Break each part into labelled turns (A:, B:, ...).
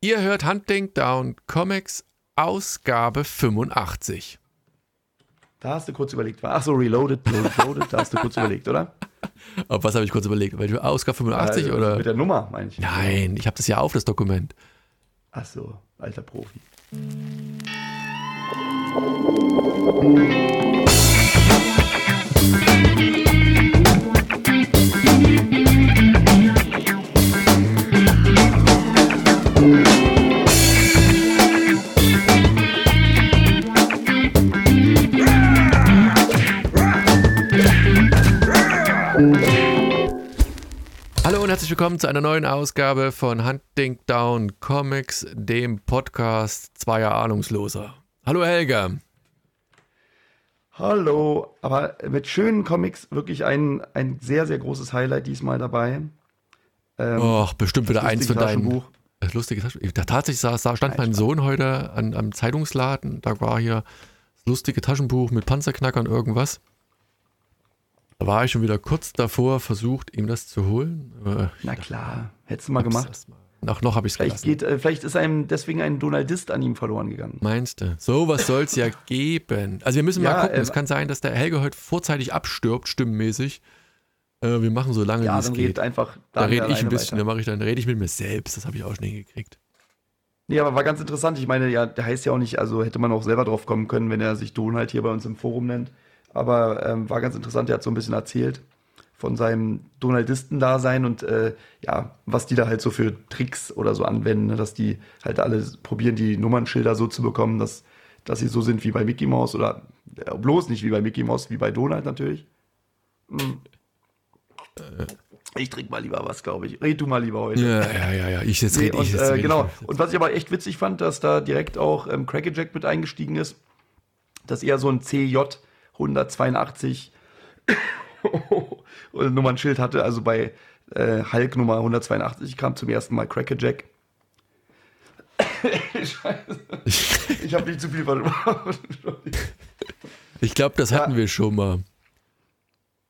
A: Ihr hört Hunting Down Comics Ausgabe 85.
B: Da hast du kurz überlegt. Ach so, Reloaded, Reloaded, da hast du kurz überlegt, oder?
A: Auf was habe ich kurz überlegt? Welche Ausgabe 85
B: Äh,
A: oder?
B: Mit der Nummer, meine ich.
A: Nein, ich habe das ja auf, das Dokument.
B: Ach so, alter Profi.
A: Herzlich willkommen zu einer neuen Ausgabe von Hunting Down Comics, dem Podcast zweier Ahnungsloser. Hallo Helga.
B: Hallo, aber mit schönen Comics wirklich ein, ein sehr, sehr großes Highlight diesmal dabei. Ähm,
A: Och, bestimmt wieder eins von deinen.
B: Taschenbuch.
A: Das lustige Taschenbuch. Da tatsächlich saß, stand mein Sohn heute an, am Zeitungsladen. Da war hier das lustige Taschenbuch mit Panzerknackern irgendwas. Da war ich schon wieder kurz davor, versucht, ihm das zu holen.
B: Na klar, hättest du mal gemacht.
A: mal- Noch, noch habe ich es
B: Vielleicht, geht, äh, vielleicht ist einem deswegen ein Donaldist an ihm verloren gegangen.
A: Meinst du? So was soll es ja geben. Also wir müssen mal
B: Ja,
A: gucken.
B: ähm,
A: es kann sein, dass der Helge heute vorzeitig abstirbt, stimmenmäßig. Äh, wir machen so lange,
B: Ja,
A: wie es geht.
B: redet einfach
A: Da rede ich ein bisschen,
B: weiter.
A: dann mache ich dann rede ich mit mir selbst. Das habe ich auch schon hingekriegt.
B: Nee, aber war ganz interessant. Ich meine, ja, der heißt ja auch nicht, also hätte man auch selber drauf kommen können, wenn er sich Donald hier bei uns im Forum nennt. Aber ähm, war ganz interessant, er hat so ein bisschen erzählt von seinem Donaldisten-Dasein und äh, ja, was die da halt so für Tricks oder so anwenden, ne? dass die halt alle probieren, die Nummernschilder so zu bekommen, dass, dass sie so sind wie bei Mickey Mouse oder äh, bloß nicht wie bei Mickey Mouse, wie bei Donald natürlich. Hm. Ich trinke mal lieber was, glaube ich. Red du mal lieber heute.
A: Ja, ja, ja, ja. Ich jetzt
B: Nee,
A: rede ich
B: und,
A: jetzt
B: äh, genau. Und was ich aber echt witzig fand, dass da direkt auch ähm, Crackerjack mit eingestiegen ist, dass er so ein CJ 182 und Nummernschild hatte. Also bei äh, Hulk Nummer 182 kam zum ersten Mal Crackerjack. Scheiße. Ich habe nicht zu viel versprochen.
A: Ich glaube, das hatten wir schon mal.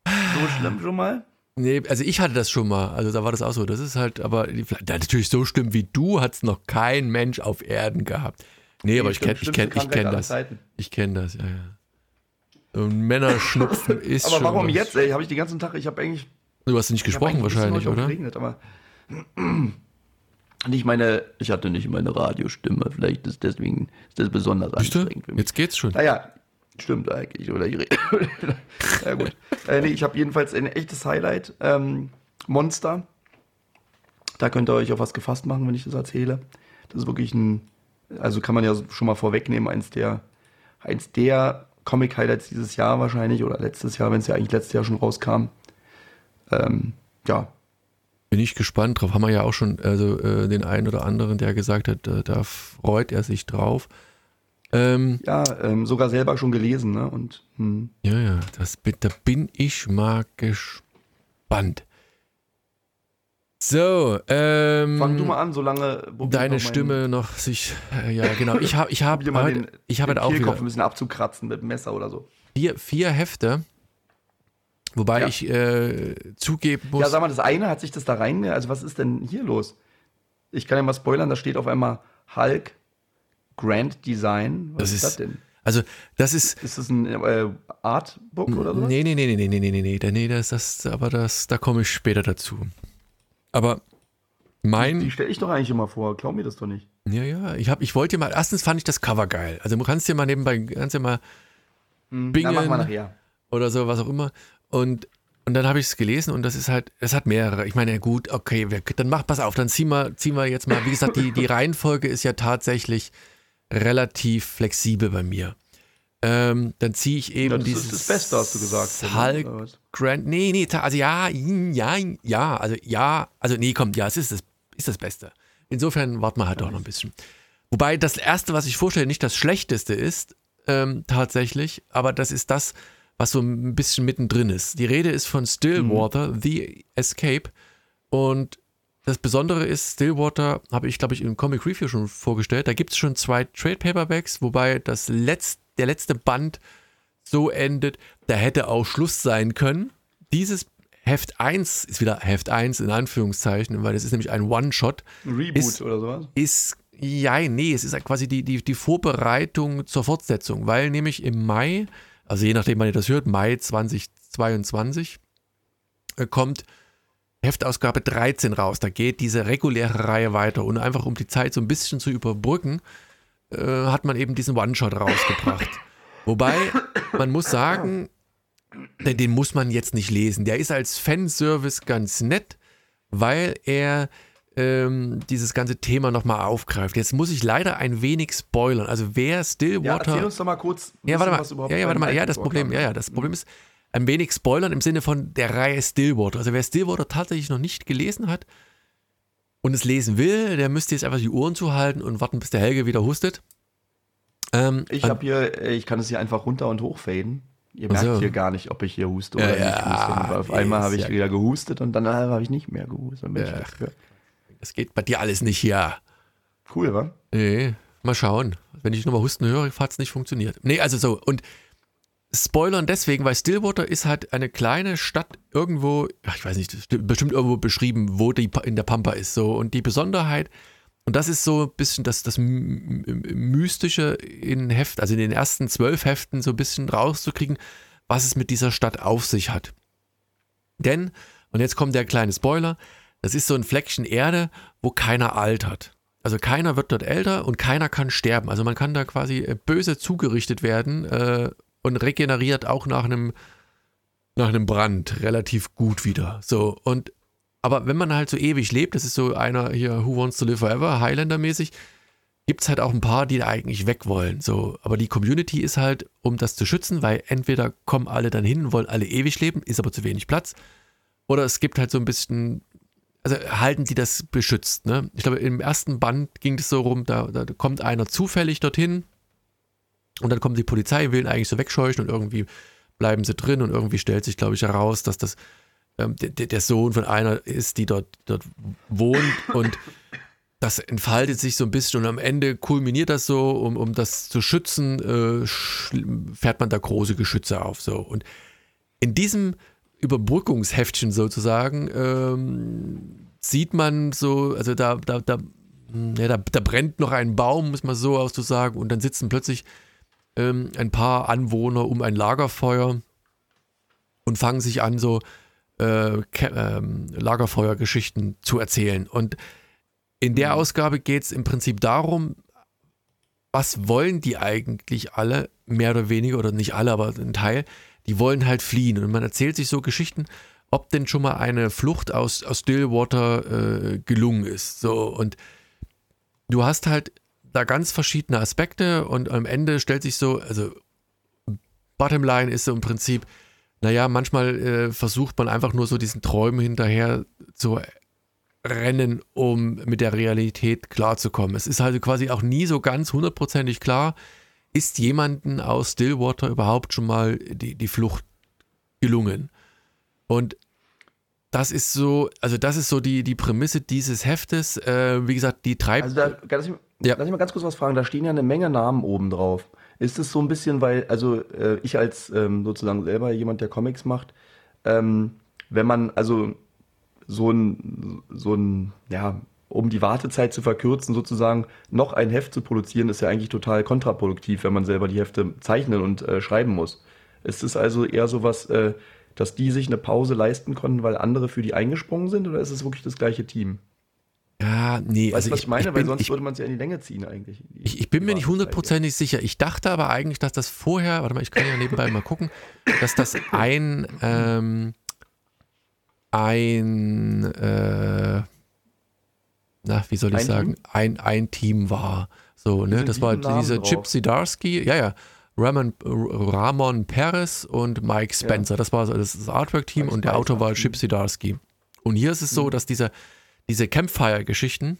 B: so schlimm schon mal?
A: Nee, also ich hatte das schon mal. Also da war das auch so. Das ist halt, aber natürlich so schlimm wie du hat es noch kein Mensch auf Erden gehabt. Nee, aber ich kenne ich kenn, ich kenn das. Ich kenne das, ja, ja. Ein Männerschnupfen ist
B: Aber warum
A: was.
B: jetzt, ey? Habe ich den ganzen Tag, ich habe eigentlich
A: Du hast nicht gesprochen wahrscheinlich, oder?
B: Geregnet, aber nicht meine, ich hatte nicht meine Radiostimme. Vielleicht ist deswegen ist das besonders
A: du?
B: anstrengend für mich.
A: Jetzt geht's schon.
B: Naja, stimmt eigentlich. Oder ich rede. ja, gut. Äh, nee, ich habe jedenfalls ein echtes Highlight. Ähm, Monster. Da könnt ihr euch auf was gefasst machen, wenn ich das erzähle. Das ist wirklich ein, also kann man ja schon mal vorwegnehmen, eins der, eins der Comic-Highlights dieses Jahr wahrscheinlich oder letztes Jahr, wenn es ja eigentlich letztes Jahr schon rauskam. Ähm, ja,
A: Bin ich gespannt drauf. Haben wir ja auch schon also, äh, den einen oder anderen, der gesagt hat, äh, da freut er sich drauf. Ähm,
B: Ja, ähm, sogar selber schon gelesen, ne? Und hm.
A: ja, ja, das, da bin ich mal gespannt. So, ähm,
B: fang du mal an, solange
A: deine Stimme noch sich, äh, ja genau, ich habe ich hab
B: Probier mal
A: heute,
B: den,
A: ich habe auch wieder
B: ein bisschen abzukratzen mit dem Messer oder so.
A: vier, vier Hefte, wobei
B: Ja.
A: ich äh, zugeben muss,
B: Ja, sag mal, das eine hat sich das da rein, also was ist denn hier los? Ich kann ja mal spoilern, da steht auf einmal Hulk Grand Design. Was
A: Das
B: ist,
A: ist-
B: das denn?
A: also das ist,
B: Ist das ein äh, Artbook oder so?
A: Nee, nee, nee, nee, nee, nee, nee, nee, nee, nee, das, das, aber das, da komme ich später dazu. Aber
B: Die
A: mein,
B: stelle ich doch eigentlich immer vor, glaub mir das doch nicht.
A: ja, ja, ich habe, ich wollte mal, erstens fand ich das Cover geil. Also du kannst dir mal nebenbei, kannst dir mal
B: Hm,
A: Bingen.
B: Machen wir nachher.
A: oder so, was auch immer. Und, und dann habe ich es gelesen und das ist halt, es hat mehrere. Ich meine, gut, okay, dann mach, pass auf, dann ziehen wir, ziehen wir jetzt mal, wie gesagt, die, die Reihenfolge ist ja tatsächlich relativ flexibel bei mir. Ähm, dann ziehe ich eben
B: Ja, das
A: dieses
B: ist das Beste, hast du gesagt.
A: Hulk? Grand, nee, nee, also ja, ja, ja, also ja, also nee, kommt, ja, es ist das, ist das Beste. Insofern warten wir halt doch noch ein bisschen. Wobei das Erste, was ich vorstelle, nicht das Schlechteste ist, ähm, tatsächlich, aber das ist das, was so ein bisschen mittendrin ist. Die Rede ist von Stillwater, The Escape und das Besondere ist, Stillwater habe ich, glaube ich, im Comic Review schon vorgestellt. Da gibt es schon zwei Trade Paperbacks, wobei das letzt, der letzte Band so endet, da hätte auch Schluss sein können. Dieses Heft 1 ist wieder Heft 1 in Anführungszeichen, weil es ist nämlich ein One-Shot.
B: Ein Reboot
A: ist,
B: oder sowas?
A: Ist, ja, nee, es ist quasi die, die, die Vorbereitung zur Fortsetzung, weil nämlich im Mai, also je nachdem, wann ihr das hört, Mai 2022, äh, kommt Heftausgabe 13 raus. Da geht diese reguläre Reihe weiter und einfach um die Zeit so ein bisschen zu überbrücken, äh, hat man eben diesen One-Shot rausgebracht. Wobei, man muss sagen, den, muss man jetzt nicht lesen. Der ist als Fanservice ganz nett, weil er ähm, dieses ganze Thema nochmal aufgreift. Jetzt muss ich leider ein wenig spoilern. Also wer
B: Ja,
A: Stillwater.
B: erzähl uns doch mal kurz,
A: Ja, warte mal.
B: was überhaupt
A: Ja, ja, warte mal. Ja, das Problem, ja, ja, das Problem ist ein wenig spoilern im Sinne von der Reihe Stillwater. Also wer Stillwater tatsächlich noch nicht gelesen hat und es lesen will, der müsste jetzt einfach die Ohren zuhalten und warten, bis der Helge wieder hustet. Ähm,
B: Ich habe hier, äh, ich kann es hier einfach runter und hoch faden. Ihr merkt
A: so.
B: hier gar nicht, ob ich hier huste oder
A: ja,
B: nicht huste. Auf einmal habe ich
A: ja-
B: wieder gehustet und dann habe ich nicht mehr gehustet.
A: Ja. das geht bei dir alles nicht hier.
B: Cool, wa?
A: Nee, mal schauen. Wenn ich nochmal Husten höre, hat es nicht funktioniert. Nee, also so. Und Spoilern deswegen, weil Stillwater ist halt eine kleine Stadt irgendwo, ach, ich weiß nicht, sti- bestimmt irgendwo beschrieben, wo die in der Pampa ist. So. Und die Besonderheit, und das ist so ein bisschen das, das Mystische in Heft, also in den ersten zwölf Heften so ein bisschen rauszukriegen, was es mit dieser Stadt auf sich hat. Denn, und jetzt kommt der kleine Spoiler, das ist so ein Fleckchen Erde, wo keiner altert. Also keiner wird dort älter und keiner kann sterben. Also man kann da quasi äh, böse zugerichtet werden äh, und regeneriert auch nach einem nach einem Brand relativ gut wieder. So und aber wenn man halt so ewig lebt, das ist so einer hier Who Wants to Live Forever Highlander-mäßig, gibt es halt auch ein paar, die da eigentlich weg wollen. So, aber die Community ist halt, um das zu schützen, weil entweder kommen alle dann hin wollen alle ewig leben, ist aber zu wenig Platz, oder es gibt halt so ein bisschen also halten die das beschützt. Ne? Ich glaube, im ersten Band ging es so rum, da, da kommt einer zufällig dorthin und dann kommt die Polizei, will ihn eigentlich so wegscheuchen und irgendwie bleiben sie drin und irgendwie stellt sich, glaube ich, heraus, dass das ähm, der, der Sohn von einer ist, die dort, dort wohnt und das entfaltet sich so ein bisschen und am Ende kulminiert das so, um, um das zu schützen, äh, fährt man da große Geschütze auf. So. Und in diesem Überbrückungsheftchen sozusagen ähm, sieht man so, also da, da, da, hm, ja, da, da brennt noch ein Baum, muss man so auszusagen, und dann sitzen plötzlich ähm, ein paar Anwohner um ein Lagerfeuer und fangen sich an, so äh, ähm, Lagerfeuergeschichten zu erzählen. Und in der Ausgabe geht es im Prinzip darum, was wollen die eigentlich alle, mehr oder weniger, oder nicht alle, aber ein Teil, die wollen halt fliehen. Und man erzählt sich so Geschichten, ob denn schon mal eine Flucht aus, aus Stillwater äh, gelungen ist. So, und du hast halt da ganz verschiedene Aspekte und am Ende stellt sich so, also Bottomline ist so im Prinzip, naja, manchmal äh, versucht man einfach nur so diesen Träumen hinterher zu rennen, um mit der Realität klarzukommen. Es ist halt quasi auch nie so ganz hundertprozentig klar, ist jemanden aus Stillwater überhaupt schon mal die, die Flucht gelungen. Und das ist so, also das ist so die, die Prämisse dieses Heftes. Äh, wie gesagt, die treibt.
B: Also da, lass ich,
A: Ja.
B: lass ich mal ganz kurz was fragen. Da stehen ja eine Menge Namen oben drauf. Ist es so ein bisschen, weil, also äh, ich als ähm, sozusagen selber jemand, der Comics macht, ähm, wenn man also so ein, so ein, ja, um die Wartezeit zu verkürzen, sozusagen noch ein Heft zu produzieren, ist ja eigentlich total kontraproduktiv, wenn man selber die Hefte zeichnen und äh, schreiben muss. Ist es also eher so was, äh, dass die sich eine Pause leisten konnten, weil andere für die eingesprungen sind, oder ist es wirklich das gleiche Team?
A: Ja, nee,
B: Weißt
A: also
B: du, was
A: ich,
B: ich meine?
A: ich
B: weil
A: bin,
B: sonst
A: ich,
B: würde man es ja in die Länge ziehen eigentlich.
A: Ich, ich bin mir nicht hundertprozentig sicher. Ich dachte aber eigentlich, dass das vorher, warte mal, ich kann ja nebenbei mal gucken, dass das ein, ähm, ein, äh, na, wie soll ich
B: Ein
A: sagen, ein, ein Team war. So, ne? Das war
B: Namen
A: dieser
B: drauf.
A: Chip Zdarsky, ja, ja. Ramon, Ramon Perez und Mike Spencer. Das war das, Artwork-Team und der Autor war. Chip Zdarsky. Und hier ist es so, dass diese, diese Campfire-Geschichten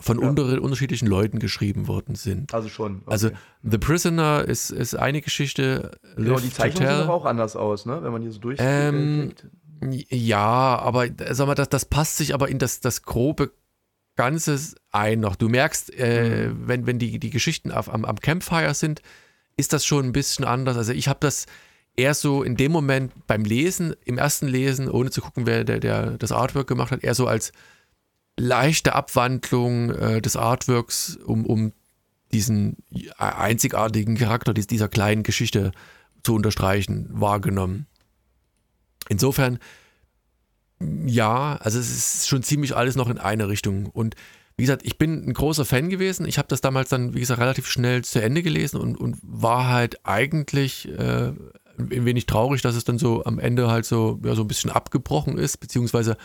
A: von
B: Ja.
A: unter, unterschiedlichen Leuten geschrieben worden sind.
B: Also schon. Okay.
A: Also The Prisoner ist, ist eine Geschichte,
B: genau,
A: Live
B: die Zeichnungen sehen aber auch anders aus, ne? Wenn man hier so durch.
A: Ähm,
B: äh.
A: Ja, aber sag mal, das, das passt sich aber in das, das grobe Ganze ein noch. Du merkst, äh,
B: Mhm.
A: wenn, wenn die, die Geschichten auf, am, am Campfire sind, ist das schon ein bisschen anders. Also ich habe das eher so in dem Moment beim Lesen, im ersten Lesen, ohne zu gucken, wer der, der das Artwork gemacht hat, eher so als leichte Abwandlung äh, des Artworks, um, um diesen einzigartigen Charakter dieser kleinen Geschichte zu unterstreichen, wahrgenommen. Insofern, ja, also es ist schon ziemlich alles noch in eine Richtung. Und wie gesagt, ich bin ein großer Fan gewesen. Ich habe das damals dann, wie gesagt, relativ schnell zu Ende gelesen und, und war halt eigentlich äh, ein wenig traurig, dass es dann so am Ende halt so, ja, so ein bisschen abgebrochen ist, beziehungsweise,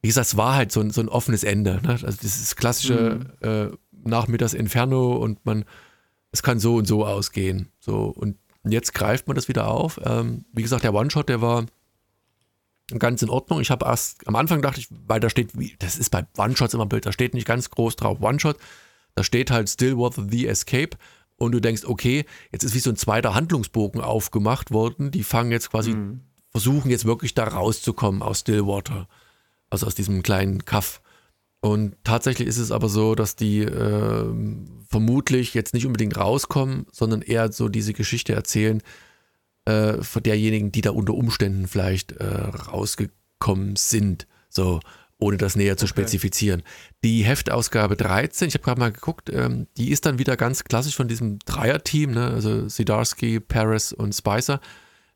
A: wie gesagt, es war halt so ein, so ein offenes Ende. Ne? Also dieses klassische mhm. äh, Nachmittags Inferno und man, es kann so und so ausgehen. So, und jetzt greift man das wieder auf. Ähm, wie gesagt, der One-Shot, der war ganz in Ordnung. Ich habe erst am Anfang dachte ich, weil da steht, das ist bei One-Shots immer ein Bild, da steht nicht ganz groß drauf One-Shot, da steht halt Stillwater the Escape und du denkst, okay, jetzt ist wie so ein zweiter Handlungsbogen aufgemacht worden. Die fangen jetzt quasi, mhm. versuchen jetzt wirklich da rauszukommen aus Stillwater, also aus diesem kleinen Kaff. Und tatsächlich ist es aber so, dass die äh, vermutlich jetzt nicht unbedingt rauskommen, sondern eher so diese Geschichte erzählen äh, von derjenigen, die da unter Umständen vielleicht äh, rausgekommen sind. So, ohne das näher zu okay. spezifizieren. Die Heftausgabe 13, ich habe gerade mal geguckt, ähm, die ist dann wieder ganz klassisch von diesem Dreier-Team, ne? also Sidarsky, Paris und Spicer.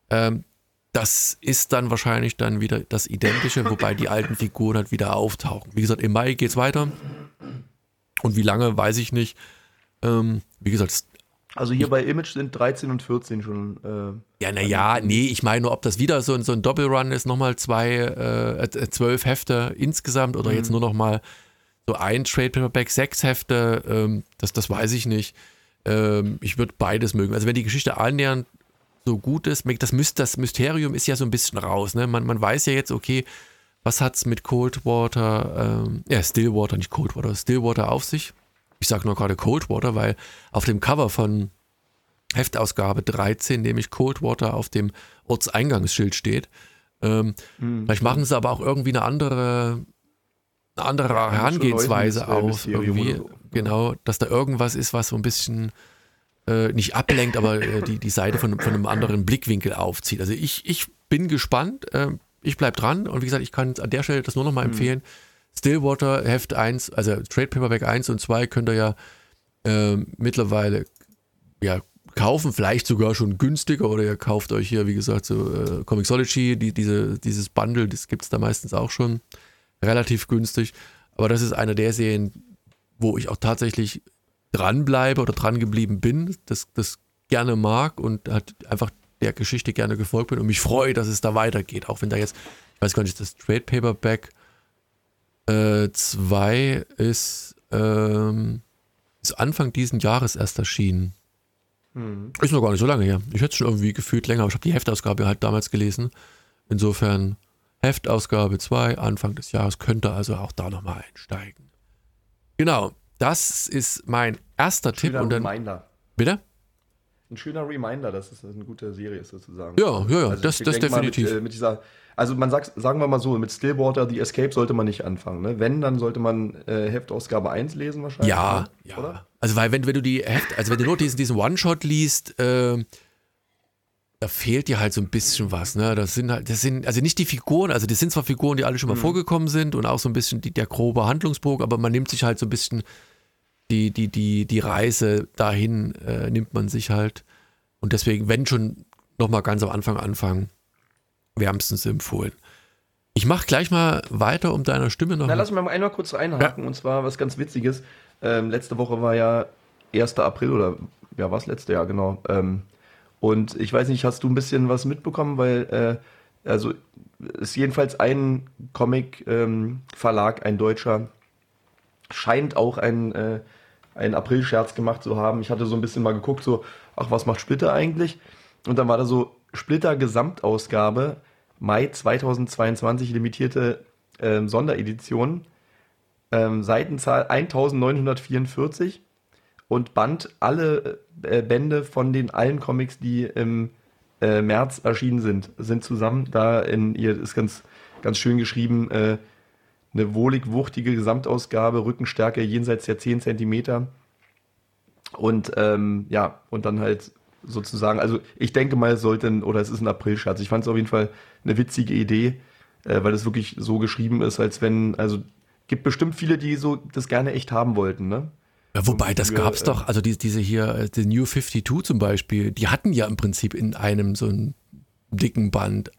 A: Ähm, das ist dann wahrscheinlich dann wieder das Identische, wobei die alten Figuren halt wieder auftauchen. Wie gesagt, im Mai geht es weiter. Und wie lange, weiß ich nicht. Ähm, wie gesagt,
B: also hier bei Image sind 13 und 14 schon. Äh,
A: ja, naja, nee, ich meine, ob das wieder so, so ein Doppelrun ist, nochmal zwei, äh, äh, zwölf Hefte insgesamt oder mhm. jetzt nur nochmal so ein Trade Paperback, sechs Hefte, ähm, das, das weiß ich nicht. Ähm, ich würde beides mögen. Also wenn die Geschichte annähernd so gut ist. Das, das Mysterium ist ja so ein bisschen raus. Ne? Man, man weiß ja jetzt, okay, was hat es mit Coldwater, ähm, ja, Stillwater, nicht Coldwater, Stillwater auf sich? Ich sage nur gerade Coldwater, weil auf dem Cover von Heftausgabe 13 nämlich Coldwater auf dem Ortseingangsschild steht. Ähm, hm. Vielleicht machen sie aber auch irgendwie eine andere, eine andere Herangehensweise auf. Irgendwie. So. Genau, dass da irgendwas ist, was so ein bisschen äh, nicht ablenkt, aber äh, die, die Seite von, von einem anderen Blickwinkel aufzieht. Also ich, ich bin gespannt, äh, ich bleibe dran und wie gesagt, ich kann an der Stelle das nur noch mal mhm. empfehlen. Stillwater Heft 1, also Trade Paperback 1 und 2 könnt ihr ja äh, mittlerweile ja, kaufen, vielleicht sogar schon günstiger oder ihr kauft euch hier, wie gesagt, so äh, Comixology, die, diese, dieses Bundle, das gibt es da meistens auch schon relativ günstig. Aber das ist eine der Serien, wo ich auch tatsächlich dranbleibe oder dran geblieben bin, das, das gerne mag und hat einfach der Geschichte gerne gefolgt bin und mich freue, dass es da weitergeht. Auch wenn da jetzt, ich weiß gar nicht, das Trade Paperback 2 äh, ist, ähm, ist Anfang diesen Jahres erst erschienen. Hm. Ist noch gar nicht so lange her. Ich hätte es schon irgendwie gefühlt länger, aber ich habe die Heftausgabe halt damals gelesen. Insofern Heftausgabe 2, Anfang des Jahres, könnte also auch da nochmal einsteigen. Genau. Das ist mein erster ein Tipp. Und dann,
B: Reminder.
A: Bitte?
B: Ein schöner Reminder, dass es eine gute Serie ist, sozusagen.
A: Ja, ja, ja, also das, das definitiv.
B: Mit, äh, mit, dieser, also man sagt, sagen wir mal so, mit Stillwater, The Escape sollte man nicht anfangen. Ne? Wenn, dann sollte man äh, Heftausgabe 1 lesen wahrscheinlich.
A: Ja, ne? ja. Oder? Also weil wenn, wenn du die Heft, also wenn du nur diesen, diesen One-Shot liest, äh, da fehlt dir halt so ein bisschen was, ne? Das sind halt, das sind, also nicht die Figuren, also das sind zwar Figuren, die alle schon mal mhm. vorgekommen sind und auch so ein bisschen die, der grobe Handlungsbogen, aber man nimmt sich halt so ein bisschen die, die, die, die Reise dahin äh, nimmt man sich halt. Und deswegen, wenn schon nochmal ganz am Anfang anfangen, wärmstens empfohlen. Ich mache gleich mal weiter, um deiner Stimme noch.
B: Na, lass mal einmal kurz einhaken. Ja. Und zwar was ganz Witziges. Ähm, letzte Woche war ja 1. April oder ja, was letzte Jahr, genau. Ähm, und ich weiß nicht, hast du ein bisschen was mitbekommen, weil, äh, also, ist jedenfalls ein Comic-Verlag, ähm, ein deutscher, scheint auch ein, äh, einen April-Scherz gemacht zu haben. Ich hatte so ein bisschen mal geguckt, so, ach, was macht Splitter eigentlich? Und dann war da so Splitter Gesamtausgabe, Mai 2022, limitierte äh, Sonderedition, ähm, Seitenzahl 1944 und Band alle äh, Bände von den allen Comics, die im äh, März erschienen sind, sind zusammen. Da in ihr ist ganz, ganz schön geschrieben, äh, eine wohlig wuchtige Gesamtausgabe, Rückenstärke jenseits der 10 cm. Und ähm, ja, und dann halt sozusagen. Also ich denke mal, es sollte, ein, oder es ist ein April-Scherz. Ich fand es auf jeden Fall eine witzige Idee, äh, weil es wirklich so geschrieben ist, als wenn, also gibt bestimmt viele, die so das gerne echt haben wollten, ne?
A: Ja, wobei, das gab es äh, doch, also die, diese hier, äh, die New 52 zum Beispiel, die hatten ja im Prinzip in einem so einen dicken Band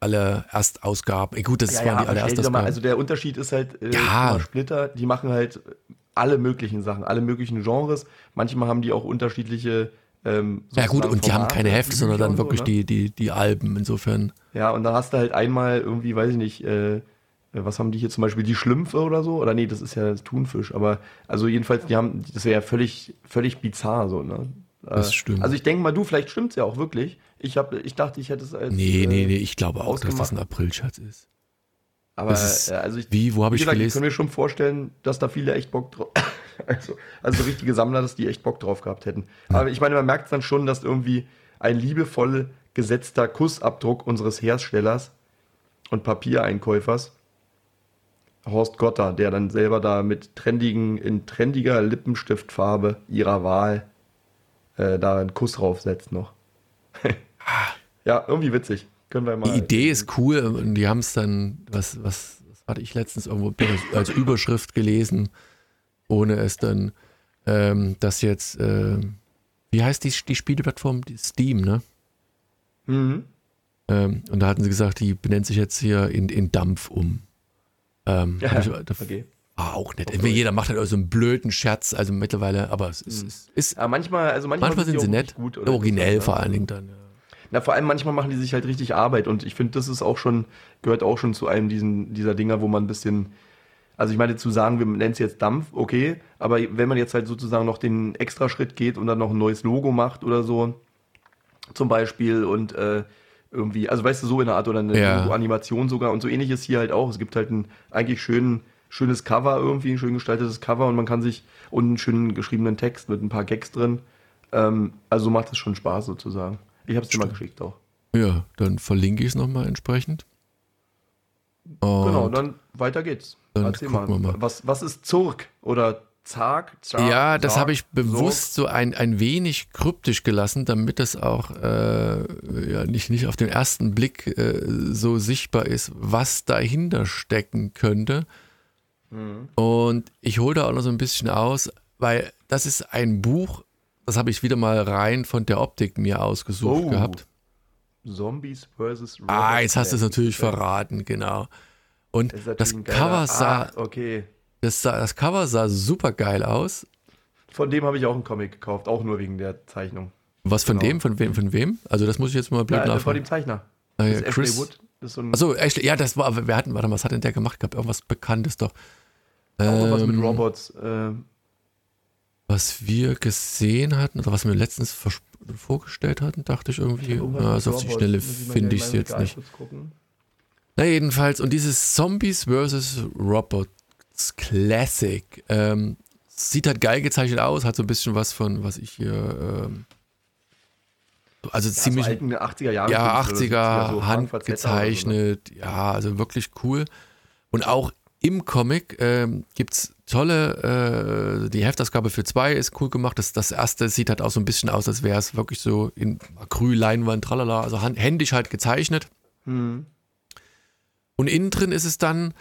A: alle Erstausgaben. Ey, gut, das ja, waren ja, die alle Erstausgaben.
B: Also der Unterschied ist halt, äh, ja. Splitter, die machen halt alle möglichen Sachen, alle möglichen Genres. Manchmal haben die auch unterschiedliche
A: ähm, ja gut, und die haben keine Hefte, sondern dann wirklich so, ne? die, die, die Alben insofern.
B: Ja, und dann hast du halt einmal irgendwie, weiß ich nicht, äh, was haben die hier zum Beispiel, die Schlümpfe oder so? Oder nee, das ist ja das Thunfisch, aber also jedenfalls, die haben, das wäre ja völlig, völlig bizarr so, ne?
A: Das äh, stimmt.
B: Also ich denke mal, du, vielleicht stimmt es ja auch wirklich. Ich, hab, ich dachte, ich hätte es als.
A: Nee, nee, äh, nee, ich glaube auch, dass das ein Aprilschatz ist.
B: Aber ist, äh, also ich,
A: wie, wo habe ich gesagt, gelesen?
B: Ich kann mir schon vorstellen, dass da viele echt Bock drauf. also, also richtige Sammler, dass die echt Bock drauf gehabt hätten. Aber ich meine, man merkt dann schon, dass irgendwie ein liebevoll gesetzter Kussabdruck unseres Herstellers und Papiereinkäufers, Horst Gotter, der dann selber da mit trendigen, in trendiger Lippenstiftfarbe ihrer Wahl äh, da einen Kuss draufsetzt noch. ja, irgendwie witzig. Können wir mal.
A: Die Idee ist cool und die haben es dann, was, was, was hatte ich letztens irgendwo als Überschrift gelesen, ohne es dann, ähm, dass jetzt, äh, wie heißt die, die Spieleplattform? Die Steam, ne? Mhm. Ähm, und da hatten sie gesagt, die benennt sich jetzt hier in, in Dampf um. Ähm, ja, ich, okay. Ah, auch nett. Okay. Jeder macht halt so einen blöden Scherz, also mittlerweile, aber es ist. Mhm. ist,
B: aber manchmal, also manchmal,
A: manchmal sind sie nett. Gut, originell vor allen Dingen dann, ja.
B: Na, vor allem manchmal machen die sich halt richtig Arbeit und ich finde, das ist auch schon, gehört auch schon zu einem diesen, dieser Dinger, wo man ein bisschen, also ich meine, zu sagen, wir nennen es jetzt Dampf, okay, aber wenn man jetzt halt sozusagen noch den Extraschritt geht und dann noch ein neues Logo macht oder so, zum Beispiel und äh, irgendwie, also weißt du, so in der Art oder eine ja. Animation sogar und so ähnlich ist hier halt auch. Es gibt halt ein eigentlich schön, schönes Cover irgendwie, ein schön gestaltetes Cover und man kann sich und einen schönen geschriebenen Text mit ein paar Gags drin. Ähm, also macht es schon Spaß sozusagen. Ich habe es dir mal geschickt auch.
A: Ja, dann verlinke ich es nochmal entsprechend.
B: Und genau, dann weiter geht's.
A: Dann Erzähl mal. mal.
B: Was, was ist Zurk oder Zark?
A: Zark ja, das habe ich bewusst Zurk. so ein, ein wenig kryptisch gelassen, damit es auch äh, ja, nicht, nicht auf den ersten Blick äh, so sichtbar ist, was dahinter stecken könnte. Mhm. Und ich hole da auch noch so ein bisschen aus, weil das ist ein Buch, das habe ich wieder mal rein von der Optik mir ausgesucht oh. gehabt.
B: Zombies vs.
A: Robert Ah, jetzt hast du es natürlich verraten, genau. Und das Cover sah, ah,
B: okay.
A: das, sah, das Cover sah super geil aus.
B: Von dem habe ich auch einen Comic gekauft, auch nur wegen der Zeichnung.
A: Was von genau. dem? Von wem? Von wem? Also das muss ich jetzt mal blöd ja, nachfragen.
B: Von dem Zeichner.
A: Ah, ja, Chris. Wood. Das so Achso, Ashley, ja, das war, wir hatten, warte mal, was hat denn der gemacht gehabt? Irgendwas Bekanntes doch.
B: Auch ähm, was mit Robots. Äh,
A: was wir gesehen hatten oder was wir letztens vorgestellt hatten, dachte ich irgendwie, ja, also auf die Schnelle finde ich es jetzt nicht. Na jedenfalls, und dieses Zombies vs. Robots Classic ähm, sieht halt geil gezeichnet aus, hat so ein bisschen was von, was ich hier, ähm, also ja, ziemlich, so
B: 80er Jahre
A: ja, 80er, so handgezeichnet, so, ja, also wirklich cool. Und auch im Comic ähm, gibt es tolle, äh, die Heftausgabe für zwei ist cool gemacht. Das, das erste sieht halt auch so ein bisschen aus, als wäre es wirklich so in Acryl-Leinwand, tralala, also händisch halt gezeichnet. Mhm. Und innen drin ist es dann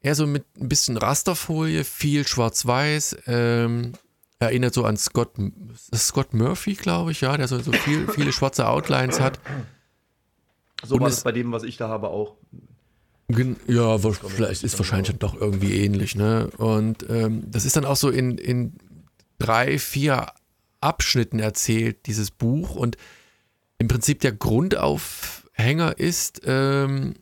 A: eher so mit ein bisschen Rasterfolie, viel schwarz-weiß, ähm, erinnert so an Scott, Scott Murphy, glaube ich, ja, der so, so viel, viele schwarze Outlines hat.
B: So Und war es bei dem, was ich da habe, auch.
A: Ja, vielleicht ist wahrscheinlich doch irgendwie ähnlich, ne? Und ähm, das ist dann auch so in, in drei, vier Abschnitten erzählt, dieses Buch. Und im Prinzip der Grundaufhänger ist, ähm,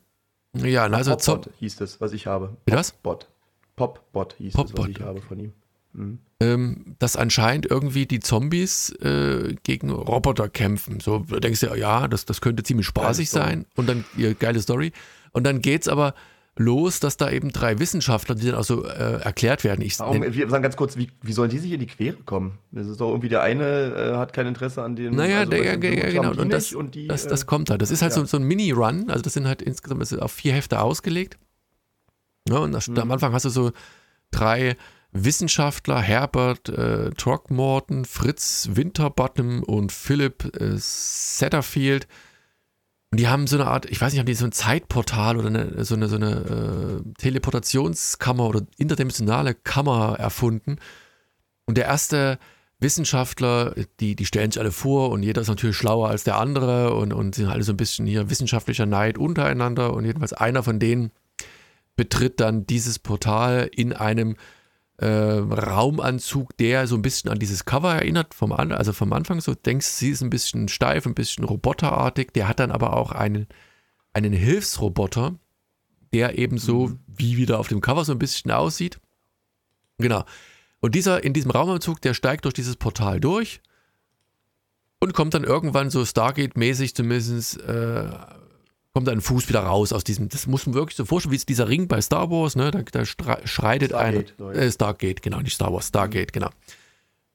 A: ja, also
B: Popbot hieß das, was ich habe.
A: Wie das?
B: Popbot. Popbot hieß Popbot. das, was ich habe von ihm.
A: Mhm. Ähm, dass anscheinend irgendwie die Zombies äh, gegen Roboter kämpfen. So denkst du, ja, das, das könnte ziemlich spaßig sein. Und dann, ja, geile Story. Und dann geht's aber los, dass da eben drei Wissenschaftler, die dann auch so äh, erklärt werden. Ich
B: Warum, wir sagen ganz kurz, wie, wie sollen die sich in die Quere kommen? Das ist doch irgendwie der eine äh, hat kein Interesse an dem.
A: Naja, also, der, ja, ja, genau. Und das, und die, das, das, kommt halt. Das ist halt ja. so, so ein Mini-Run. Also das sind halt insgesamt auf vier Hefte ausgelegt. Ja, und das, mhm. am Anfang hast du so drei Wissenschaftler Herbert äh, Throckmorton, Fritz Winterbottom und Philip äh, Satterfield. Und die haben so eine Art, ich weiß nicht, haben die so ein Zeitportal oder eine, so eine, so eine äh, Teleportationskammer oder interdimensionale Kammer erfunden. Und der erste Wissenschaftler, die, die stellen sich alle vor und jeder ist natürlich schlauer als der andere und, und sind alle so ein bisschen hier wissenschaftlicher Neid untereinander. Und jedenfalls einer von denen betritt dann dieses Portal in einem äh, Raumanzug, der so ein bisschen an dieses Cover erinnert, vom, an, also vom Anfang. So denkst sie ist ein bisschen steif, ein bisschen roboterartig. Der hat dann aber auch einen, einen Hilfsroboter, der eben so mhm. wie wieder auf dem Cover so ein bisschen aussieht. Genau. Und dieser in diesem Raumanzug, der steigt durch dieses Portal durch und kommt dann irgendwann so Stargate-mäßig zumindest, äh, kommt ein Fuß wieder raus aus diesem, das muss man wirklich so vorstellen, wie es dieser Ring bei Star Wars, ne, da, da schreitet Stargate, ein, äh, Stargate, genau, nicht Star Wars, Stargate, genau.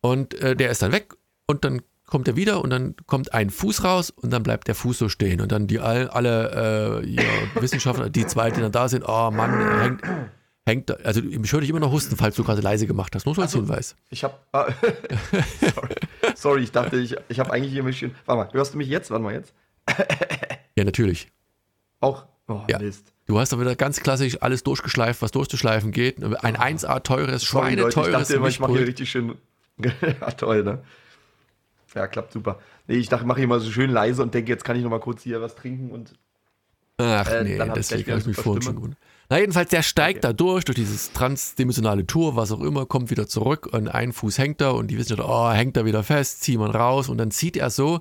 A: Und äh, der ist dann weg und dann kommt er wieder und dann kommt ein Fuß raus und dann bleibt der Fuß so stehen und dann die all, alle äh, ja, Wissenschaftler, die zwei, die dann da sind, oh Mann, hängt, hängt, also ich höre dich immer noch husten, falls du gerade leise gemacht hast. Nur so als also, Hinweis.
B: Ich habe, ah, sorry. sorry, ich dachte, ich, ich habe eigentlich hier ein bisschen, warte mal, hörst du mich jetzt? Warte mal jetzt.
A: ja, natürlich.
B: Auch?
A: Oh, ja. Mist. Du hast doch wieder ganz klassisch alles durchgeschleift, was durchzuschleifen geht. Ein 1A teures, schweineteures
B: Ich, ich mache hier richtig schön, ja toll, ne? Ja, klappt super. Nee, ich dachte, mache hier mal so schön leise und denke, jetzt kann ich noch mal kurz hier was trinken und
A: Ach äh, nee, deswegen habe ich mich vorhin schon gut. Na, jedenfalls, der steigt okay. da durch, durch dieses transdimensionale Tour, was auch immer, kommt wieder zurück und ein Fuß hängt da und die wissen, oh, hängt da wieder fest, zieht man raus und dann zieht er so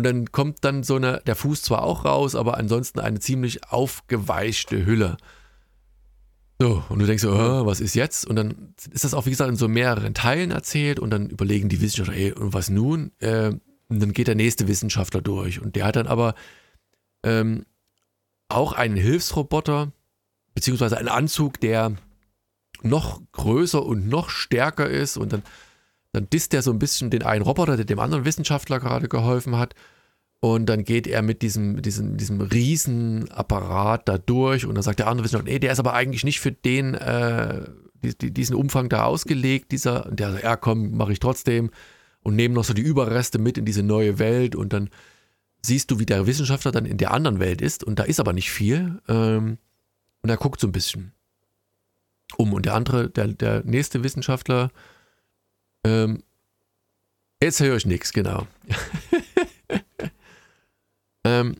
A: und dann kommt dann so eine, der Fuß zwar auch raus, aber ansonsten eine ziemlich aufgeweichte Hülle. So, und du denkst so, oh, was ist jetzt? Und dann ist das auch, wie gesagt, in so mehreren Teilen erzählt und dann überlegen die Wissenschaftler, ey, und was nun? Äh, und dann geht der nächste Wissenschaftler durch und der hat dann aber ähm, auch einen Hilfsroboter, beziehungsweise einen Anzug, der noch größer und noch stärker ist und dann, dann disst er so ein bisschen den einen Roboter, der dem anderen Wissenschaftler gerade geholfen hat. Und dann geht er mit diesem, diesem, diesem Riesenapparat da durch und dann sagt der andere Wissenschaftler, nee, der ist aber eigentlich nicht für den, äh, diesen Umfang da ausgelegt, dieser, und der sagt, ja komm, mache ich trotzdem und nehmen noch so die Überreste mit in diese neue Welt und dann siehst du, wie der Wissenschaftler dann in der anderen Welt ist und da ist aber nicht viel. Ähm, und er guckt so ein bisschen um. Und der andere, der, der nächste Wissenschaftler, ähm, jetzt höre ich nichts, genau. ähm,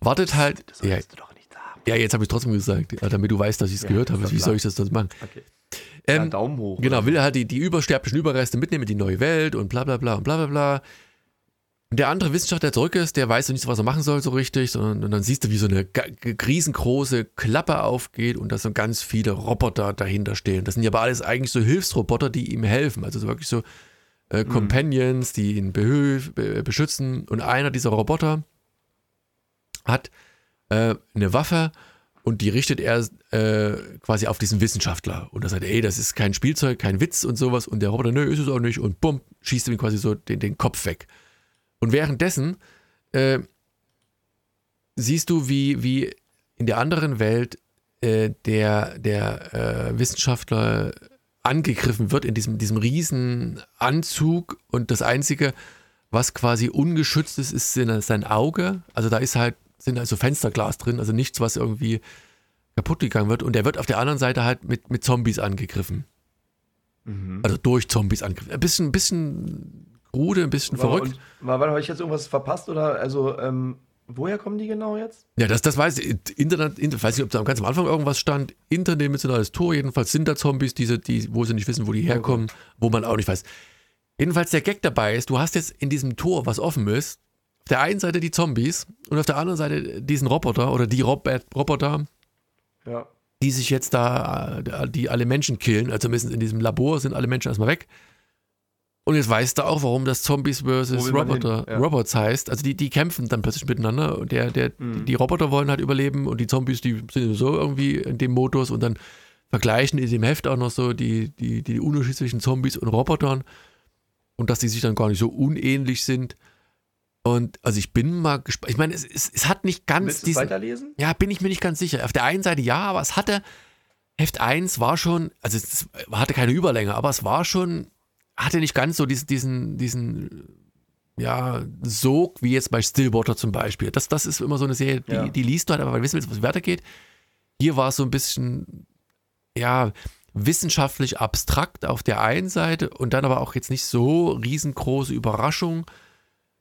A: wartet halt.
B: Das ja, du doch nicht sagen.
A: Ja, jetzt habe ich trotzdem gesagt, damit du weißt, dass ich es ja, gehört habe. Wie soll ich das sonst machen? Okay.
B: Ähm, ja, Daumen hoch.
A: Genau, will er halt die, die übersterblichen Überreste mitnehmen in die neue Welt und bla bla bla und bla bla bla. Und der andere Wissenschaftler, der zurück ist, der weiß nicht, was er machen soll so richtig, sondern und dann siehst du, wie so eine riesengroße Klappe aufgeht und da so ganz viele Roboter dahinter stehen. Das sind ja aber alles eigentlich so Hilfsroboter, die ihm helfen. Also so wirklich so äh, mhm. Companions, die ihn be beschützen. Und einer dieser Roboter hat äh, eine Waffe und die richtet er äh, quasi auf diesen Wissenschaftler. Und er sagt, ey, das ist kein Spielzeug, kein Witz und sowas. Und der Roboter, nö, ist es auch nicht. Und bumm, schießt ihm quasi so den, den Kopf weg. Und währenddessen äh, siehst du, wie, wie in der anderen Welt äh, der, der äh, Wissenschaftler angegriffen wird in diesem, diesem riesen Anzug und das Einzige, was quasi ungeschützt ist, ist sein Auge. Also da ist halt, sind also Fensterglas drin, also nichts, was irgendwie kaputt gegangen wird. Und der wird auf der anderen Seite halt mit, mit Zombies angegriffen. Mhm. Also durch Zombies angegriffen. Ein bisschen, ein bisschen Rude, ein bisschen war, verrückt.
B: war, war, habe ich jetzt irgendwas verpasst oder also ähm, woher kommen die genau jetzt?
A: Ja, das, das weiß ich. Internet, Internet, weiß nicht, ob da ganz am Anfang irgendwas stand. Interdimensionales Tor, jedenfalls sind da Zombies, diese, die, wo sie nicht wissen, wo die herkommen, okay. wo man auch nicht weiß. Jedenfalls der Gag dabei ist, du hast jetzt in diesem Tor, was offen ist, auf der einen Seite die Zombies und auf der anderen Seite diesen Roboter oder die Rob Roboter, ja. die sich jetzt da, äh, die alle Menschen killen, also zumindest in diesem Labor sind alle Menschen erstmal weg. Und jetzt weißt du auch, warum das Zombies vs. Roboter, ja. Robots heißt. Also die, die kämpfen dann plötzlich miteinander und der, der, mhm. die Roboter wollen halt überleben und die Zombies, die sind so irgendwie in dem Modus und dann vergleichen in dem Heft auch noch so die, die, die Unterschiede zwischen Zombies und Robotern und dass die sich dann gar nicht so unähnlich sind. Und also ich bin mal gespannt. Ich meine, es, es, es hat nicht ganz.
B: Willst du diesen, weiterlesen?
A: Ja, bin ich mir nicht ganz sicher. Auf der einen Seite ja, aber es hatte Heft 1 war schon, also es hatte keine Überlänge, aber es war schon, hatte nicht ganz so diesen, diesen, diesen ja, Sog wie jetzt bei Stillwater zum Beispiel. Das, das ist immer so eine Serie, die,
B: Ja.
A: die liest du halt, aber weil du wissen willst, was weitergeht. Hier war es so ein bisschen, ja, wissenschaftlich abstrakt auf der einen Seite und dann aber auch jetzt nicht so riesengroße Überraschung,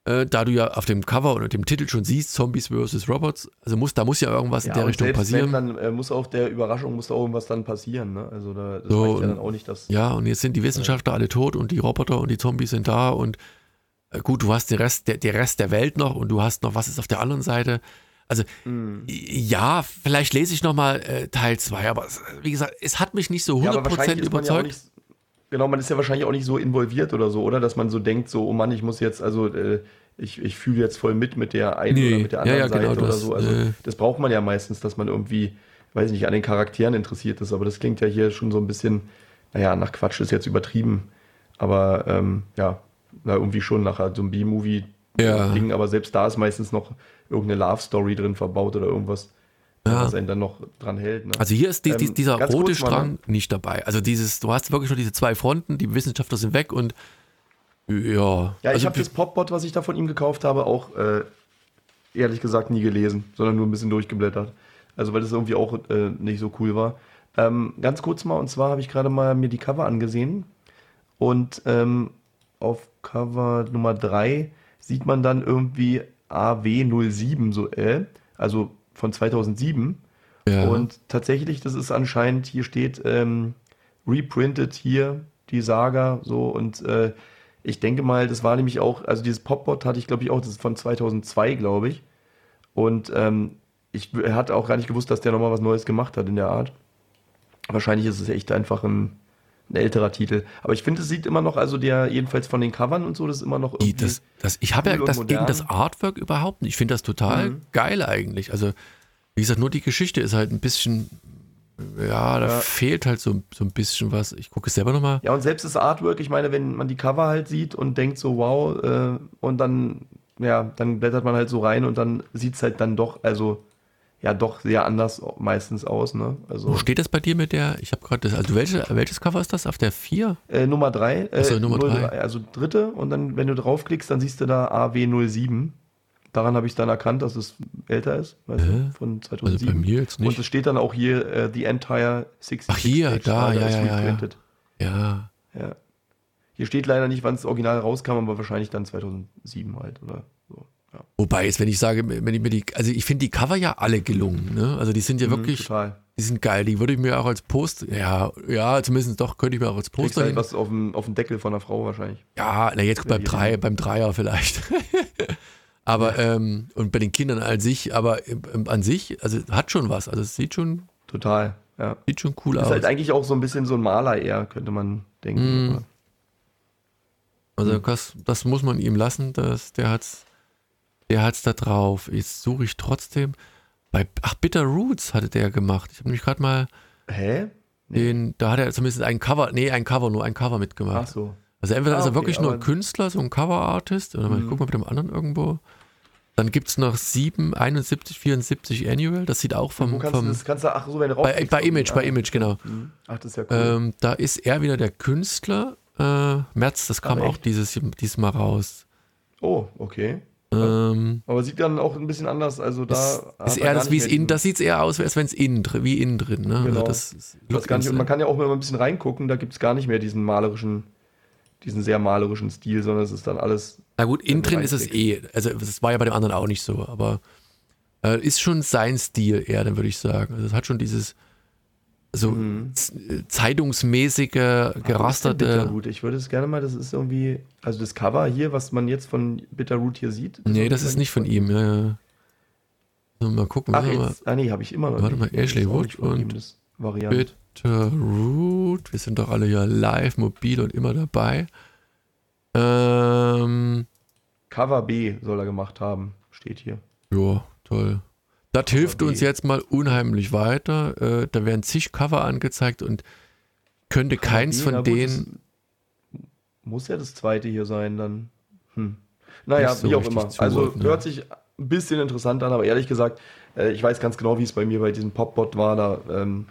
A: äh, da du ja auf dem Cover oder dem Titel schon siehst, Zombies vs. Robots, also muss, da muss ja irgendwas in der Richtung
B: selbst
A: passieren.
B: Wenn, dann äh, muss auf der Überraschung muss da irgendwas dann passieren. Ne? Also da, das
A: So,
B: ja
A: und-
B: dann auch nicht, dass
A: Ja, und jetzt sind die Wissenschaftler alle tot und die Roboter und die Zombies sind da und äh, gut, du hast den Rest, der, der Rest der Welt noch und du hast noch, was ist auf der anderen Seite? Also,
B: Hm.
A: ja, vielleicht lese ich nochmal äh, Teil 2, aber wie gesagt, es hat mich nicht so
B: Ja, aber
A: 100%
B: wahrscheinlich ist man ja auch
A: überzeugt.
B: Genau, man ist ja wahrscheinlich auch nicht so involviert oder so, oder? Dass man so denkt, so, oh Mann, ich muss jetzt, also äh, ich, ich fühle jetzt voll mit mit der einen
A: Nee,
B: oder mit der
A: ja,
B: anderen
A: ja, genau,
B: Seite oder
A: das,
B: so. Also
A: äh,
B: das braucht man ja meistens, dass man irgendwie, weiß nicht, an den Charakteren interessiert ist. Aber das klingt ja hier schon so ein bisschen, naja, nach Quatsch ist jetzt übertrieben. Aber ähm, ja, na, irgendwie schon nach so einem B-Movie
A: Ja.
B: Aber selbst da ist meistens noch irgendeine Love-Story drin verbaut oder irgendwas,
A: Ja.
B: was einen dann noch dran hält. Ne?
A: Also hier ist die, die,
B: Ähm,
A: dieser
B: ganz
A: rote
B: kurz mal,
A: Strang nicht dabei. Also dieses, du hast wirklich nur diese zwei Fronten, die Wissenschaftler sind weg und ja.
B: Ja, ich
A: also,
B: habe das Popbot, was ich da von ihm gekauft habe, auch äh, ehrlich gesagt nie gelesen, sondern nur ein bisschen durchgeblättert. Also weil das irgendwie auch äh, nicht so cool war. Ähm, ganz kurz mal, und zwar habe ich gerade mal mir die Cover angesehen und ähm, auf Cover Nummer 3 sieht man dann irgendwie AW07, so äh, also von 2007.
A: ja.
B: Und tatsächlich, das ist anscheinend, hier steht ähm, reprinted hier, die Saga, so und äh, ich denke mal, das war nämlich auch, also dieses Popbot hatte ich glaube ich auch, das ist von 2002, glaube ich. Und ähm, ich hatte auch gar nicht gewusst, dass der nochmal was Neues gemacht hat in der Art. Wahrscheinlich ist es echt einfach ein, ein älterer Titel. Aber ich finde, es sieht immer noch, also der, jedenfalls von den Covern und so, das ist immer noch irgendwie.
A: das, das, ich habe ja das gegen das Artwork überhaupt nicht. Ich finde das total
B: Mhm.
A: geil eigentlich. Also, wie gesagt, nur die Geschichte ist halt ein bisschen, ja, da
B: Ja.
A: fehlt halt so, so ein bisschen was. Ich gucke es selber nochmal.
B: Ja, und selbst das Artwork, ich meine, wenn man die Cover halt sieht und denkt so, wow, äh, und dann, ja, dann blättert man halt so rein und dann sieht es halt dann doch, also, ja, doch sehr anders meistens aus, ne? Also,
A: Wo steht das bei dir mit der? Ich habe gerade das, also welche, welches Cover ist das? Auf der 4?
B: äh, Nummer 3, äh,
A: Nummer drei.
B: also dritte, und dann, wenn du draufklickst, dann siehst du da AW07. Daran habe ich dann erkannt, dass es älter ist, weißt
A: Hä?
B: du, von
A: Also
B: 2007.
A: bei mir jetzt
B: Und
A: nicht.
B: es steht dann auch hier, äh, The Entire 66
A: Ach, hier, da, ja, ja, ja, ja. Ja.
B: Hier steht leider nicht, wann das Original rauskam, aber wahrscheinlich dann 2007 halt oder. Ja.
A: Wobei jetzt, wenn ich sage, wenn ich mir die, also ich finde die Cover ja alle gelungen, ne? Also die sind ja
B: Mhm,
A: wirklich,
B: Total.
A: die sind geil. Die würde ich mir auch als Post, ja, ja, zumindest doch, könnte ich mir auch als Poster
B: halt was auf dem, auf dem Deckel von einer Frau wahrscheinlich.
A: Ja, na jetzt beim, Drei, beim Dreier vielleicht. aber, ähm, und bei den Kindern an sich, aber im- an sich, also hat schon was. Also es sieht schon,
B: Total, ja.
A: sieht schon cool
B: Ist
A: aus.
B: halt eigentlich auch so ein bisschen so ein Maler eher, könnte man denken.
A: Mhm. Also
B: Mhm.
A: das, das muss man ihm lassen, das, der hat's, der hat's da drauf. Jetzt suche ich trotzdem. Bei, ach, Bitter Roots hatte der gemacht. Ich habe nämlich gerade mal
B: Hä?
A: den, da hat er zumindest ein Cover, nee, ein Cover, nur ein Cover
B: Ach
A: mitgemacht.
B: so.
A: Also entweder
B: Ah,
A: ist er
B: okay,
A: wirklich nur ein Künstler, so ein Cover-Artist, oder mal, ich
B: Mhm.
A: guck mal mit dem anderen irgendwo. Dann gibt es noch 7, 71, 74 Annual, das sieht auch vom,
B: Wo kannst du
A: vom
B: das, kannst du, ach so, wenn du
A: bei, bei. Image, bei
B: Ah,
A: Image, genau.
B: mhm. Ach, das ist ja cool.
A: Ähm, da ist er wieder der Künstler. Äh, März, das kam
B: Ach,
A: auch dieses, diesmal raus.
B: oh, okay.
A: Ähm,
B: Aber sieht dann auch ein bisschen anders, also da
A: ist,
B: er
A: eher das, wie es
B: diesen-
A: das sieht eher aus, als wenn es innen drin, wie innen drin. Ne? Also
B: Genau.
A: das ist,
B: Ich weiß gar nicht, und man kann ja auch, wenn man ein bisschen reingucken, da gibt es gar nicht mehr diesen malerischen, diesen sehr malerischen Stil, sondern es ist dann alles
A: Na gut, innen drin ist es eh. Also das war ja bei dem anderen auch nicht so, aber äh, ist schon sein Stil eher, dann würde ich sagen. Also es hat schon dieses so
B: Mhm.
A: zeitungsmäßige, gerasterte.
B: Bitterroot. Ich würde es gerne mal, das ist irgendwie, also das Cover hier, was man jetzt von Bitterroot hier sieht.
A: Nee, das ist nicht von ihm. Ja, ja. Mal gucken.
B: Ach, jetzt, ah nee, habe ich immer noch
A: Warte
B: nicht.
A: mal, Ashley Wood und. Bitterroot. Wir sind doch alle hier live, mobil und immer dabei. Ähm,
B: Cover B soll er gemacht haben, steht hier.
A: ja, toll. Das hilft uns jetzt mal unheimlich weiter. Äh, da werden zig Cover angezeigt und könnte keins
B: B,
A: von denen.
B: das Muss ja das zweite hier sein, dann. Hm. Naja,
A: so
B: wie auch immer. Also hört sich ein bisschen interessant an, aber ehrlich gesagt, äh, ich weiß ganz genau, wie es bei mir bei diesem Popbot war. Da ähm,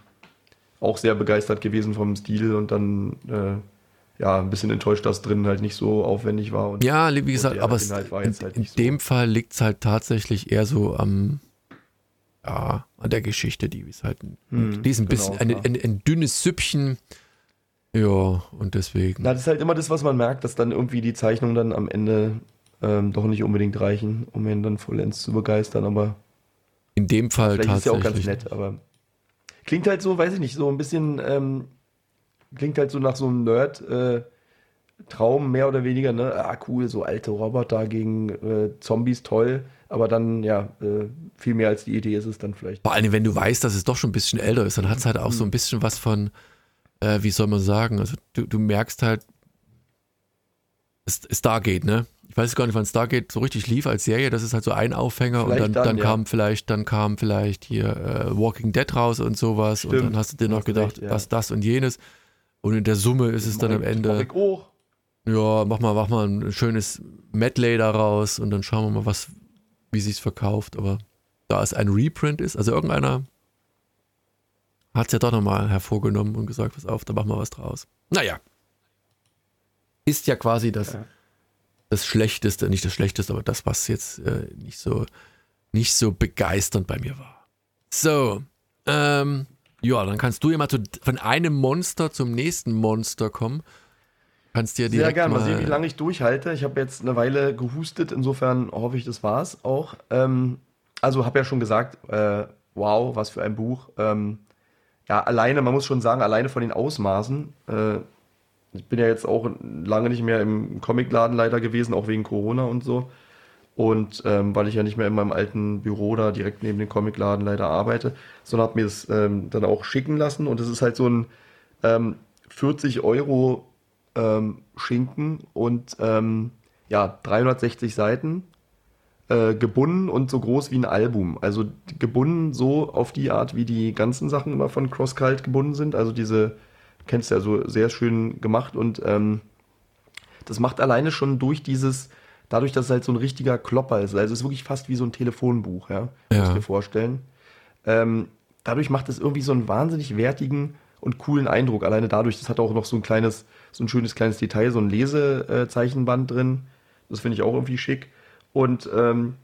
B: auch sehr begeistert gewesen vom Stil und dann äh, ja ein bisschen enttäuscht, dass drin halt nicht so aufwendig war. Und,
A: ja, wie gesagt, aber es, in, halt in dem so. Fall liegt es halt tatsächlich eher so am ja, an der Geschichte, die ist halt ein, hm, die ist ein genau, bisschen ein, ein, ein, dünnes Süppchen. Ja, und deswegen.
B: Na, das ist halt immer das, was man merkt, dass dann irgendwie die Zeichnungen dann am Ende ähm, doch nicht unbedingt reichen, um ihn dann vollends zu begeistern, aber.
A: In dem Fall
B: vielleicht tatsächlich. ist ja auch ganz nett, aber. Klingt halt so, weiß ich nicht, so ein bisschen, ähm, klingt halt so nach so einem Nerd, äh, Traum mehr oder weniger, ne? Ah, cool, so alte Roboter gegen äh, Zombies, toll. Aber dann, ja, äh, viel mehr als die Idee ist es dann vielleicht.
A: Vor allem, wenn du weißt, dass es doch schon ein bisschen älter ist, dann hat es halt auch so ein bisschen was von, äh, wie soll man sagen, also du, du merkst halt, es, Stargate, ne? Ich weiß gar nicht, wann Stargate so richtig lief als Serie. Das ist halt so ein Aufhänger vielleicht und dann, dann, dann kam vielleicht, dann kam vielleicht hier äh, Walking Dead raus und sowas Stimmt. und dann hast du dir noch gedacht, recht, ja. was das und jenes. Und in der Summe ist es dann am Ende. Ja, mach mal, mach mal ein schönes Medley daraus und dann schauen wir mal, was, wie sich's verkauft. Aber da es ein Reprint ist, also irgendeiner hat es ja doch nochmal hervorgenommen und gesagt, pass auf, da machen wir was draus. Naja. Ist ja quasi das, ja. das Schlechteste, nicht das Schlechteste, aber das, was jetzt äh, nicht so nicht so begeisternd bei mir war. So, ähm, ja, dann kannst du ja mal zu, von einem Monster zum nächsten Monster kommen. Kannst dir
B: Sehr gerne. Mal, mal sehen, wie lange ich durchhalte. Ich habe jetzt eine Weile gehustet, insofern hoffe ich, das war's auch. Ähm, also habe ja schon gesagt, äh, wow, was für ein Buch. Ähm, ja, alleine, man muss schon sagen, alleine von den Ausmaßen. Äh, ich bin ja jetzt auch lange nicht mehr im Comicladen leider gewesen, auch wegen Corona und so. Und ähm, weil ich ja nicht mehr in meinem alten Büro da direkt neben dem Comicladen leider arbeite, sondern habe mir das ähm, dann auch schicken lassen. Und es ist halt so ein 40 ähm, Euro ähm, Schinken und ähm, ja, 360 Seiten äh, gebunden und so groß wie ein Album. Also gebunden so auf die Art, wie die ganzen Sachen immer von CrossCult gebunden sind. Also diese, kennst du ja so sehr schön gemacht und ähm, das macht alleine schon durch dieses, dadurch, dass es halt so ein richtiger Klopper ist. Also es ist wirklich fast wie so ein Telefonbuch, ja, ja. muss ich dir vorstellen. Ähm, dadurch macht es irgendwie so einen wahnsinnig wertigen und coolen Eindruck. Alleine dadurch, das hat auch noch so ein kleines, so ein schönes kleines Detail, so ein Lesezeichenband drin. Das finde ich auch irgendwie schick. Und ähm,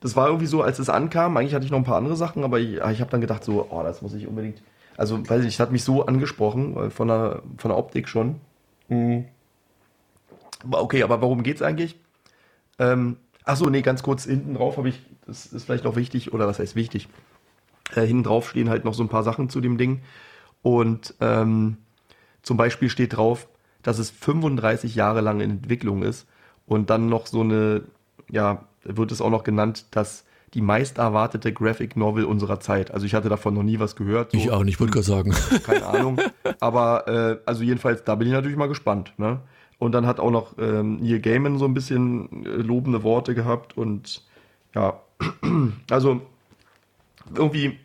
B: das war irgendwie so, als es ankam, eigentlich hatte ich noch ein paar andere Sachen, aber ich, ich habe dann gedacht, so, oh, das muss ich unbedingt. Also, weiß ich, es hat mich so angesprochen, von der, von der Optik schon. Mhm. Okay, aber worum geht's eigentlich? Ähm, achso, nee, ganz kurz, hinten drauf habe ich, das ist vielleicht noch wichtig, oder was heißt wichtig? Äh, hinten drauf stehen halt noch so ein paar Sachen zu dem Ding. Und ähm, zum Beispiel steht drauf, dass es 35 Jahre lang in Entwicklung ist und dann noch so eine, ja, wird es auch noch genannt, dass die meist erwartete Graphic Novel unserer Zeit. Also ich hatte davon noch nie was gehört.
A: So. Ich auch nicht, wollte gerade sagen.
B: Keine Ahnung. Aber äh, also jedenfalls, da bin ich natürlich mal gespannt. Ne? Und dann hat auch noch ähm, Neil Gaiman so ein bisschen äh, lobende Worte gehabt und ja, also irgendwie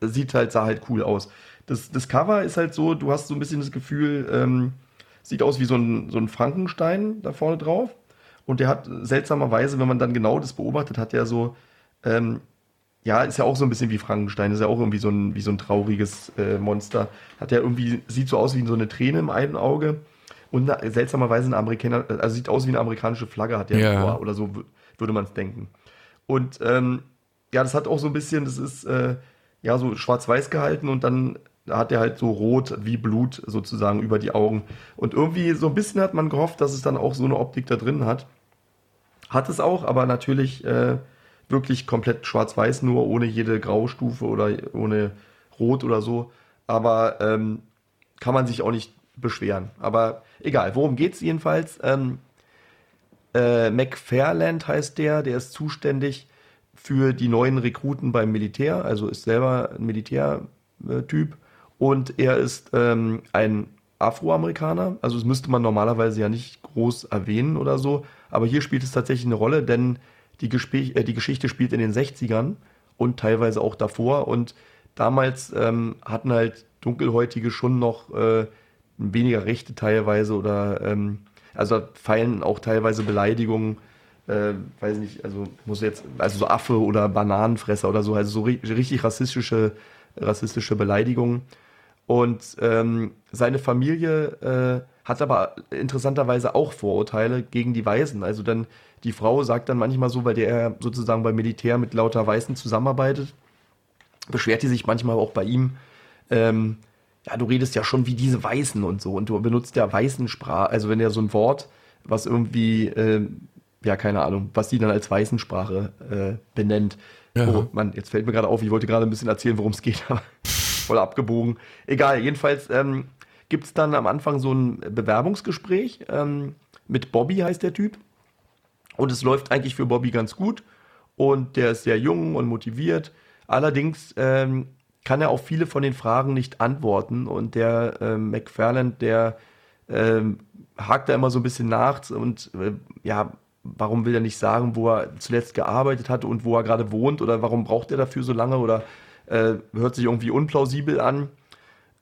B: sieht halt, sah halt cool aus das, das Cover ist halt so, du hast so ein bisschen das Gefühl, ähm, sieht aus wie so ein, so ein Frankenstein da vorne drauf. Und der hat seltsamerweise, wenn man dann genau das beobachtet, hat er so, ähm, ja, ist ja auch so ein bisschen wie Frankenstein, ist ja auch irgendwie so ein, wie so ein trauriges äh, Monster. Hat ja irgendwie, sieht so aus wie so eine Träne im einen Auge. Und eine, seltsamerweise eine Amerikaner, also sieht aus wie eine amerikanische Flagge hat der ja. Oder so würde man es denken. Und ähm, ja, das hat auch so ein bisschen, das ist äh, ja so schwarz-weiß gehalten und dann da hat er halt so rot wie Blut sozusagen über die Augen. Und irgendwie so ein bisschen hat man gehofft, dass es dann auch so eine Optik da drin hat. Hat es auch, aber natürlich äh, wirklich komplett schwarz-weiß, nur ohne jede Graustufe oder ohne Rot oder so. Aber ähm, kann man sich auch nicht beschweren. Aber egal, worum geht es jedenfalls? Ähm, äh, McFairland heißt der, der ist zuständig für die neuen Rekruten beim Militär, also ist selber ein Militärtyp und er ist ähm, ein Afroamerikaner. Also das müsste man normalerweise ja nicht groß erwähnen oder so. Aber hier spielt es tatsächlich eine Rolle, denn die, Gespräch, äh, die Geschichte spielt in den 60ern und teilweise auch davor. Und damals ähm, hatten halt Dunkelhäutige schon noch äh, weniger Rechte teilweise oder ähm, also fallen auch teilweise Beleidigungen, äh, weiß nicht, also muss jetzt, also so Affe oder Bananenfresser oder so, also so richtig rassistische, rassistische Beleidigungen. Und ähm, seine Familie äh, hat aber interessanterweise auch Vorurteile gegen die Weißen. Also dann die Frau sagt dann manchmal so, weil der sozusagen beim Militär mit lauter Weißen zusammenarbeitet, beschwert die sich manchmal auch bei ihm, ähm, ja, du redest ja schon wie diese Weißen und so und du benutzt ja Weißensprache, also wenn er so ein Wort, was irgendwie, äh, ja, keine Ahnung, was die dann als Weißensprache äh, benennt. Ja. Oh, Mann, jetzt fällt mir gerade auf, ich wollte gerade ein bisschen erzählen, worum es geht, aber voll abgebogen. Egal, jedenfalls ähm, gibt es dann am Anfang so ein Bewerbungsgespräch ähm, mit Bobby, heißt der Typ. Und es läuft eigentlich für Bobby ganz gut und der ist sehr jung und motiviert. Allerdings ähm, kann er auf viele von den Fragen nicht antworten und der äh, McFarland, der äh, hakt da immer so ein bisschen nach und äh, ja, warum will er nicht sagen, wo er zuletzt gearbeitet hat und wo er gerade wohnt oder warum braucht er dafür so lange oder äh, hört sich irgendwie unplausibel an.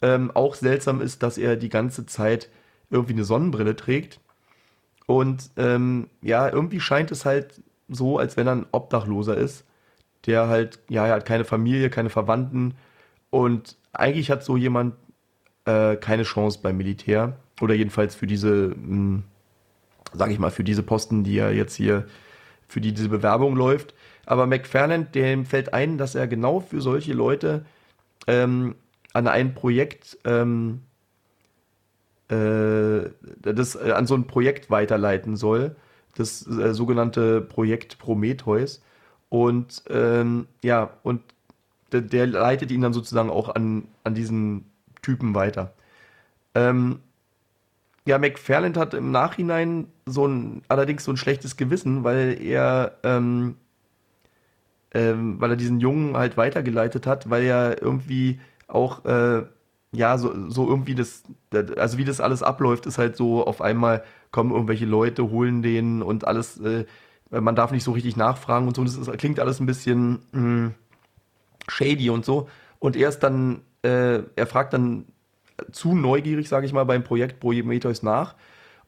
B: Ähm, auch seltsam ist, dass er die ganze Zeit irgendwie eine Sonnenbrille trägt und ähm, ja, irgendwie scheint es halt so, als wenn er ein Obdachloser ist, der halt, ja, er hat keine Familie, keine Verwandten und eigentlich hat so jemand äh, keine Chance beim Militär. Oder jedenfalls für diese, hm, sage ich mal, für diese Posten, die er jetzt hier, für die diese Bewerbung läuft. Aber McFarland, dem fällt ein, dass er genau für solche Leute ähm, an ein Projekt, ähm, äh, das äh, an so ein Projekt weiterleiten soll. Das äh, sogenannte Projekt Prometheus. Und ähm, ja, und der, der, leitet ihn dann sozusagen auch an, an diesen Typen weiter. Ähm, ja, McFarland hat im Nachhinein so ein, allerdings so ein schlechtes Gewissen, weil er, ähm, ähm, weil er diesen Jungen halt weitergeleitet hat, weil er irgendwie auch, äh, ja, so, so irgendwie das, also wie das alles abläuft, ist halt so, auf einmal kommen irgendwelche Leute, holen den und alles, äh, man darf nicht so richtig nachfragen und so, das ist, klingt alles ein bisschen, mh, hm, shady und so. Und er ist dann, äh, er fragt dann zu neugierig, sage ich mal, beim Projekt Prometheus nach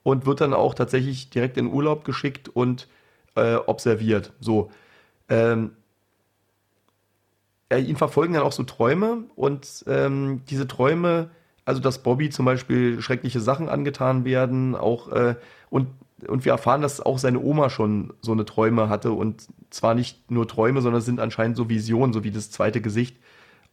B: und wird dann auch tatsächlich direkt in Urlaub geschickt und äh, observiert. So. Ähm, er, ihn verfolgen dann auch so Träume und ähm, diese Träume, also dass Bobby zum Beispiel schreckliche Sachen angetan werden, auch äh, und und wir erfahren, dass auch seine Oma schon so eine Träume hatte und zwar nicht nur Träume, sondern sind anscheinend so Visionen, so wie das zweite Gesicht.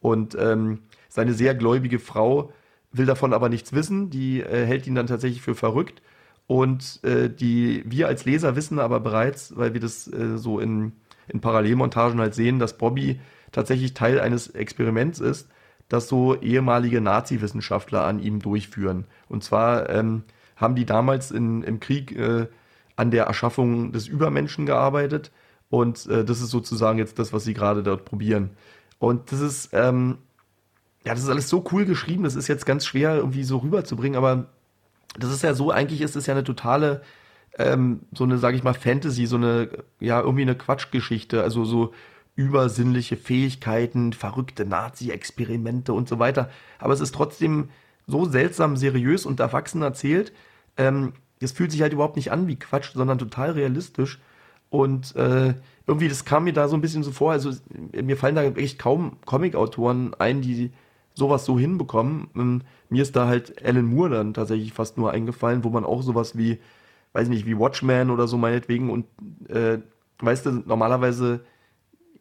B: Und ähm, seine sehr gläubige Frau will davon aber nichts wissen, die äh, hält ihn dann tatsächlich für verrückt. Und äh, die wir als Leser wissen aber bereits, weil wir das äh, so in, in Parallelmontagen halt sehen, dass Bobby tatsächlich Teil eines Experiments ist, das so ehemalige Nazi-Wissenschaftler an ihm durchführen. Und zwar ähm, haben die damals in, im Krieg äh, an der Erschaffung des Übermenschen gearbeitet. Und äh, das ist sozusagen jetzt das, was sie gerade dort probieren. Und das ist, ähm, ja, das ist alles so cool geschrieben, das ist jetzt ganz schwer irgendwie so rüberzubringen, aber das ist ja so, eigentlich ist es ja eine totale, ähm, so eine, sag ich mal, Fantasy, so eine, ja, irgendwie eine Quatschgeschichte, also so übersinnliche Fähigkeiten, verrückte Nazi-Experimente und so weiter. Aber es ist trotzdem so seltsam seriös und erwachsen erzählt. Ähm, es fühlt sich halt überhaupt nicht an wie Quatsch, sondern total realistisch. Und äh, irgendwie, das kam mir da so ein bisschen so vor. Also, mir fallen da echt kaum Comic-Autoren ein, die sowas so hinbekommen. Ähm, mir ist da halt Alan Moore dann tatsächlich fast nur eingefallen, wo man auch sowas wie, weiß nicht, wie Watchmen oder so meinetwegen und, äh, weißt du, normalerweise,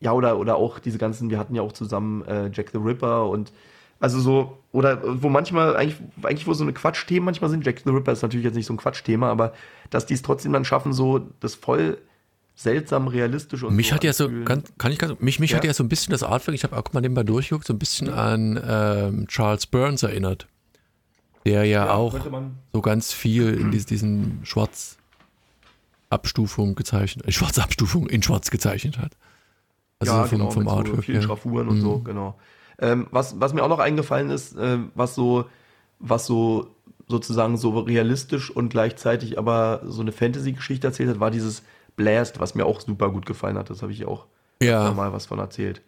B: ja, oder, oder auch diese ganzen, wir hatten ja auch zusammen äh, Jack the Ripper und also so, oder wo manchmal, eigentlich, eigentlich wo so eine Quatschthemen manchmal sind, Jack the Ripper ist natürlich jetzt nicht so ein Quatschthema, aber dass die es trotzdem dann schaffen, so das voll seltsam realistisch und
A: mich so hat ja so kann, kann ich ganz, mich mich ja. hat ja. so ein bisschen das Artwork ich habe auch mal nebenbei durchgeguckt so ein bisschen an ähm, Charles Burns erinnert der ja, ja auch so ganz viel in diesen, diesen Schwarz Abstufung gezeichnet äh, Schwarz Abstufung in Schwarz gezeichnet hat
B: also ja, vom, genau, vom Artwork so vielen ja. Schraffuren und mhm. so genau ähm, was, was mir auch noch eingefallen ist, äh, was so, was so sozusagen so realistisch und gleichzeitig aber so eine Fantasy-Geschichte erzählt hat, war dieses Blast, was mir auch super gut gefallen hat. Das habe ich auch ja. mal was von erzählt.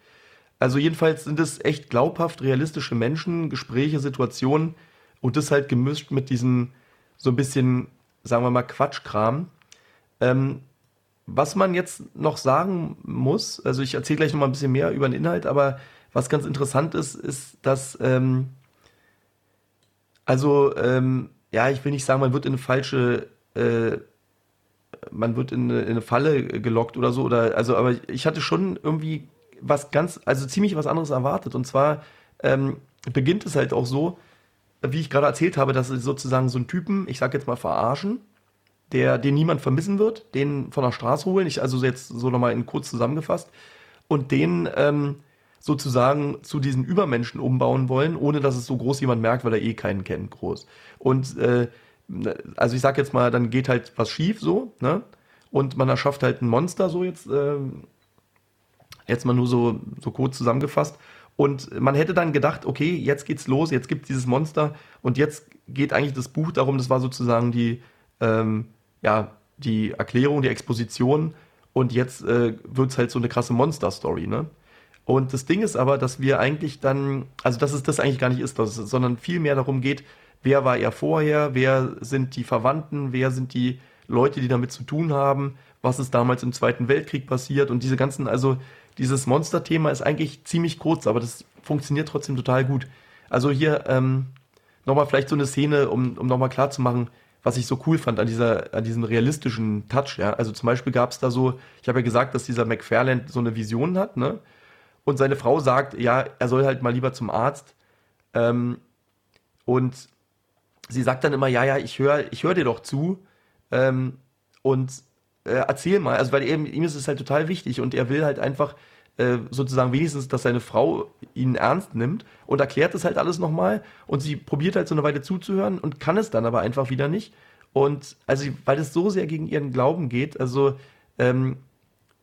B: Also jedenfalls sind es echt glaubhaft realistische Menschen, Gespräche, Situationen und das halt gemischt mit diesem so ein bisschen, sagen wir mal, Quatschkram. Ähm, was man jetzt noch sagen muss, also ich erzähle gleich noch mal ein bisschen mehr über den Inhalt, aber was ganz interessant ist, ist, dass ähm, Also, ähm, ja, ich will nicht sagen, man wird in eine falsche, äh, man wird in eine, in eine Falle gelockt oder so, oder, also, aber ich hatte schon irgendwie was ganz, also ziemlich was anderes erwartet. Und zwar ähm, beginnt es halt auch so, wie ich gerade erzählt habe, dass sie sozusagen so einen Typen, ich sag jetzt mal verarschen, der, den niemand vermissen wird, den von der Straße holen, ich also jetzt so nochmal in kurz zusammengefasst, und den ähm, sozusagen zu diesen Übermenschen umbauen wollen, ohne dass es so groß jemand merkt, weil er eh keinen kennt, groß. Und äh, also ich sag jetzt mal, dann geht halt was schief so, ne? Und man erschafft halt ein Monster, so jetzt, äh, jetzt mal nur so, so kurz zusammengefasst. Und man hätte dann gedacht, okay, jetzt geht's los, jetzt gibt dieses Monster und jetzt geht eigentlich das Buch darum, das war sozusagen die, ähm, ja, die Erklärung, die Exposition und jetzt äh, wird's halt so eine krasse Monster-Story, ne? Und das Ding ist aber, dass wir eigentlich dann, also dass es das eigentlich gar nicht ist, es, sondern viel mehr darum geht, wer war er vorher, wer sind die Verwandten, wer sind die Leute, die damit zu tun haben, was ist damals im Zweiten Weltkrieg passiert und diese ganzen, also dieses Monster-Thema ist eigentlich ziemlich kurz, aber das funktioniert trotzdem total gut. Also hier ähm, nochmal vielleicht so eine Szene, um, um nochmal klar zu machen, was ich so cool fand an, dieser, an diesem realistischen Touch. Ja? Also zum Beispiel gab es da so, ich habe ja gesagt, dass dieser McFarland so eine Vision hat, ne? Und seine Frau sagt, ja, er soll halt mal lieber zum Arzt. Ähm, und sie sagt dann immer, ja, ja, ich höre ich hör dir doch zu. Ähm, und äh, erzähl mal, also weil eben, ihm ist es halt total wichtig und er will halt einfach äh, sozusagen wenigstens, dass seine Frau ihn ernst nimmt und erklärt es halt alles nochmal und sie probiert halt so eine Weile zuzuhören und kann es dann aber einfach wieder nicht. Und also, weil es so sehr gegen ihren Glauben geht, also ähm,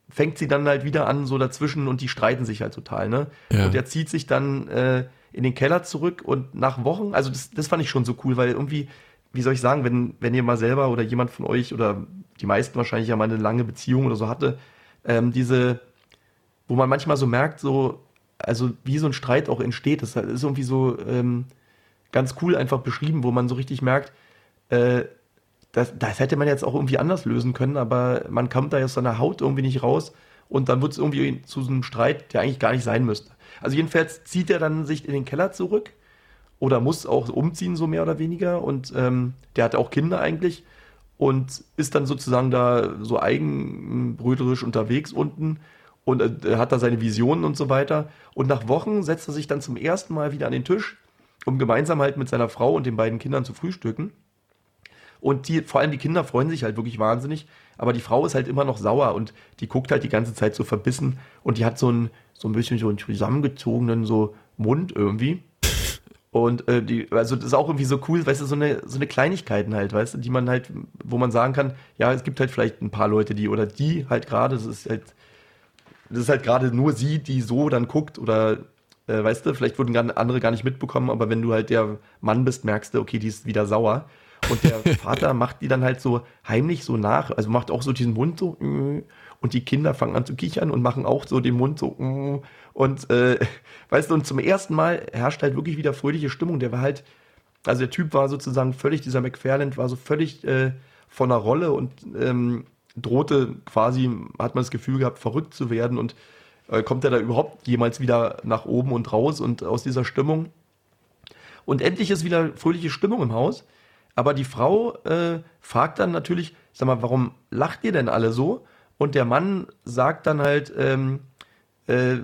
B: fängt sie dann halt wieder an, so dazwischen und die streiten sich halt total, ne? Ja. Und er zieht sich dann äh, in den Keller zurück und nach Wochen, also das, das fand ich schon so cool, weil irgendwie, wie soll ich sagen, wenn, wenn ihr mal selber oder jemand von euch oder die meisten wahrscheinlich ja mal eine lange Beziehung oder so hatte, ähm, diese, wo man manchmal so merkt, so, also wie so ein Streit auch entsteht, das ist irgendwie so ähm, ganz cool einfach beschrieben, wo man so richtig merkt, äh, das, das hätte man jetzt auch irgendwie anders lösen können, aber man kommt da aus seiner Haut irgendwie nicht raus und dann wird es irgendwie zu so einem Streit, der eigentlich gar nicht sein müsste. Also jedenfalls zieht er dann sich in den Keller zurück oder muss auch umziehen, so mehr oder weniger. Und ähm, der hat auch Kinder eigentlich und ist dann sozusagen da so eigenbröterisch unterwegs unten und äh, hat da seine Visionen und so weiter. Und nach Wochen setzt er sich dann zum ersten Mal wieder an den Tisch, um gemeinsam halt mit seiner Frau und den beiden Kindern zu frühstücken. Und die, vor allem die Kinder freuen sich halt wirklich wahnsinnig. Aber die Frau ist halt immer noch sauer und die guckt halt die ganze Zeit so verbissen und die hat so ein, so ein bisschen so einen zusammengezogenen so Mund irgendwie. Und äh, die, also das ist auch irgendwie so cool, weißt du, so eine, so eine Kleinigkeiten halt, weißt du, die man halt, wo man sagen kann, ja, es gibt halt vielleicht ein paar Leute, die, oder die halt gerade, das ist halt, das ist halt gerade nur sie, die so dann guckt oder äh, weißt du, vielleicht wurden andere gar nicht mitbekommen, aber wenn du halt der Mann bist, merkst du, okay, die ist wieder sauer. Und der Vater macht die dann halt so heimlich so nach, also macht auch so diesen Mund so, äh, und die Kinder fangen an zu kichern und machen auch so den Mund so, äh, und äh, weißt du, und zum ersten Mal herrscht halt wirklich wieder fröhliche Stimmung. Der war halt, also der Typ war sozusagen völlig, dieser McFarland war so völlig äh, von der Rolle und ähm, drohte quasi, hat man das Gefühl gehabt, verrückt zu werden und äh, kommt er da überhaupt jemals wieder nach oben und raus und aus dieser Stimmung. Und endlich ist wieder fröhliche Stimmung im Haus. Aber die Frau äh, fragt dann natürlich, sag mal, warum lacht ihr denn alle so? Und der Mann sagt dann halt, ähm, äh,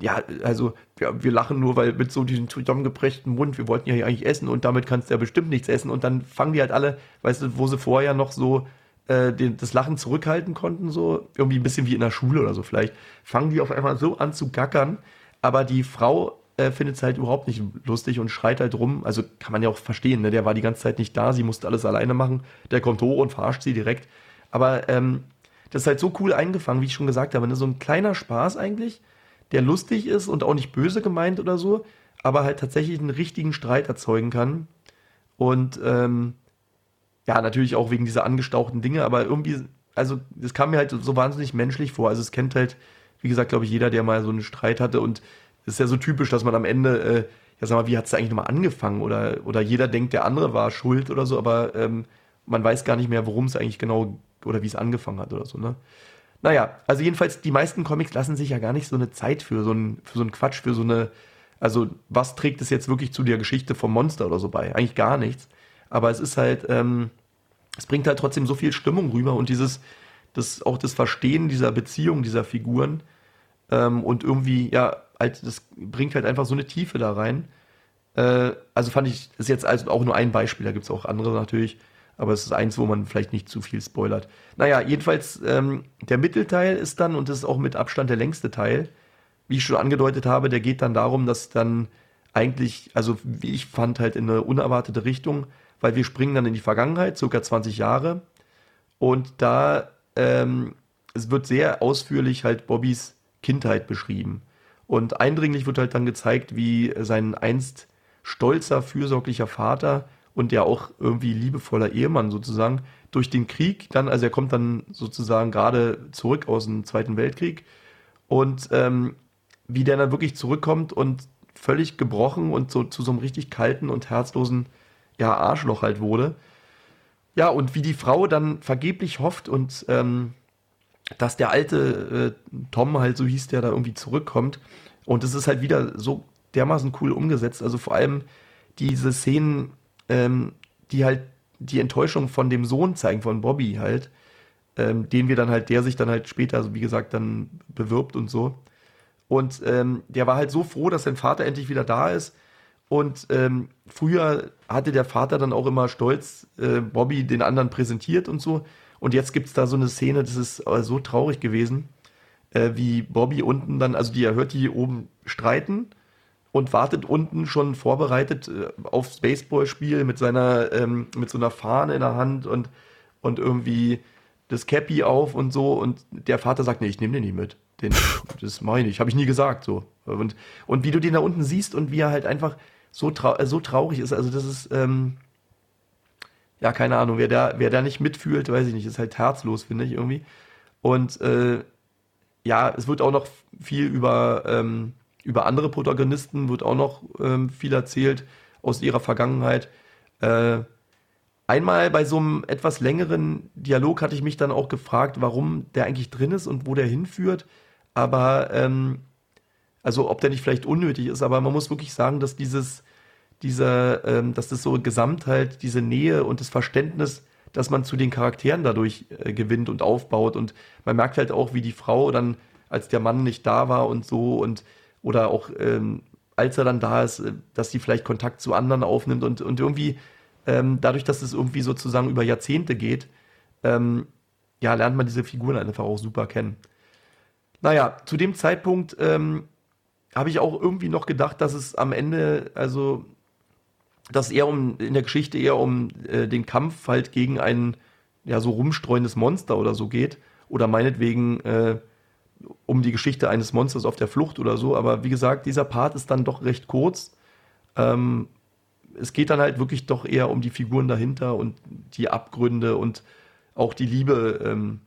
B: ja, also ja, wir lachen nur, weil mit so diesem zusammengeprägten Mund, wir wollten ja hier eigentlich essen und damit kannst du ja bestimmt nichts essen. Und dann fangen die halt alle, weißt du, wo sie vorher noch so äh, den, das Lachen zurückhalten konnten, so irgendwie ein bisschen wie in der Schule oder so vielleicht, fangen die auf einmal so an zu gackern. Aber die Frau äh, findet es halt überhaupt nicht lustig und schreit halt rum. Also kann man ja auch verstehen, ne? der war die ganze Zeit nicht da, sie musste alles alleine machen. Der kommt hoch und verarscht sie direkt. Aber ähm, das ist halt so cool eingefangen, wie ich schon gesagt habe. Ne? So ein kleiner Spaß eigentlich, der lustig ist und auch nicht böse gemeint oder so, aber halt tatsächlich einen richtigen Streit erzeugen kann. Und ähm, ja, natürlich auch wegen dieser angestauchten Dinge, aber irgendwie, also es kam mir halt so wahnsinnig menschlich vor. Also es kennt halt, wie gesagt, glaube ich, jeder, der mal so einen Streit hatte und ist ja so typisch, dass man am Ende, äh, ja sag mal, wie hat es eigentlich nochmal angefangen? Oder, oder jeder denkt, der andere war schuld oder so, aber ähm, man weiß gar nicht mehr, worum es eigentlich genau oder wie es angefangen hat oder so, ne? Naja, also jedenfalls, die meisten Comics lassen sich ja gar nicht so eine Zeit für so einen, für so einen Quatsch, für so eine Also, was trägt es jetzt wirklich zu der Geschichte vom Monster oder so bei? Eigentlich gar nichts. Aber es ist halt, ähm, es bringt halt trotzdem so viel Stimmung rüber und dieses, das, auch das Verstehen dieser Beziehung, dieser Figuren ähm, und irgendwie, ja, halt, das bringt halt einfach so eine Tiefe da rein. Äh, also fand ich, das ist jetzt also auch nur ein Beispiel, da gibt es auch andere natürlich, aber es ist eins, wo man vielleicht nicht zu viel spoilert. Naja, jedenfalls, ähm, der Mittelteil ist dann, und das ist auch mit Abstand der längste Teil, wie ich schon angedeutet habe, der geht dann darum, dass dann eigentlich, also wie ich fand, halt in eine unerwartete Richtung, weil wir springen dann in die Vergangenheit, circa 20 Jahre, und da ähm, es wird sehr ausführlich halt Bobbys Kindheit beschrieben. Und eindringlich wird halt dann gezeigt, wie sein einst stolzer, fürsorglicher Vater und der auch irgendwie liebevoller Ehemann sozusagen durch den Krieg dann, also er kommt dann sozusagen gerade zurück aus dem Zweiten Weltkrieg und ähm, wie der dann wirklich zurückkommt und völlig gebrochen und so zu so einem richtig kalten und herzlosen ja, Arschloch halt wurde. Ja, und wie die Frau dann vergeblich hofft und ähm, dass der alte äh, Tom halt, so hieß der, da irgendwie zurückkommt. Und es ist halt wieder so dermaßen cool umgesetzt. Also vor allem diese Szenen, ähm, die halt die Enttäuschung von dem Sohn zeigen, von Bobby halt, ähm, den wir dann halt, der sich dann halt später, also wie gesagt, dann bewirbt und so. Und ähm, der war halt so froh, dass sein Vater endlich wieder da ist. Und ähm, früher hatte der Vater dann auch immer stolz äh, Bobby den anderen präsentiert und so. Und jetzt gibt es da so eine Szene, das ist äh, so traurig gewesen, äh, wie Bobby unten dann, also die er hört die oben streiten und wartet unten schon vorbereitet äh, aufs Baseballspiel mit seiner, ähm, mit so einer Fahne in der Hand und, und irgendwie das Cappy auf und so. Und der Vater sagt, nee, ich nehme den nicht mit. Den, das meine ich, habe ich nie gesagt so. Und, und wie du den da unten siehst und wie er halt einfach so, trau äh, so traurig ist, also das ist, ähm, ja, keine Ahnung, wer da, wer da nicht mitfühlt, weiß ich nicht, ist halt herzlos, finde ich irgendwie. Und äh, ja, es wird auch noch viel über, ähm, über andere Protagonisten, wird auch noch ähm, viel erzählt aus ihrer Vergangenheit. Äh, einmal bei so einem etwas längeren Dialog hatte ich mich dann auch gefragt, warum der eigentlich drin ist und wo der hinführt. Aber ähm, also ob der nicht vielleicht unnötig ist, aber man muss wirklich sagen, dass dieses, dieser, ähm, dass das so Gesamtheit, diese Nähe und das Verständnis, dass man zu den Charakteren dadurch äh, gewinnt und aufbaut. Und man merkt halt auch, wie die Frau dann, als der Mann nicht da war und so und oder auch ähm, als er dann da ist, äh, dass sie vielleicht Kontakt zu anderen aufnimmt und, und irgendwie ähm, dadurch, dass es irgendwie sozusagen über Jahrzehnte geht, ähm, ja, lernt man diese Figuren einfach auch super kennen. Naja, zu dem Zeitpunkt ähm, habe ich auch irgendwie noch gedacht, dass es am Ende, also, dass eher um, in der Geschichte eher um äh, den Kampf halt gegen ein, ja, so rumstreuendes Monster oder so geht. Oder meinetwegen äh, um die Geschichte eines Monsters auf der Flucht oder so. Aber wie gesagt, dieser Part ist dann doch recht kurz. Ähm, es geht dann halt wirklich doch eher um die Figuren dahinter und die Abgründe und auch die Liebe, ähm,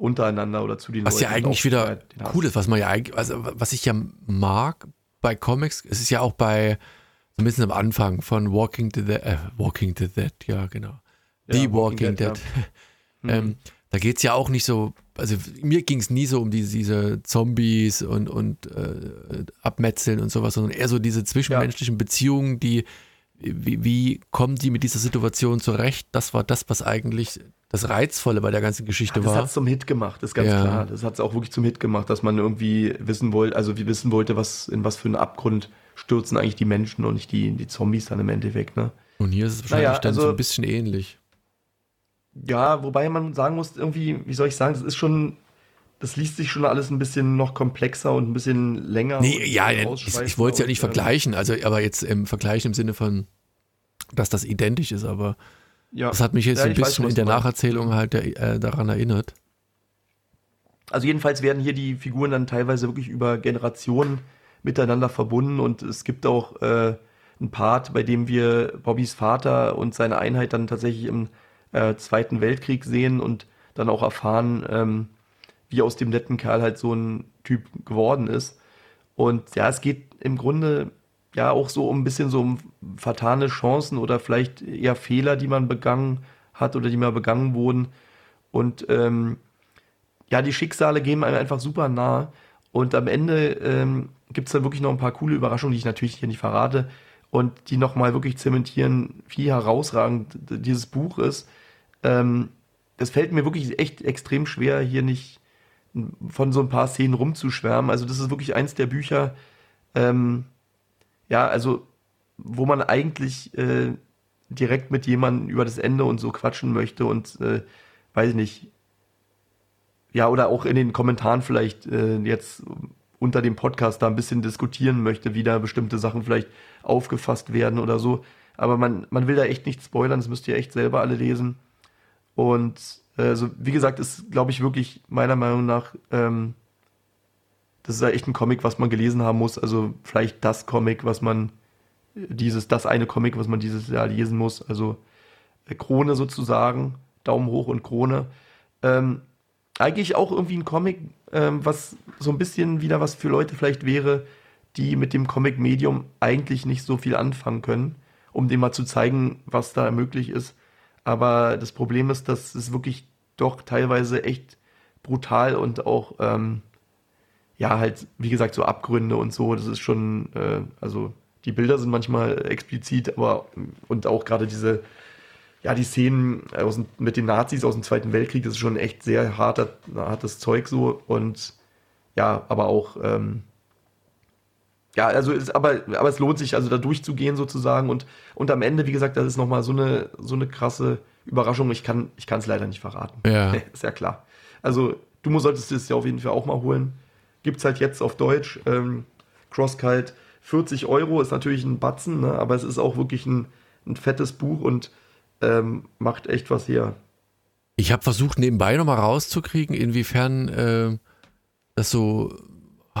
B: untereinander oder zu den
A: was
B: Leuten.
A: Was ja eigentlich wieder cool ist, was man ja eigentlich, also was ich ja mag bei Comics, es ist ja auch bei so ein bisschen am Anfang von Walking the Dead, äh, Walking the Dead, ja genau. The ja, Walking, Walking, Dead. Dead. Ja. ähm, da geht es ja auch nicht so, also mir ging es nie so um diese, diese Zombies und, und äh, Abmetzeln und sowas, sondern eher so diese zwischenmenschlichen ja. Beziehungen, die, wie, wie kommen die mit dieser Situation zurecht? Das war das, was eigentlich das Reizvolle bei der ganzen Geschichte das war.
B: Das hat es zum Hit gemacht, ist ganz ja. klar. Das hat es auch wirklich zum Hit gemacht, dass man irgendwie wissen wollte, also wie wissen wollte, was in was für einen Abgrund stürzen eigentlich die Menschen und nicht die, die Zombies dann im Endeffekt. Ne?
A: Und hier ist es wahrscheinlich naja, dann also, so ein bisschen ähnlich.
B: Ja, wobei man sagen muss, irgendwie, wie soll ich sagen, das ist schon, das liest sich schon alles ein bisschen noch komplexer und ein bisschen länger.
A: Nee, ja, ich, ich wollte es ja nicht ähm, vergleichen, also aber jetzt im Vergleich im Sinne von, dass das identisch ist, aber ja. Das hat mich jetzt ja, ein bisschen weiß, in der Nacherzählung halt äh, daran erinnert.
B: Also jedenfalls werden hier die Figuren dann teilweise wirklich über Generationen miteinander verbunden und es gibt auch äh, einen Part, bei dem wir Bobbys Vater und seine Einheit dann tatsächlich im äh, Zweiten Weltkrieg sehen und dann auch erfahren, ähm, wie aus dem netten Kerl halt so ein Typ geworden ist. Und ja, es geht im Grunde ja auch so ein bisschen so um vertane Chancen oder vielleicht eher Fehler, die man begangen hat oder die mal begangen wurden. Und ähm, ja, die Schicksale gehen einem einfach super nah. Und am Ende ähm, gibt es da wirklich noch ein paar coole Überraschungen, die ich natürlich hier nicht verrate und die nochmal wirklich zementieren, wie herausragend dieses Buch ist. Ähm, es fällt mir wirklich echt extrem schwer, hier nicht von so ein paar Szenen rumzuschwärmen. Also das ist wirklich eins der Bücher, ähm, ja, also wo man eigentlich äh, direkt mit jemandem über das Ende und so quatschen möchte und äh, weiß ich nicht, ja, oder auch in den Kommentaren vielleicht äh, jetzt unter dem Podcast da ein bisschen diskutieren möchte, wie da bestimmte Sachen vielleicht aufgefasst werden oder so. Aber man, man will da echt nicht spoilern, das müsst ihr echt selber alle lesen. Und also, wie gesagt, ist, glaube ich, wirklich meiner Meinung nach, ähm, das ist ja echt ein Comic, was man gelesen haben muss. Also vielleicht das Comic, was man, dieses, das eine Comic, was man dieses Jahr lesen muss. Also äh, Krone sozusagen, Daumen hoch und Krone. Ähm, eigentlich auch irgendwie ein Comic, ähm, was so ein bisschen wieder was für Leute vielleicht wäre, die mit dem Comic-Medium eigentlich nicht so viel anfangen können, um dem mal zu zeigen, was da möglich ist. Aber das Problem ist, dass es wirklich doch teilweise echt brutal und auch, ähm, ja, halt, wie gesagt, so Abgründe und so, das ist schon, äh, also die Bilder sind manchmal explizit, aber und auch gerade diese ja, die Szenen aus, mit den Nazis aus dem Zweiten Weltkrieg, das ist schon echt sehr harter, hartes Zeug so und ja, aber auch, ähm, ja, also ist, aber, aber es lohnt sich also da durchzugehen sozusagen und, und am Ende, wie gesagt, das ist nochmal so eine, so eine krasse Überraschung. Ich kann ich es leider nicht verraten.
A: Ja.
B: ist ja klar. Also du solltest es ja auf jeden Fall auch mal holen. Gibt es halt jetzt auf Deutsch. Ähm, Crosskite 40 Euro ist natürlich ein Batzen, ne? aber es ist auch wirklich ein, ein fettes Buch und ähm, macht echt was her.
A: Ich habe versucht, nebenbei nochmal rauszukriegen, inwiefern äh, das so äh,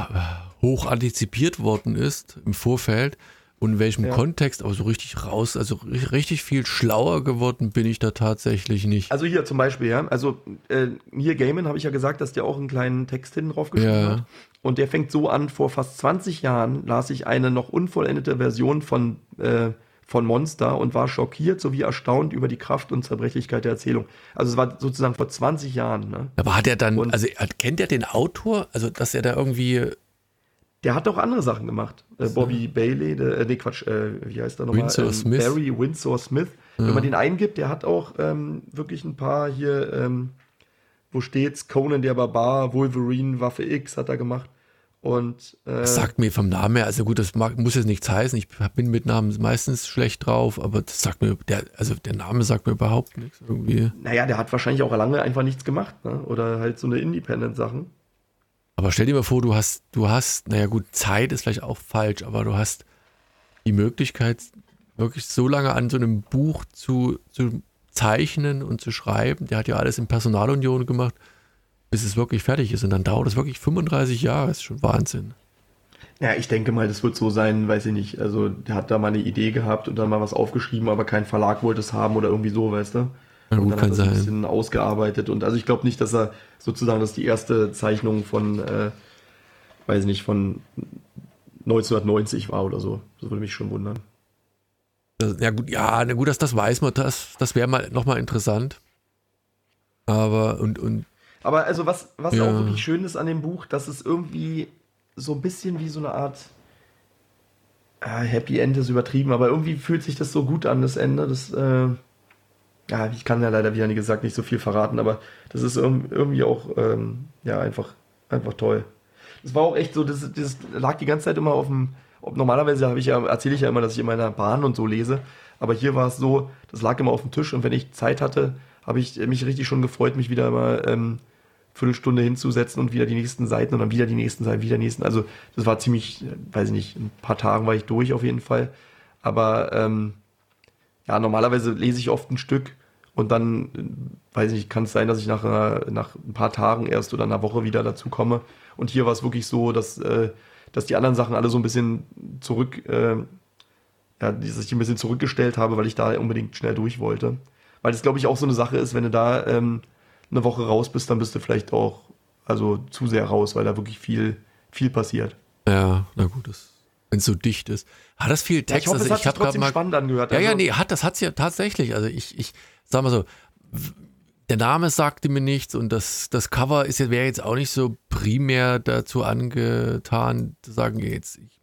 A: hoch antizipiert worden ist im Vorfeld und in welchem ja. Kontext, aber so richtig raus, also richtig viel schlauer geworden bin ich da tatsächlich nicht.
B: Also hier zum Beispiel, ja, also äh, hier Gaiman habe ich ja gesagt, dass der auch einen kleinen Text hinten drauf geschrieben ja. hat. Und der fängt so an, vor fast 20 Jahren las ich eine noch unvollendete Version von äh, von Monster und war schockiert sowie erstaunt über die Kraft und Zerbrechlichkeit der Erzählung. Also es war sozusagen vor 20 Jahren. Ne?
A: Aber hat er dann, und also kennt er den Autor? Also dass er da irgendwie...
B: Der hat auch andere Sachen gemacht. Äh, Bobby Bailey, der, äh, nee Quatsch, äh, wie heißt er nochmal?
A: Winsor ähm, Smith.
B: Barry Winsor Smith. Ja. Wenn man den eingibt, der hat auch ähm, wirklich ein paar hier, ähm, wo steht's? Conan der Barbar, Wolverine, Waffe X hat er gemacht. Und,
A: äh, das sagt mir vom Namen her, also gut, das mag, muss jetzt nichts heißen. Ich bin mit Namen meistens schlecht drauf, aber das sagt mir, der, also der Name sagt mir überhaupt nichts irgendwie.
B: Naja, der hat wahrscheinlich auch lange einfach nichts gemacht, ne? Oder halt so eine Independent-Sachen.
A: Aber stell dir mal vor, du hast, du hast, naja gut, Zeit ist vielleicht auch falsch, aber du hast die Möglichkeit, wirklich so lange an so einem Buch zu, zu zeichnen und zu schreiben. Der hat ja alles in Personalunion gemacht bis es wirklich fertig ist. Und dann dauert es wirklich 35 Jahre. Das ist schon Wahnsinn.
B: Ja, ich denke mal, das wird so sein, weiß ich nicht. Also, der hat da mal eine Idee gehabt und dann mal was aufgeschrieben, aber kein Verlag wollte es haben oder irgendwie so, weißt du?
A: Ja, gut,
B: und
A: dann kann
B: hat
A: sein.
B: ein bisschen ausgearbeitet. Und also ich glaube nicht, dass er sozusagen das die erste Zeichnung von, äh, weiß ich nicht, von 1990 war oder so. Das würde mich schon wundern.
A: Ja gut, ja, na gut, dass das weiß man, das, das wäre mal nochmal interessant. Aber und, und
B: aber also was, was ja. auch wirklich schön ist an dem Buch, dass es irgendwie so ein bisschen wie so eine Art äh, Happy End ist übertrieben, aber irgendwie fühlt sich das so gut an, das Ende. Das, äh, ja, ich kann ja leider, wie gesagt, nicht so viel verraten, aber das ist irgendwie auch ähm, ja, einfach, einfach toll. Das war auch echt so, das, das lag die ganze Zeit immer auf dem, normalerweise habe ich ja, erzähle ich ja immer, dass ich in meiner Bahn und so lese, aber hier war es so, das lag immer auf dem Tisch und wenn ich Zeit hatte, habe ich mich richtig schon gefreut, mich wieder mal ähm, Viertelstunde hinzusetzen und wieder die nächsten Seiten und dann wieder die nächsten Seiten, wieder die nächsten. Also das war ziemlich, weiß ich nicht, ein paar Tagen war ich durch auf jeden Fall. Aber ähm, ja, normalerweise lese ich oft ein Stück und dann, weiß ich nicht, kann es sein, dass ich nach, einer, nach ein paar Tagen erst oder einer Woche wieder dazu komme. Und hier war es wirklich so, dass, äh, dass die anderen Sachen alle so ein bisschen zurück, äh, ja, dass ich ein bisschen zurückgestellt habe, weil ich da unbedingt schnell durch wollte. Weil das, glaube ich, auch so eine Sache ist, wenn du da ähm, eine Woche raus bist, dann bist du vielleicht auch also zu sehr raus, weil da wirklich viel, viel passiert.
A: Ja, na gut, wenn es so dicht ist. Hat das viel Text?
B: Ja, ich hoffe,
A: also,
B: es hat sich trotzdem
A: mal,
B: spannend angehört.
A: Ja,
B: also,
A: ja, nee, hat, das hat es ja tatsächlich. Also ich, ich sag mal so, der Name sagte mir nichts und das, das Cover ist wäre jetzt auch nicht so primär dazu angetan, zu sagen, jetzt, ich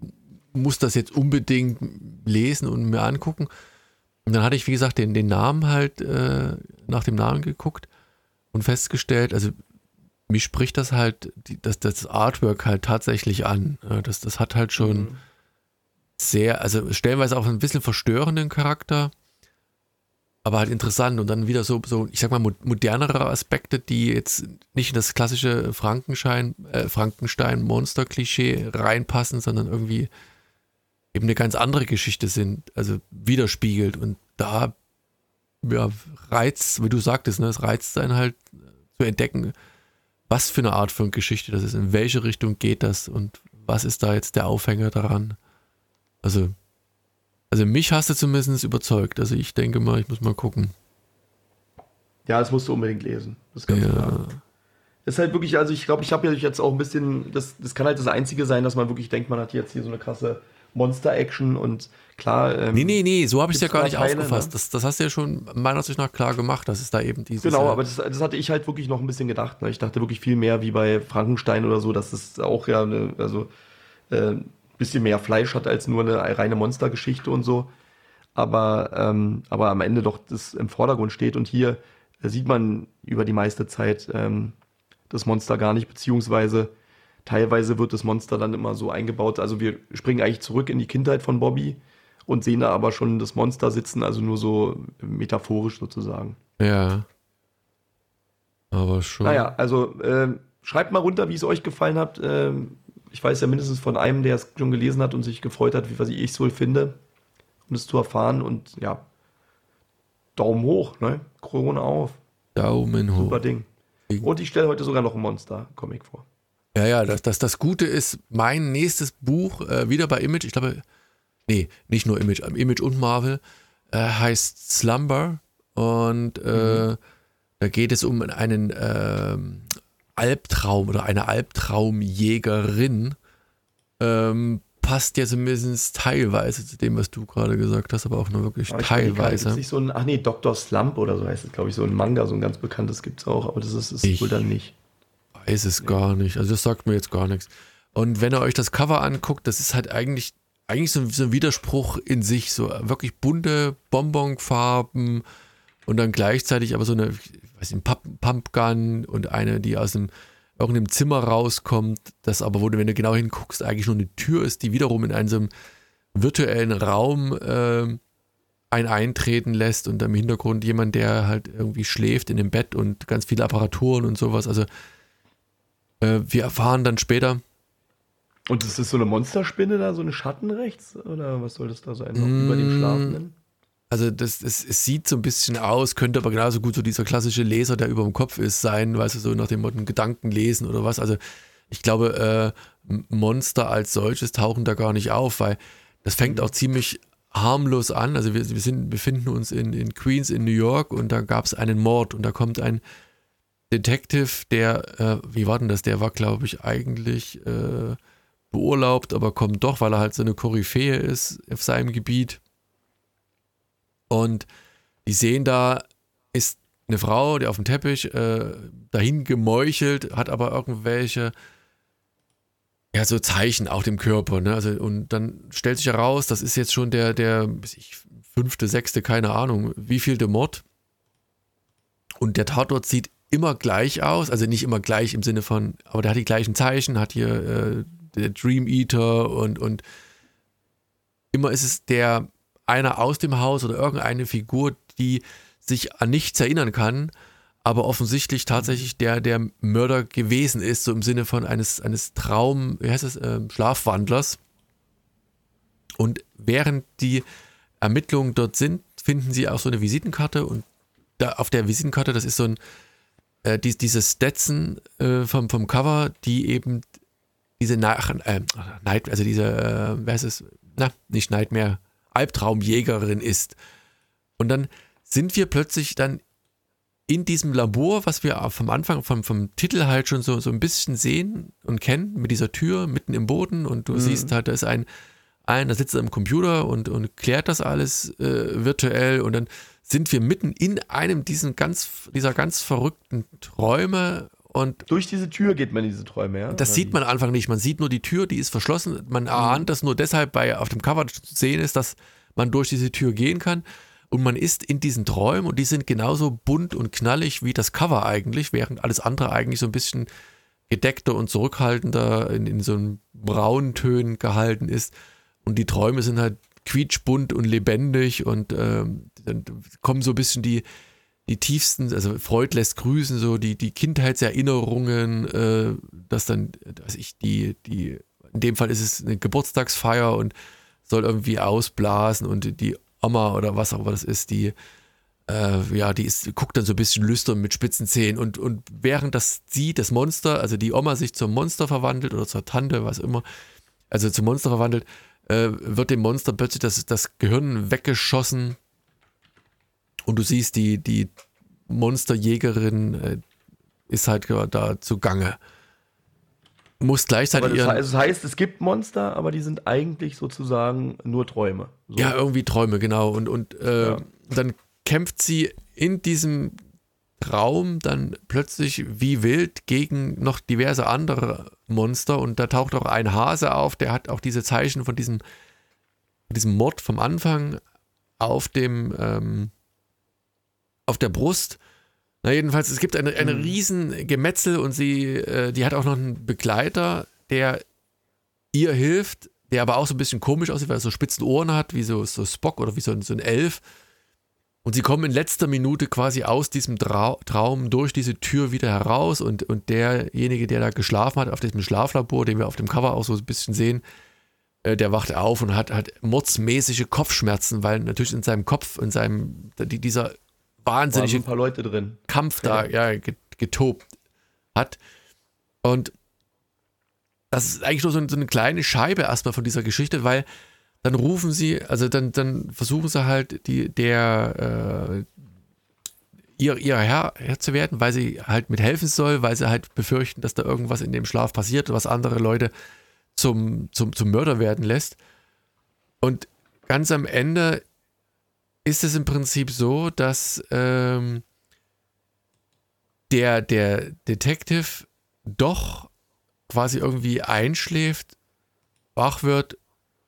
A: muss das jetzt unbedingt lesen und mir angucken. Und dann hatte ich, wie gesagt, den, den Namen halt äh, nach dem Namen geguckt und festgestellt, also mich spricht das halt, die, das, das Artwork halt tatsächlich an. Das, das hat halt schon mhm. sehr, also stellenweise auch ein bisschen verstörenden Charakter aber halt interessant und dann wieder so, so ich sag mal, modernere Aspekte, die jetzt nicht in das klassische Frankenstein, äh, Frankenstein-Monster-Klischee reinpassen, sondern irgendwie eben eine ganz andere Geschichte sind, also widerspiegelt und da ja, reizt, wie du sagtest, ne, es reizt einen halt zu entdecken, was für eine Art von Geschichte das ist, in welche Richtung geht das und was ist da jetzt der Aufhänger daran. Also also mich hast du zumindest überzeugt. Also ich denke mal, ich muss mal gucken.
B: Ja, das musst du unbedingt lesen. Das ist ganz ja. klar. Das ist halt wirklich, also ich glaube, ich habe ja jetzt auch ein bisschen, das, das kann halt das Einzige sein, dass man wirklich denkt, man hat jetzt hier so eine krasse Monster-Action und klar.
A: Ähm, nee, nee, nee, so habe ich es ja gar nicht Teile, aufgefasst. Ne? Das, das hast du ja schon meiner Ansicht nach klar gemacht, dass es da eben dieses.
B: Genau, aber das, das hatte ich halt wirklich noch ein bisschen gedacht. Ne? Ich dachte wirklich viel mehr wie bei Frankenstein oder so, dass es auch ja, eine, also äh, bisschen mehr Fleisch hat als nur eine reine Monstergeschichte und so. Aber, ähm, aber am Ende doch das im Vordergrund steht. Und hier sieht man über die meiste Zeit ähm, das Monster gar nicht, beziehungsweise teilweise wird das Monster dann immer so eingebaut. Also wir springen eigentlich zurück in die Kindheit von Bobby und sehen da aber schon das Monster sitzen, also nur so metaphorisch sozusagen.
A: Ja. Aber schon.
B: Naja, also äh, schreibt mal runter, wie es euch gefallen hat. Ähm, ich weiß ja mindestens von einem, der es schon gelesen hat und sich gefreut hat, wie was ich es wohl finde, um es zu erfahren. Und ja, Daumen hoch, ne? Krone auf.
A: Daumen hoch.
B: Super Ding. Und ich stelle heute sogar noch ein Monster-Comic vor.
A: Ja, ja, das, das, das Gute ist, mein nächstes Buch, äh, wieder bei Image, ich glaube, nee, nicht nur Image, Image und Marvel, äh, heißt Slumber. Und äh, mhm. da geht es um einen ähm, Albtraum oder eine Albtraumjägerin ähm, passt ja zumindest teilweise zu dem, was du gerade gesagt hast, aber auch nur wirklich aber teilweise.
B: Nicht so ein, ach nee, Dr. Slump oder so heißt es, glaube ich, so ein Manga, so ein ganz bekanntes gibt es auch, aber das ist es wohl dann nicht.
A: Weiß es nee. gar nicht. Also das sagt mir jetzt gar nichts. Und wenn ihr euch das Cover anguckt, das ist halt eigentlich, eigentlich so, so ein Widerspruch in sich, so wirklich bunte Bonbonfarben und dann gleichzeitig aber so eine, weiß nicht, Pumpgun und eine, die aus einem irgendeinem Zimmer rauskommt, das aber, wo du, wenn du genau hinguckst, eigentlich nur eine Tür ist, die wiederum in einem virtuellen Raum äh, ein eintreten lässt und im Hintergrund jemand, der halt irgendwie schläft in dem Bett und ganz viele Apparaturen und sowas. Also äh, wir erfahren dann später.
B: Und das ist so eine Monsterspinne da, so eine Schatten rechts? Oder was soll das da sein? Noch über dem Schlafenden?
A: Also das, das, es sieht so ein bisschen aus, könnte aber genauso gut so dieser klassische Leser, der über dem Kopf ist, sein, weißt du, so nach dem Motto Gedanken lesen oder was. Also ich glaube, äh, Monster als solches tauchen da gar nicht auf, weil das fängt auch ziemlich harmlos an. Also wir, wir sind, befinden uns in, in Queens in New York und da gab es einen Mord und da kommt ein Detective, der, äh, wie war denn das? Der war, glaube ich, eigentlich äh, beurlaubt, aber kommt doch, weil er halt so eine Koryphäe ist auf seinem Gebiet und die sehen da, ist eine Frau, die auf dem Teppich äh, dahin gemeuchelt, hat aber irgendwelche ja, so Zeichen auf dem Körper, ne? Also, und dann stellt sich heraus, das ist jetzt schon der, der ich, fünfte, sechste, keine Ahnung, wie viel der Mord. Und der Tatort sieht immer gleich aus, also nicht immer gleich im Sinne von, aber der hat die gleichen Zeichen, hat hier äh, der Dream Eater und, und immer ist es der einer aus dem Haus oder irgendeine Figur, die sich an nichts erinnern kann, aber offensichtlich tatsächlich der, der Mörder gewesen ist, so im Sinne von eines, eines Traum, wie heißt es, äh, Schlafwandlers. Und während die Ermittlungen dort sind, finden sie auch so eine Visitenkarte und da auf der Visitenkarte, das ist so ein, äh, die, diese Stetson äh, vom, vom Cover, die eben diese Nach äh, Night, also diese, äh, wer ist es, na, nicht Nightmare, Albtraumjägerin ist. Und dann sind wir plötzlich dann in diesem Labor, was wir vom Anfang, vom, vom Titel halt schon so, so ein bisschen sehen und kennen, mit dieser Tür mitten im Boden und du mhm. siehst halt, da ist ein, ein, da sitzt er im Computer und, und klärt das alles äh, virtuell und dann sind wir mitten in einem diesen ganz, dieser ganz verrückten Träume und
B: durch diese Tür geht man in diese Träume, ja?
A: Das sieht man am Anfang nicht. Man sieht nur die Tür, die ist verschlossen. Man mhm. ahnt das nur deshalb, weil auf dem Cover zu sehen ist, dass man durch diese Tür gehen kann. Und man ist in diesen Träumen und die sind genauso bunt und knallig wie das Cover eigentlich, während alles andere eigentlich so ein bisschen gedeckter und zurückhaltender in, in so einem braunen Tönen gehalten ist. Und die Träume sind halt quietschbunt und lebendig und ähm, dann kommen so ein bisschen die, die tiefsten, also Freud lässt grüßen, so die, die Kindheitserinnerungen, äh, dass dann, dass ich die, die, in dem Fall ist es eine Geburtstagsfeier und soll irgendwie ausblasen und die Oma oder was auch immer das ist, die, äh, ja, die ist, guckt dann so ein bisschen lüstern mit spitzen Zähnen und, und während das sie, das Monster, also die Oma sich zum Monster verwandelt oder zur Tante, was immer, also zum Monster verwandelt, äh, wird dem Monster plötzlich das, das Gehirn weggeschossen und du siehst, die, die Monsterjägerin äh, ist halt da zugange. Muss gleichzeitig
B: das, heißt, das heißt, es gibt Monster, aber die sind eigentlich sozusagen nur Träume.
A: So. Ja, irgendwie Träume, genau. Und, und äh, ja. dann kämpft sie in diesem Traum dann plötzlich wie wild gegen noch diverse andere Monster und da taucht auch ein Hase auf, der hat auch diese Zeichen von diesem, diesem Mord vom Anfang auf dem ähm, auf der Brust. Na jedenfalls, es gibt eine, eine mhm. riesen Gemetzel und sie, äh, die hat auch noch einen Begleiter, der ihr hilft, der aber auch so ein bisschen komisch aussieht, weil er so spitzen Ohren hat, wie so, so Spock oder wie so ein, so ein Elf. Und sie kommen in letzter Minute quasi aus diesem Trau Traum durch diese Tür wieder heraus und, und derjenige, der da geschlafen hat, auf diesem Schlaflabor, den wir auf dem Cover auch so ein bisschen sehen, äh, der wacht auf und hat, hat mordsmäßige Kopfschmerzen, weil natürlich in seinem Kopf, in seinem, die, dieser wahnsinnige
B: ein paar Leute drin.
A: Kampf da ja, getobt hat. Und das ist eigentlich nur so eine kleine Scheibe erstmal von dieser Geschichte, weil dann rufen sie, also dann, dann versuchen sie halt, die, der, äh, ihr, ihr Herr, Herr zu werden, weil sie halt mithelfen soll, weil sie halt befürchten, dass da irgendwas in dem Schlaf passiert, was andere Leute zum, zum, zum Mörder werden lässt. Und ganz am Ende ist es im Prinzip so, dass ähm, der, der Detective doch quasi irgendwie einschläft, wach wird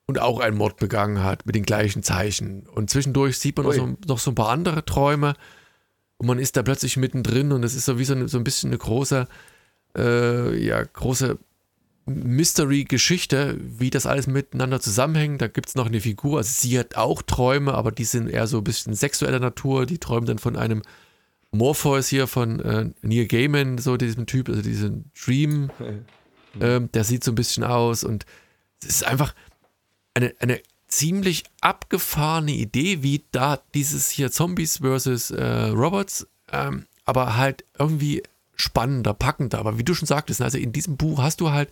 A: und auch einen Mord begangen hat mit den gleichen Zeichen. Und zwischendurch sieht man noch so, noch so, ein paar andere Träume und man ist da plötzlich mittendrin und es ist so wie so, eine, so ein bisschen eine große, äh, ja, große Mystery-Geschichte, wie das alles miteinander zusammenhängt. Da gibt es noch eine Figur, also sie hat auch Träume, aber die sind eher so ein bisschen sexueller Natur. Die träumen dann von einem Morpheus hier von äh, Neil Gaiman, so diesem Typ, also diesen Dream. Ähm, der sieht so ein bisschen aus und es ist einfach, eine, eine ziemlich abgefahrene Idee, wie da dieses hier Zombies versus äh, Robots, ähm, aber halt irgendwie spannender, packender. Aber wie du schon sagtest, also in diesem Buch hast du halt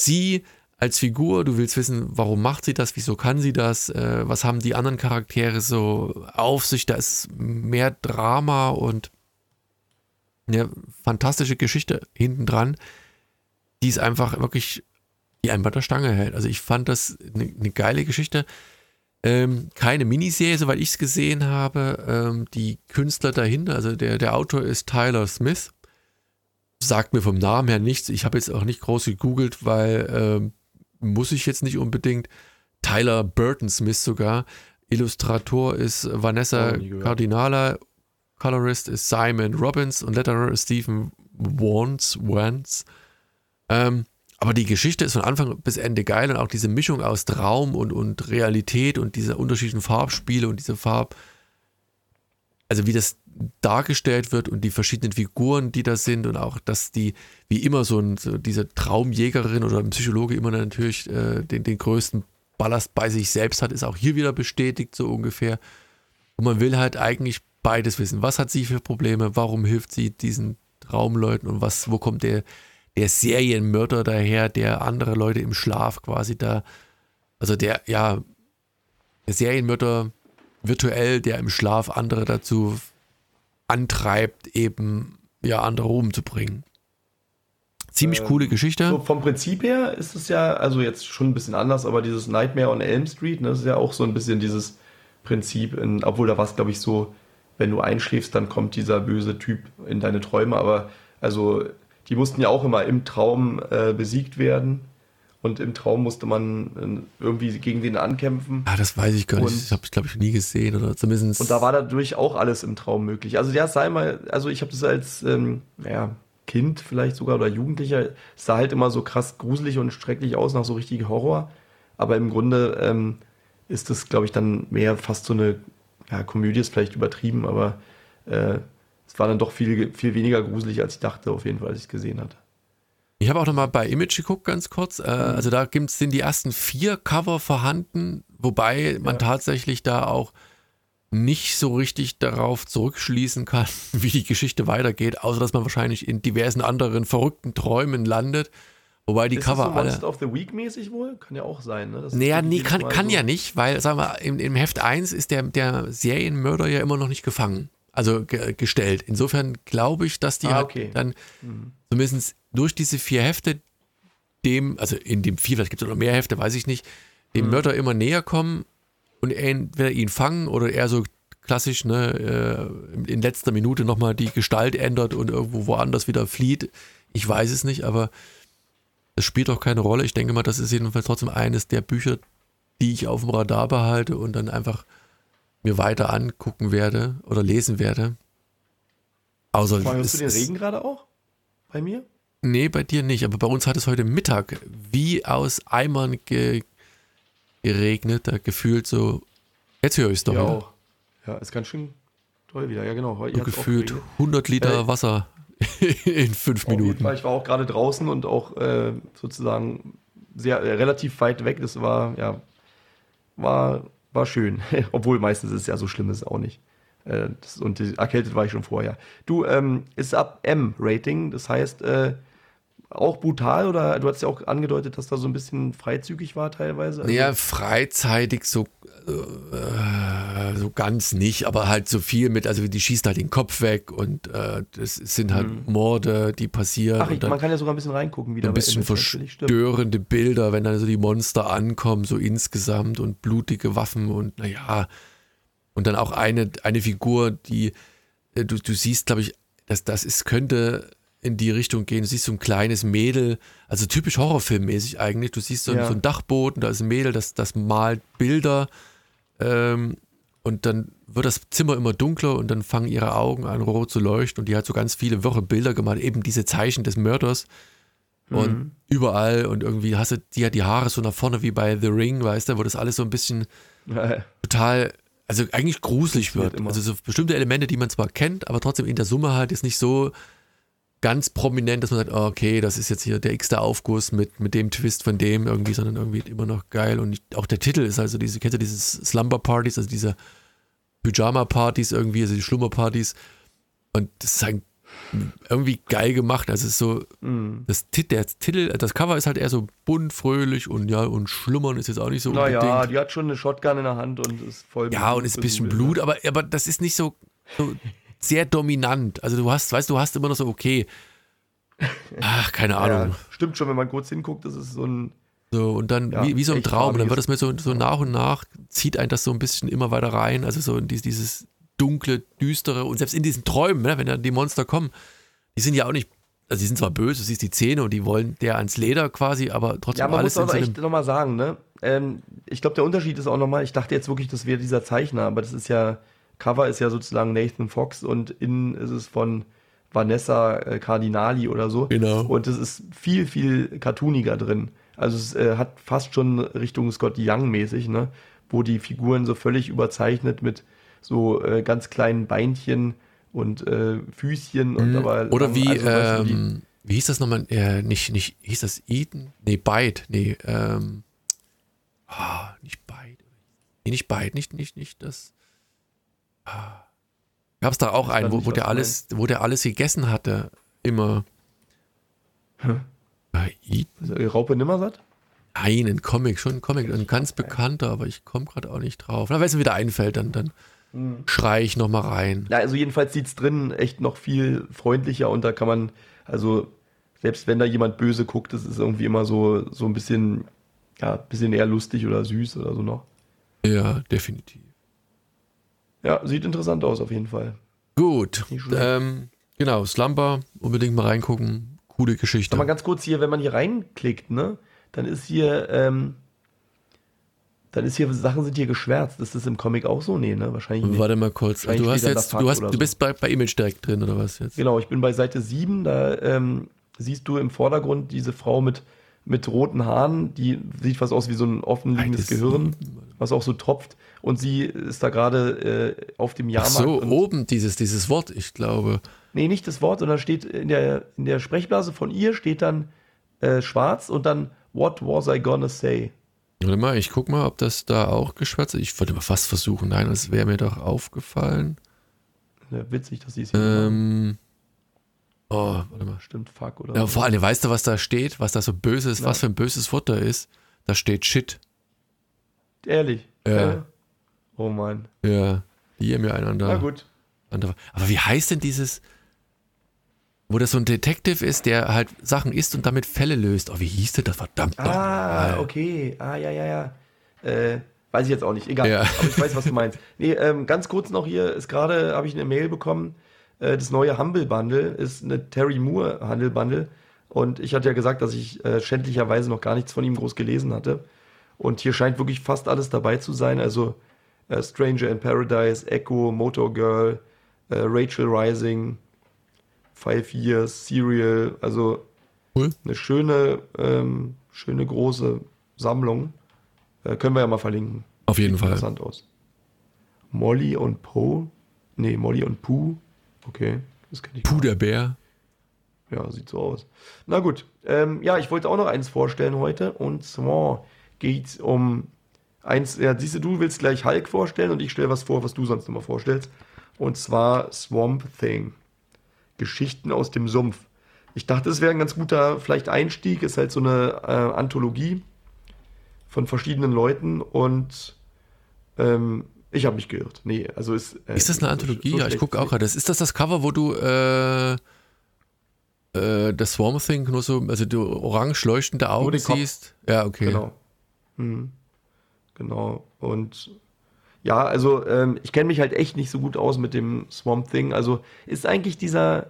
A: sie als Figur, du willst wissen, warum macht sie das, wieso kann sie das, äh, was haben die anderen Charaktere so auf sich, da ist mehr Drama und eine fantastische Geschichte hinten dran, die ist einfach wirklich die einen bei der Stange hält. Also ich fand das eine, eine geile Geschichte. Ähm, keine Miniserie, soweit ich es gesehen habe. Ähm, die Künstler dahinter, also der, der Autor ist Tyler Smith. Sagt mir vom Namen her nichts. Ich habe jetzt auch nicht groß gegoogelt, weil ähm, muss ich jetzt nicht unbedingt. Tyler Burton Smith sogar. Illustrator ist Vanessa oh, Cardinala. Colorist ist Simon Robbins und Letterer ist Stephen Wans. Wans. Ähm, aber die Geschichte ist von Anfang bis Ende geil und auch diese Mischung aus Traum und, und Realität und diese unterschiedlichen Farbspiele und diese Farb, also wie das dargestellt wird und die verschiedenen Figuren, die da sind und auch, dass die, wie immer so, ein, so diese Traumjägerin oder ein Psychologe immer natürlich äh, den, den größten Ballast bei sich selbst hat, ist auch hier wieder bestätigt, so ungefähr. Und man will halt eigentlich beides wissen. Was hat sie für Probleme? Warum hilft sie diesen Traumleuten und was, wo kommt der, der Serienmörder daher, der andere Leute im Schlaf quasi da, also der, ja, der Serienmörder virtuell, der im Schlaf andere dazu antreibt, eben ja andere umzubringen. Ziemlich ähm, coole Geschichte.
B: So vom Prinzip her ist es ja, also jetzt schon ein bisschen anders, aber dieses Nightmare on Elm Street, ne, das ist ja auch so ein bisschen dieses Prinzip, in, obwohl da war es, glaube ich, so, wenn du einschläfst, dann kommt dieser böse Typ in deine Träume, aber also die mussten ja auch immer im Traum äh, besiegt werden und im Traum musste man äh, irgendwie gegen den ankämpfen.
A: Ah, das weiß ich gar nicht. Und, das habe ich, glaube ich, nie gesehen oder zumindest.
B: Und da war dadurch auch alles im Traum möglich. Also ja, sei mal, also ich habe das als ähm, ja, Kind vielleicht sogar oder Jugendlicher, sah halt immer so krass gruselig und schrecklich aus nach so richtigem Horror. Aber im Grunde ähm, ist das, glaube ich, dann mehr fast so eine ja, Komödie ist vielleicht übertrieben, aber äh, es war dann doch viel, viel weniger gruselig, als ich dachte, auf jeden Fall, als ich es gesehen hatte.
A: Ich habe auch nochmal bei Image geguckt, ganz kurz. Äh, mhm. Also da gibt's, sind die ersten vier Cover vorhanden, wobei man ja. tatsächlich da auch nicht so richtig darauf zurückschließen kann, wie die Geschichte weitergeht, außer dass man wahrscheinlich in diversen anderen verrückten Träumen landet. Wobei die ist Cover das so alle.
B: Monster of the Week mäßig wohl? Kann ja auch sein, ne?
A: Das naja, nee, kann, kann so ja nicht, weil, sagen wir, im, im Heft 1 ist der, der Serienmörder ja immer noch nicht gefangen. Also ge gestellt. Insofern glaube ich, dass die ah, okay. halt dann mhm. Zumindest durch diese vier Hefte dem, also in dem vier, vielleicht gibt es noch mehr Hefte, weiß ich nicht, dem mhm. Mörder immer näher kommen und entweder ihn fangen oder er so klassisch ne, äh, in letzter Minute nochmal die Gestalt ändert und irgendwo woanders wieder flieht. Ich weiß es nicht, aber es spielt auch keine Rolle. Ich denke mal, das ist jedenfalls trotzdem eines der Bücher, die ich auf dem Radar behalte und dann einfach mir weiter angucken werde oder lesen werde.
B: Außer Hörst du den Regen gerade auch? Bei mir?
A: Nee, bei dir nicht. Aber bei uns hat es heute Mittag wie aus Eimern ge geregnet. Da gefühlt so. Jetzt höre ich es doch.
B: Ja, auch. Ja, ist ganz schön toll wieder. Ja, genau.
A: Heute gefühlt 100 Liter äh, Wasser in fünf Minuten.
B: Ich war auch gerade draußen und auch äh, sozusagen sehr äh, relativ weit weg. Das war ja war war schön, obwohl meistens ist es ja so schlimm ist es auch nicht. Äh, das, und die, erkältet war ich schon vorher. Du ähm, ist ab M Rating, das heißt äh, auch brutal oder du hast ja auch angedeutet, dass da so ein bisschen freizügig war teilweise?
A: Also ja, freizeitig so, äh, so ganz nicht, aber halt so viel mit, also die schießt halt den Kopf weg und äh, das sind halt mhm. Morde, die passieren. Ach,
B: ich, man kann ja sogar ein bisschen reingucken wieder.
A: Ein bisschen verstörende Bilder, wenn dann so die Monster ankommen, so insgesamt und blutige Waffen und naja. Und dann auch eine, eine Figur, die äh, du, du siehst, glaube ich, dass das ist, könnte in die Richtung gehen. Du siehst so ein kleines Mädel, also typisch Horrorfilmmäßig eigentlich. Du siehst so, ja. so ein Dachboden, da ist ein Mädel, das, das malt Bilder ähm, und dann wird das Zimmer immer dunkler und dann fangen ihre Augen an rot zu leuchten und die hat so ganz viele wirre Bilder gemacht, eben diese Zeichen des Mörders. Und mhm. überall und irgendwie hast du, die hat die Haare so nach vorne wie bei The Ring, weißt du, wo das alles so ein bisschen total also eigentlich gruselig wird. Also so bestimmte Elemente, die man zwar kennt, aber trotzdem in der Summe halt ist nicht so ganz prominent, dass man sagt, oh, okay, das ist jetzt hier der x-te Aufguss mit, mit dem Twist von dem irgendwie, sondern irgendwie immer noch geil. Und auch der Titel ist also diese, kennst du dieses Slumber-Partys, also diese Pyjama-Partys irgendwie, also die Schlummer-Partys. Und das ist halt irgendwie geil gemacht. Also es ist so, mm. das, der Titel, das Cover ist halt eher so bunt, fröhlich und ja, und Schlummern ist jetzt auch nicht so
B: Naja, unbedingt. die hat schon eine Shotgun in der Hand und ist voll
A: Ja, und ist ein bisschen Blut, aber, aber das ist nicht so, so sehr dominant. Also du hast, weißt du, hast immer noch so, okay, ach, keine Ahnung. Ja,
B: stimmt schon, wenn man kurz hinguckt, das ist so ein.
A: So, und dann ja, wie, wie so ein Traum. Und dann wird das mir so, so nach und nach, zieht ein das so ein bisschen immer weiter rein. Also so in dieses dunkle, düstere. Und selbst in diesen Träumen, ne, wenn dann die Monster kommen, die sind ja auch nicht also die sind zwar böse, du siehst die Zähne und die wollen der ans Leder quasi, aber trotzdem ja,
B: man alles muss aber echt nochmal sagen, ne? Ähm, ich glaube, der Unterschied ist auch nochmal, ich dachte jetzt wirklich, das wäre dieser Zeichner, aber das ist ja, Cover ist ja sozusagen Nathan Fox und innen ist es von Vanessa äh, Cardinali oder so.
A: Genau.
B: Und es ist viel, viel cartooniger drin. Also es äh, hat fast schon Richtung Scott Young mäßig, ne? Wo die Figuren so völlig überzeichnet mit so äh, ganz kleinen Beinchen und äh, Füßchen und mhm. aber
A: oder wie also, ähm, wie hieß das nochmal äh, nicht nicht hieß das Eden nee Byte nee ähm, ah, nicht Byte nee, nicht Byte nicht nicht nicht das Gab es da auch einen, wo, wo der alles, wo der alles gegessen hatte, immer.
B: Hm? Also Raupe Nimmersatt?
A: Nein, ein Comic, schon ein Comic, ein ganz bekannter, aber ich komme gerade auch nicht drauf. Na, wenn es mir wieder einfällt, dann, dann hm. schrei ich nochmal rein.
B: Ja, also jedenfalls sieht es drin echt noch viel freundlicher und da kann man, also selbst wenn da jemand böse guckt, das ist irgendwie immer so, so ein bisschen, ja, ein bisschen eher lustig oder süß oder so noch.
A: Ja, definitiv.
B: Ja, sieht interessant aus auf jeden Fall.
A: Gut. Ähm, genau, Slumber, unbedingt mal reingucken. Coole Geschichte.
B: Sag mal ganz kurz hier, wenn man hier reinklickt, ne, dann ist hier, ähm, dann ist hier, Sachen sind hier geschwärzt. Ist das im Comic auch so? Nee, ne? Wahrscheinlich nicht.
A: Warte mal kurz. Du hast jetzt, du hast, du
B: so.
A: bist bei, bei Image direkt drin oder was jetzt?
B: Genau, ich bin bei Seite 7, da ähm, siehst du im Vordergrund diese Frau mit, mit roten Haaren, die sieht was aus wie so ein offenliegendes Gehirn, was auch so tropft. Und sie ist da gerade äh, auf dem
A: Ach
B: Jahrmarkt.
A: so,
B: und,
A: oben dieses, dieses Wort, ich glaube.
B: Nee, nicht das Wort, sondern steht in der, in der Sprechblase von ihr steht dann äh, schwarz und dann What was I gonna say?
A: Warte mal, ich guck mal, ob das da auch geschwärzt ist. Ich wollte mal fast versuchen. Nein, das wäre mir doch aufgefallen.
B: Ja, witzig, dass sie es hier machen.
A: Ähm. Oh, warte mal.
B: Stimmt, fuck, oder?
A: Ja, vor allem, weißt du, was da steht? Was da so böses,
B: Ja.
A: was für ein böses Wort da ist? Da steht Shit.
B: Ehrlich.
A: Ja.
B: Äh, oh Mann.
A: Ja, haben ja einander.
B: Na gut.
A: andere. Aber wie heißt denn dieses, wo das so ein Detective ist, der halt Sachen isst und damit Fälle löst? Oh, wie hieß denn das? Verdammt
B: Ah,
A: nochmal.
B: okay. Ah, ja, ja, ja. Äh, weiß ich jetzt auch nicht. Egal.
A: Ja.
B: Aber ich weiß, was du meinst. Nee, ähm, ganz kurz noch hier ist gerade, habe ich eine Mail bekommen. Äh, das neue Humble Bundle ist eine Terry Moore Handel Bundle. Und ich hatte ja gesagt, dass ich äh, schändlicherweise noch gar nichts von ihm groß gelesen hatte. Und hier scheint wirklich fast alles dabei zu sein. Also äh, Stranger in Paradise, Echo, Motor Girl, äh, Rachel Rising, Five Years, Serial. Also
A: Cool.
B: eine schöne, ähm, schöne große Sammlung. Äh, können wir ja mal verlinken.
A: Auf jeden Fall.
B: Interessant aus. Molly und Poe. Nee, Molly und Pooh. Okay, das kenne ich.
A: Puh, der Bär.
B: ja, sieht so aus. Na gut. Ähm, ja, ich wollte auch noch eins vorstellen heute. Und zwar geht es um eins. Ja, siehst du, du willst gleich Hulk vorstellen und ich stelle was vor, was du sonst immer vorstellst. Und zwar Swamp Thing. Geschichten aus dem Sumpf. Ich dachte, es wäre ein ganz guter vielleicht Einstieg. Ist halt so eine äh, Anthologie von verschiedenen Leuten und ähm, ich habe mich geirrt. Nee, also ist. äh,
A: Ist das eine
B: so-
A: Anthologie?
B: so
A: ja, ich gucke auch gerade. Ist das das Cover, wo du äh, äh, das Swarm Thing nur so, also du orange leuchtende Augen siehst? Ja, okay.
B: Genau. Mhm. Genau. Und ja, also ähm, ich kenne mich halt echt nicht so gut aus mit dem Swamp Thing. Also ist eigentlich dieser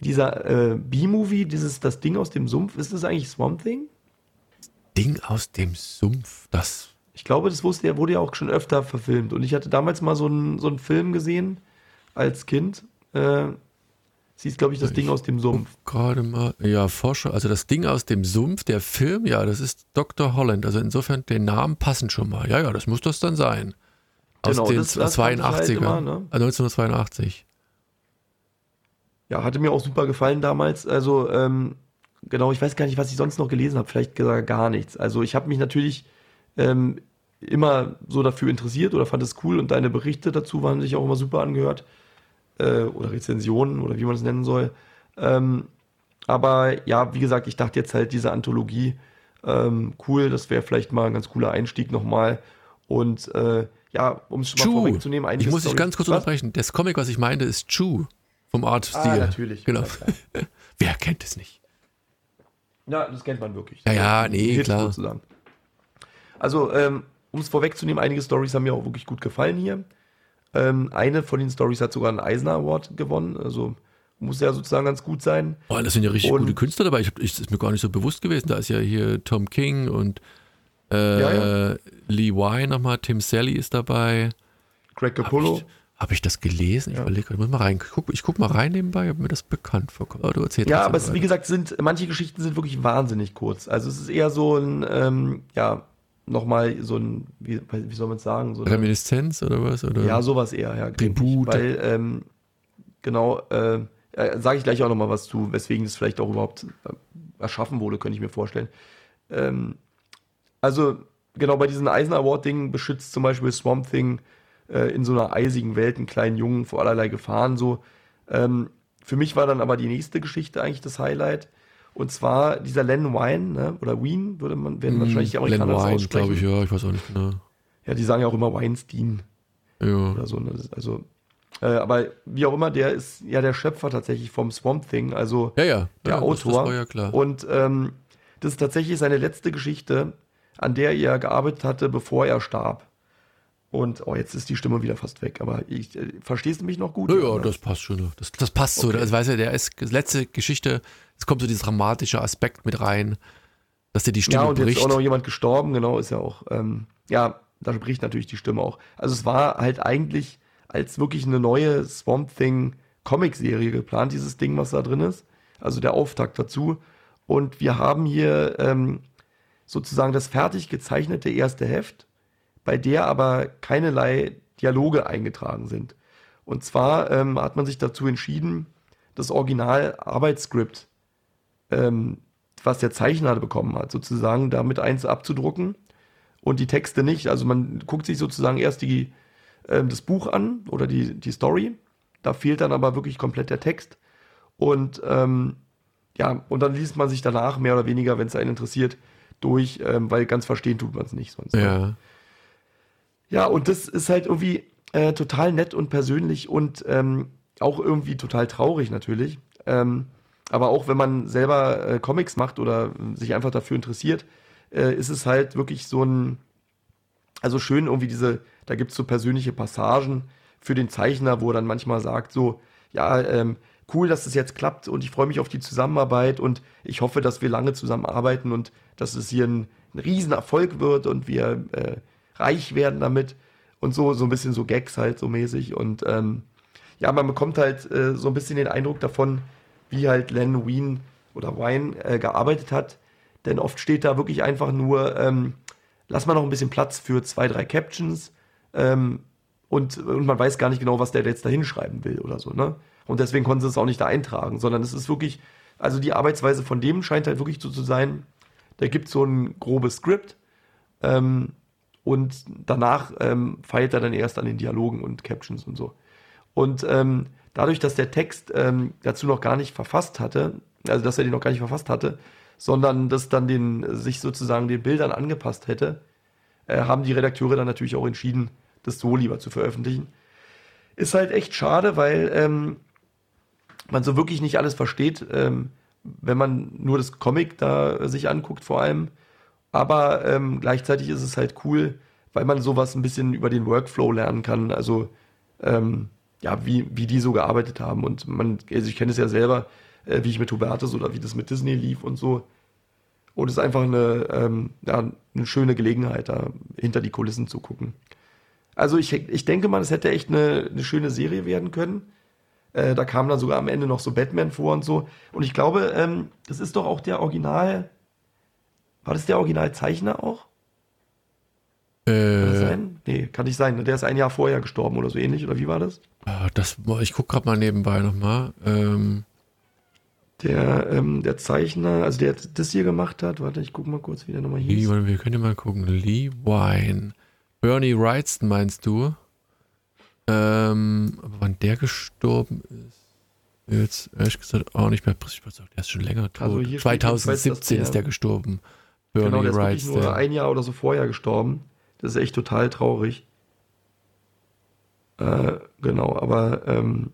B: dieser äh, B-Movie, dieses das Ding aus dem Sumpf, ist das eigentlich Swamp Thing?
A: Ding aus dem Sumpf, das.
B: Ich glaube, das wusste er, wurde ja auch schon öfter verfilmt. Und ich hatte damals mal so einen, so einen Film gesehen als Kind. Äh, sie ist, glaube ich, das
A: Ich-
B: Ding aus dem Sumpf.
A: Gerade mal, ja, Forscher, also das Ding aus dem Sumpf, der Film, ja, das ist Dr. Holland. Also insofern, den Namen passen schon mal. Ja, ja, das muss das dann sein. Aus
B: Genau,
A: den
B: das- das fand ich halt
A: 82er.
B: immer, ne?
A: äh, 1982.
B: Ja, hatte mir auch super gefallen damals. Also, ähm, genau, ich weiß gar nicht, was ich sonst noch gelesen habe. Vielleicht gesagt gar nichts. Also, ich habe mich natürlich ähm, immer so dafür interessiert oder fand es cool und deine Berichte dazu waren sich auch immer super angehört. Äh, oder Rezensionen oder wie man es nennen soll. Ähm, aber ja, wie gesagt, ich dachte jetzt halt diese Anthologie, ähm, cool, das wäre vielleicht mal ein ganz cooler Einstieg nochmal. Und äh, ja, um es schon mal
A: Chu.
B: vorwegzunehmen, einige
A: Ich muss dich ganz kurz
B: Was?
A: unterbrechen. Das Comic, was ich meinte, ist Chu vom Art-Stil.
B: Ah, natürlich.
A: Genau.
B: Ja.
A: Wer kennt es nicht?
B: Ja, das kennt man wirklich.
A: Ja, ja, nee,
B: Hit
A: klar.
B: Sozusagen. Also, ähm, um es vorwegzunehmen, einige Stories haben mir auch wirklich gut gefallen hier. Ähm, eine von den Stories hat sogar einen Eisner Award gewonnen, also muss ja sozusagen ganz gut sein.
A: Oh, das sind ja richtig
B: Und-
A: gute Künstler dabei. Ich, hab, ich das ist mir gar nicht so bewusst gewesen. Da ist ja hier Tom King und äh,
B: Ja,
A: Lee Y nochmal, Tim Sally ist dabei.
B: Greg
A: Habe
B: Capullo.
A: ich, hab ich das gelesen? Ich
B: Ja.
A: überlege, ich muss mal rein. Ich guck mal rein nebenbei, ob mir das bekannt vorkommt. Aber du erzählst
B: Ja, aber es, wie gesagt, sind, manche Geschichten sind wirklich wahnsinnig kurz. Also es ist eher so ein, ähm, ja, nochmal so ein, wie, wie soll man es sagen? So
A: Reminiszenz oder was? Oder?
B: Ja, sowas eher, ja.
A: Tribut.
B: Weil, ähm, genau, äh, äh, sage ich gleich auch nochmal was zu, weswegen das vielleicht auch überhaupt äh, erschaffen wurde, könnte ich mir vorstellen. Ähm, also, genau, bei diesen Eisen Award-Dingen beschützt zum Beispiel Swamp Thing äh, in so einer eisigen Welt einen kleinen Jungen vor allerlei Gefahren so. Ähm, für mich war dann aber die nächste Geschichte eigentlich das Highlight. Und zwar dieser Len Wein, ne? oder Wien, würde man, werden wahrscheinlich die
A: Len
B: Amerikaner das
A: Wein,
B: aussprechen.
A: glaube ich, ja. Ich weiß auch nicht genau.
B: Ja, die sagen ja auch immer Weinstein
A: Ja.
B: oder so. Ne? Das Also, äh, aber wie auch immer, der ist ja der Schöpfer tatsächlich vom Swamp Thing, also
A: Ja, ja.
B: der
A: ja, das-
B: Autor.
A: Das war ja klar.
B: Und ähm, das ist tatsächlich seine letzte Geschichte, an der er gearbeitet hatte, bevor er starb. Und oh, jetzt ist die Stimme wieder fast weg, aber ich äh, verstehst du mich noch gut?
A: Ja, ja, das passt schon. Das, das passt okay. so. Also, weißt du, der ist letzte Geschichte, es kommt so dieser dramatische Aspekt mit rein, dass dir die Stimme
B: bricht. Ja, und
A: bricht.
B: jetzt ist auch noch jemand gestorben, genau, ist ja auch, ähm, ja, da bricht natürlich die Stimme auch. Also es war halt eigentlich als wirklich eine neue Swamp Thing Comic-Serie geplant, dieses Ding, was da drin ist. Also der Auftakt dazu. Und wir haben hier ähm, sozusagen das fertig gezeichnete erste Heft, bei der aber keinerlei Dialoge eingetragen sind. Und zwar ähm, hat man sich dazu entschieden, das Original-Arbeitsskript, ähm, was der Zeichner bekommen hat, sozusagen damit eins abzudrucken und die Texte nicht. Also man guckt sich sozusagen erst die, äh, das Buch an oder die, die Story. Da fehlt dann aber wirklich komplett der Text. Und ähm, ja, und dann liest man sich danach mehr oder weniger, wenn es einen interessiert, durch, ähm, weil ganz verstehen tut man es nicht sonst.
A: Ja.
B: Ja, und das ist halt irgendwie äh, total nett und persönlich und ähm, auch irgendwie total traurig natürlich. Ähm, aber auch wenn man selber äh, Comics macht oder sich einfach dafür interessiert, äh, ist es halt wirklich so ein, also schön irgendwie diese, da gibt es so persönliche Passagen für den Zeichner, wo er dann manchmal sagt, so, ja, ähm, cool, dass es jetzt klappt und ich freue mich auf die Zusammenarbeit und ich hoffe, dass wir lange zusammenarbeiten und dass es hier ein, ein Riesenerfolg wird und wir äh, reich werden damit. Und so, so ein bisschen so Gags halt so mäßig. Und ähm, ja, man bekommt halt äh, so ein bisschen den Eindruck davon, wie halt Len Wein oder Wine äh, gearbeitet hat. Denn oft steht da wirklich einfach nur, ähm, lass mal noch ein bisschen Platz für zwei, drei Captions ähm, und, und man weiß gar nicht genau, was der jetzt da hinschreiben will oder so, ne? Und deswegen konnten sie es auch nicht da eintragen, sondern es ist wirklich, also die Arbeitsweise von dem scheint halt wirklich so zu sein, der gibt so ein grobes Skript ähm, und danach ähm, feilt er dann erst an den Dialogen und Captions und so. Und ähm, dadurch, dass der Text ähm, dazu noch gar nicht verfasst hatte, also dass er den noch gar nicht verfasst hatte, sondern das dann den, sich sozusagen den Bildern angepasst hätte, äh, haben die Redakteure dann natürlich auch entschieden, das so lieber zu veröffentlichen. Ist halt echt schade, weil ähm, man so wirklich nicht alles versteht, ähm, wenn man nur das Comic da sich anguckt vor allem. Aber ähm, gleichzeitig ist es halt cool, weil man sowas ein bisschen über den Workflow lernen kann. Also ähm, ja, wie, wie die so gearbeitet haben. Und man, also ich kenne es ja selber, äh, wie ich mit Hubertus oder wie das mit Disney lief und so. Und es ist einfach eine, ähm, ja, eine schöne Gelegenheit, da hinter die Kulissen zu gucken. Also ich, ich denke mal, es hätte echt eine, eine schöne Serie werden können. Äh, da kam dann sogar am Ende noch so Batman vor und so. Und ich glaube, ähm, das ist doch auch der Original. War das der Originalzeichner auch?
A: Äh,
B: kann das sein? Nee, kann nicht sein. Der ist ein Jahr vorher gestorben oder so ähnlich, oder wie war das?
A: Ah, das ich gucke gerade mal nebenbei nochmal. Ähm,
B: der, ähm, der Zeichner, also der das hier gemacht hat, warte, ich gucke mal kurz, wie der nochmal hieß.
A: Lee, wir können ja mal gucken. Lee Wine. Bernie Wrightson meinst du? Ähm, aber wann der gestorben ist, jetzt ehrlich gesagt auch nicht mehr. Der ist schon länger tot. Also 2017 der, ist der gestorben.
B: Bernie genau, der ist Wrightson. nur ein Jahr oder so vorher gestorben. Das ist echt total traurig. Äh, genau, aber ähm,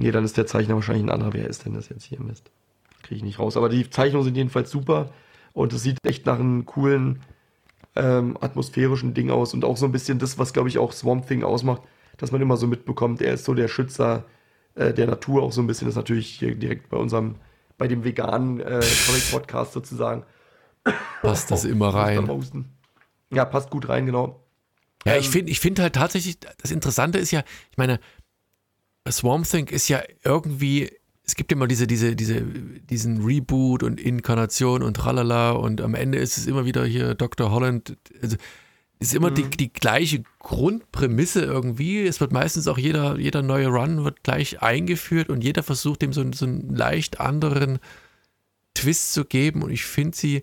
B: Nee, dann ist der Zeichner wahrscheinlich ein anderer. Wer ist denn das jetzt hier? Mist. Kriege ich nicht raus. Aber die Zeichnungen sind jedenfalls super. Und es sieht echt nach einem coolen, ähm, atmosphärischen Ding aus. Und auch so ein bisschen das, was, glaube ich, auch Swamp Thing ausmacht, dass man immer so mitbekommt, er ist so der Schützer äh, der Natur auch so ein bisschen. Das ist natürlich hier direkt bei unserem, bei dem veganen äh, Comic-Podcast sozusagen.
A: Passt das immer rein.
B: Ja, passt gut rein, genau.
A: Ja, ich ähm, finde ich find halt tatsächlich, das Interessante ist ja, ich meine, Swamp Thing ist ja irgendwie, es gibt immer diese, diese, diese, diesen Reboot und Inkarnation und tralala und am Ende ist es immer wieder hier Dr. Holland. Also, ist immer mhm. die, die gleiche Grundprämisse irgendwie. Es wird meistens auch jeder, jeder neue Run wird gleich eingeführt und jeder versucht dem so, so einen leicht anderen Twist zu geben und ich finde sie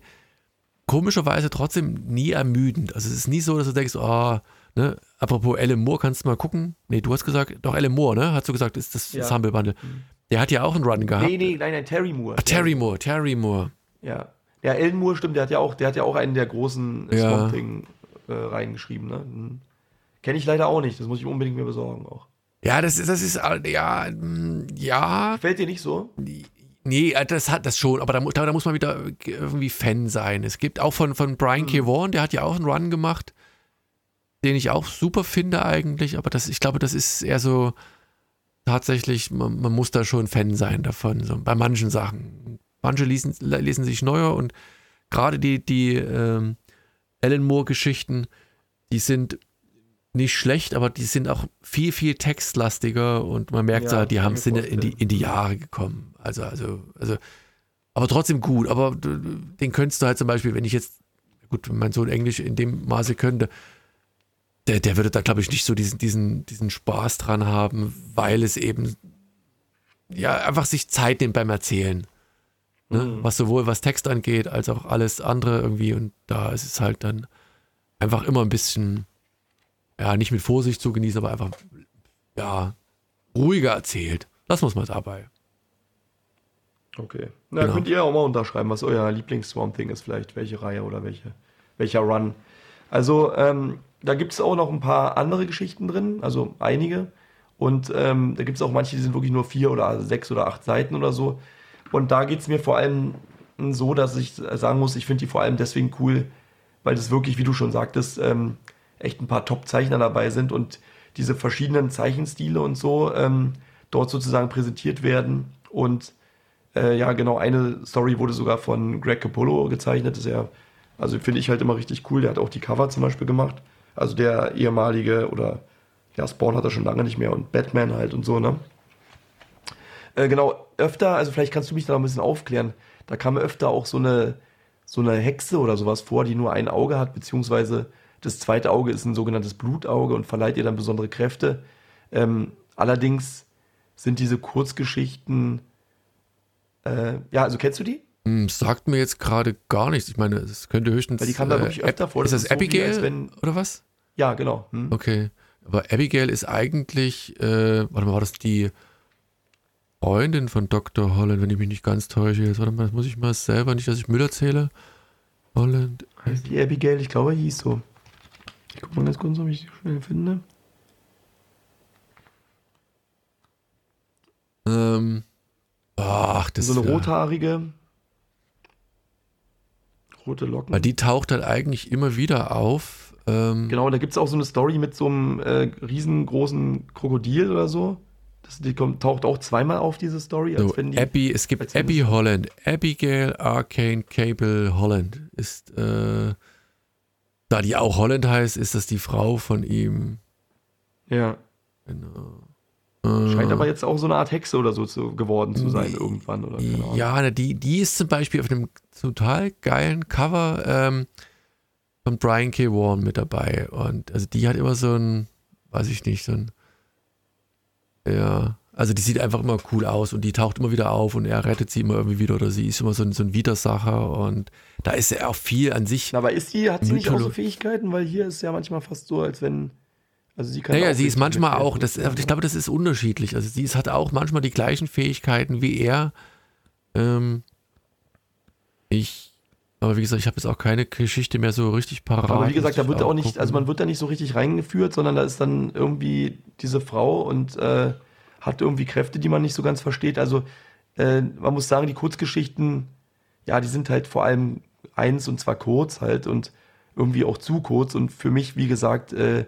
A: komischerweise trotzdem nie ermüdend. Also es ist nie so, dass du denkst, oh, Ne? Apropos Alan Moore, kannst du mal gucken? Nee, du hast gesagt, doch Alan Moore, ne? Hast du gesagt, ist das ja. Humble Bundle. Mhm. Der hat ja auch einen Run gehabt.
B: Nee, nee, nein, nein, Terry Moore.
A: Ach, Terry Moore, Terry Moore.
B: Ja. Ja, Alan Moore stimmt, der hat ja auch, der hat ja auch einen der großen ja. Swamp Thing äh, reingeschrieben, ne? Hm. Kenne ich leider auch nicht, das muss ich unbedingt mir besorgen auch.
A: Ja, das ist, das ist, ja, hm, ja.
B: Gefällt dir nicht so?
A: Nee, äh, das hat das schon, aber da, da, muss man wieder irgendwie Fan sein. Es gibt auch von, von Brian mhm. K. Vaughan, der hat ja auch einen Run gemacht den ich auch super finde eigentlich, aber das, ich glaube, das ist eher so tatsächlich, man, man muss da schon Fan sein davon, so, bei manchen Sachen. Manche lesen, lesen sich neuer und gerade die, die ähm, Alan Moore-Geschichten, die sind nicht schlecht, aber die sind auch viel, viel textlastiger und man merkt ja, die haben sind in die, in die Jahre gekommen. Also, also, also, aber trotzdem gut. Aber den könntest du halt zum Beispiel, wenn ich jetzt, gut, wenn mein Sohn Englisch in dem Maße könnte, der, der würde da, glaube ich, nicht so diesen, diesen, diesen Spaß dran haben, weil es eben ja einfach sich Zeit nimmt beim Erzählen. Ne? Mhm. Was sowohl was Text angeht, als auch alles andere irgendwie. Und da ist es halt dann einfach immer ein bisschen, ja, nicht mit Vorsicht zu genießen, aber einfach, ja, ruhiger erzählt. Das muss man dabei.
B: Okay. Na, genau. könnt ihr auch mal unterschreiben, was euer Lieblings-Swamp Thing ist, vielleicht welche Reihe oder welche, welcher Run. Also, ähm, da gibt es auch noch ein paar andere Geschichten drin, also einige. Und ähm, da gibt es auch manche, die sind wirklich nur vier oder sechs oder acht Seiten oder so. Und da geht es mir vor allem so, dass ich sagen muss, ich finde die vor allem deswegen cool, weil das wirklich, wie du schon sagtest, ähm, echt ein paar Top-Zeichner dabei sind und diese verschiedenen Zeichenstile und so ähm, dort sozusagen präsentiert werden. Und äh, ja, genau, eine Story wurde sogar von Greg Capullo gezeichnet. Das ist ja, also finde ich halt immer richtig cool. Der hat auch die Cover zum Beispiel gemacht. Also der ehemalige oder ja, Spawn hat er schon lange nicht mehr und Batman halt und so, ne? Äh, genau, öfter, also vielleicht kannst du mich da noch ein bisschen aufklären. Da kam öfter auch so eine, so eine Hexe oder sowas vor, die nur ein Auge hat, beziehungsweise das zweite Auge ist ein sogenanntes Blutauge und verleiht ihr dann besondere Kräfte. Ähm, allerdings sind diese Kurzgeschichten, äh, ja, also kennst du die?
A: Hm, sagt mir jetzt gerade gar nichts. Ich meine, es könnte höchstens.
B: Weil die kam da wirklich öfter
A: äh,
B: vor.
A: Das ist das, Abigail so, wenn, oder was?
B: Ja, genau.
A: Hm. Okay. Aber Abigail ist eigentlich, äh, warte mal, war das die Freundin von Dr. Holland, wenn ich mich nicht ganz täusche. Jetzt warte mal, das muss ich mal selber, nicht, dass ich Müll erzähle. Holland.
B: Heißt die Abigail, ich glaube, hieß so. Ich guck mal ganz kurz, ob ich die schnell finde.
A: Ähm. Ach, das
B: ist. So eine rothaarige. Rote Locken.
A: Weil die taucht halt eigentlich immer wieder auf.
B: Ähm, genau, da gibt es auch so eine Story mit so einem äh, riesengroßen Krokodil oder so. Das, die kommt, taucht auch zweimal auf, diese Story.
A: So, die, Abby, es gibt Abby Holland. Abigail Arcane Cable Holland ist, äh, da die auch Holland heißt, ist das die Frau von ihm.
B: Ja. Genau. Scheint aber jetzt auch so eine Art Hexe oder so zu, geworden zu sein irgendwann. Oder
A: ja, die, die ist zum Beispiel auf einem total geilen Cover ähm, von Brian K. Warren mit dabei. Und also die hat immer so ein, weiß ich nicht, so ein, ja, also die sieht einfach immer cool aus und die taucht immer wieder auf und er rettet sie immer irgendwie wieder oder sie ist immer so ein, so ein Widersacher und da ist ja auch viel an sich.
B: Aber ist sie, hat sie nicht auch so Fähigkeiten? Weil hier ist ja manchmal fast so, als wenn also sie kann
A: naja, sie ist manchmal auch, das, ich glaube, das ist unterschiedlich. Also sie ist, hat auch manchmal die gleichen Fähigkeiten wie er. Ähm, ich, aber wie gesagt, ich habe jetzt auch keine Geschichte mehr so richtig parat.
B: Aber wie gesagt, da wird auch nicht, gucken. also man wird da nicht so richtig reingeführt, sondern da ist dann irgendwie diese Frau und äh, hat irgendwie Kräfte, die man nicht so ganz versteht. Also äh, man muss sagen, die Kurzgeschichten, ja, die sind halt vor allem eins und zwar kurz halt und irgendwie auch zu kurz und für mich, wie gesagt, äh,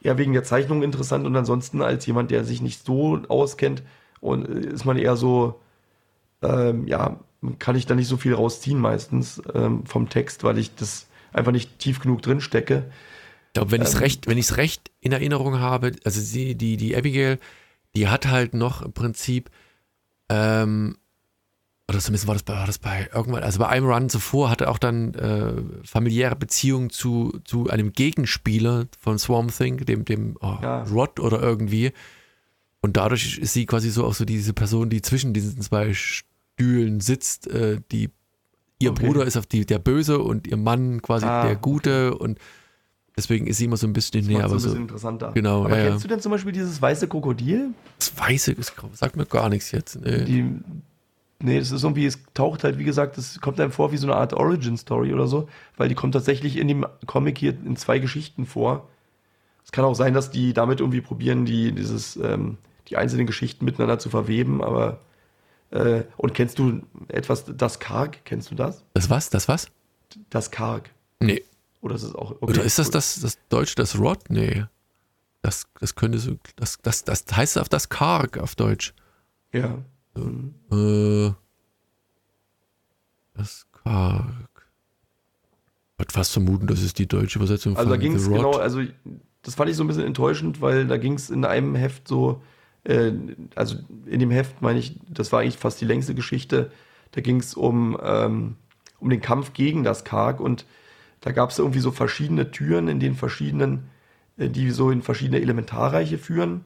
B: ja wegen der Zeichnung interessant und ansonsten als jemand, der sich nicht so auskennt und äh, ist man eher so, ähm, ja, kann ich da nicht so viel rausziehen meistens ähm, vom Text, weil ich das einfach nicht tief genug drin stecke.
A: Ich glaube, wenn ich es ähm, recht, wenn ich es recht in Erinnerung habe, also sie, die, die Abigail, die hat halt noch im Prinzip ähm, oder zumindest war das bei, war das bei irgendwann, also bei einem Run zuvor hatte auch dann äh, familiäre Beziehungen zu, zu einem Gegenspieler von Swamp Thing, dem, dem oh, ja. Rod oder irgendwie. Und dadurch ist sie quasi so auch so diese Person, die zwischen diesen zwei Stühlen sitzt, äh, die ihr okay. Bruder ist auf die der Böse und ihr Mann quasi ah, der Gute okay. und deswegen ist sie immer so ein bisschen näher.
B: Aber
A: so
B: ein bisschen interessanter.
A: Genau.
B: Aber ja, kennst du denn zum Beispiel dieses weiße Krokodil?
A: Das weiße, das sagt mir gar nichts jetzt.
B: Nee. Die, Nee, das ist irgendwie, es taucht halt, wie gesagt, es kommt einem vor wie so eine Art Origin-Story oder so, weil die kommt tatsächlich in dem Comic hier in zwei Geschichten vor. Es kann auch sein, dass die damit irgendwie probieren, die, dieses, ähm, die einzelnen Geschichten miteinander zu verweben, aber äh, und kennst du etwas, das Karg? Kennst du das?
A: Das was? Das was?
B: Das Karg.
A: Nee.
B: Oder ist es auch. Okay,
A: Oder ist das das, das Deutsche, das Rod? Nee. Das, das könnte so, das, das, das heißt auf das Karg auf Deutsch.
B: Ja. Mhm.
A: Äh, das Karg. Ich würde fast vermuten, das ist die deutsche Übersetzung
B: Also da
A: von
B: ging es
A: The Rod.
B: genau, also das fand ich so ein bisschen enttäuschend, weil da ging es in einem Heft so, äh, also in dem Heft meine ich, das war eigentlich fast die längste Geschichte, da ging es um, ähm, um den Kampf gegen das Karg und da gab es irgendwie so verschiedene Türen in den verschiedenen, äh, die so in verschiedene Elementarreiche führen.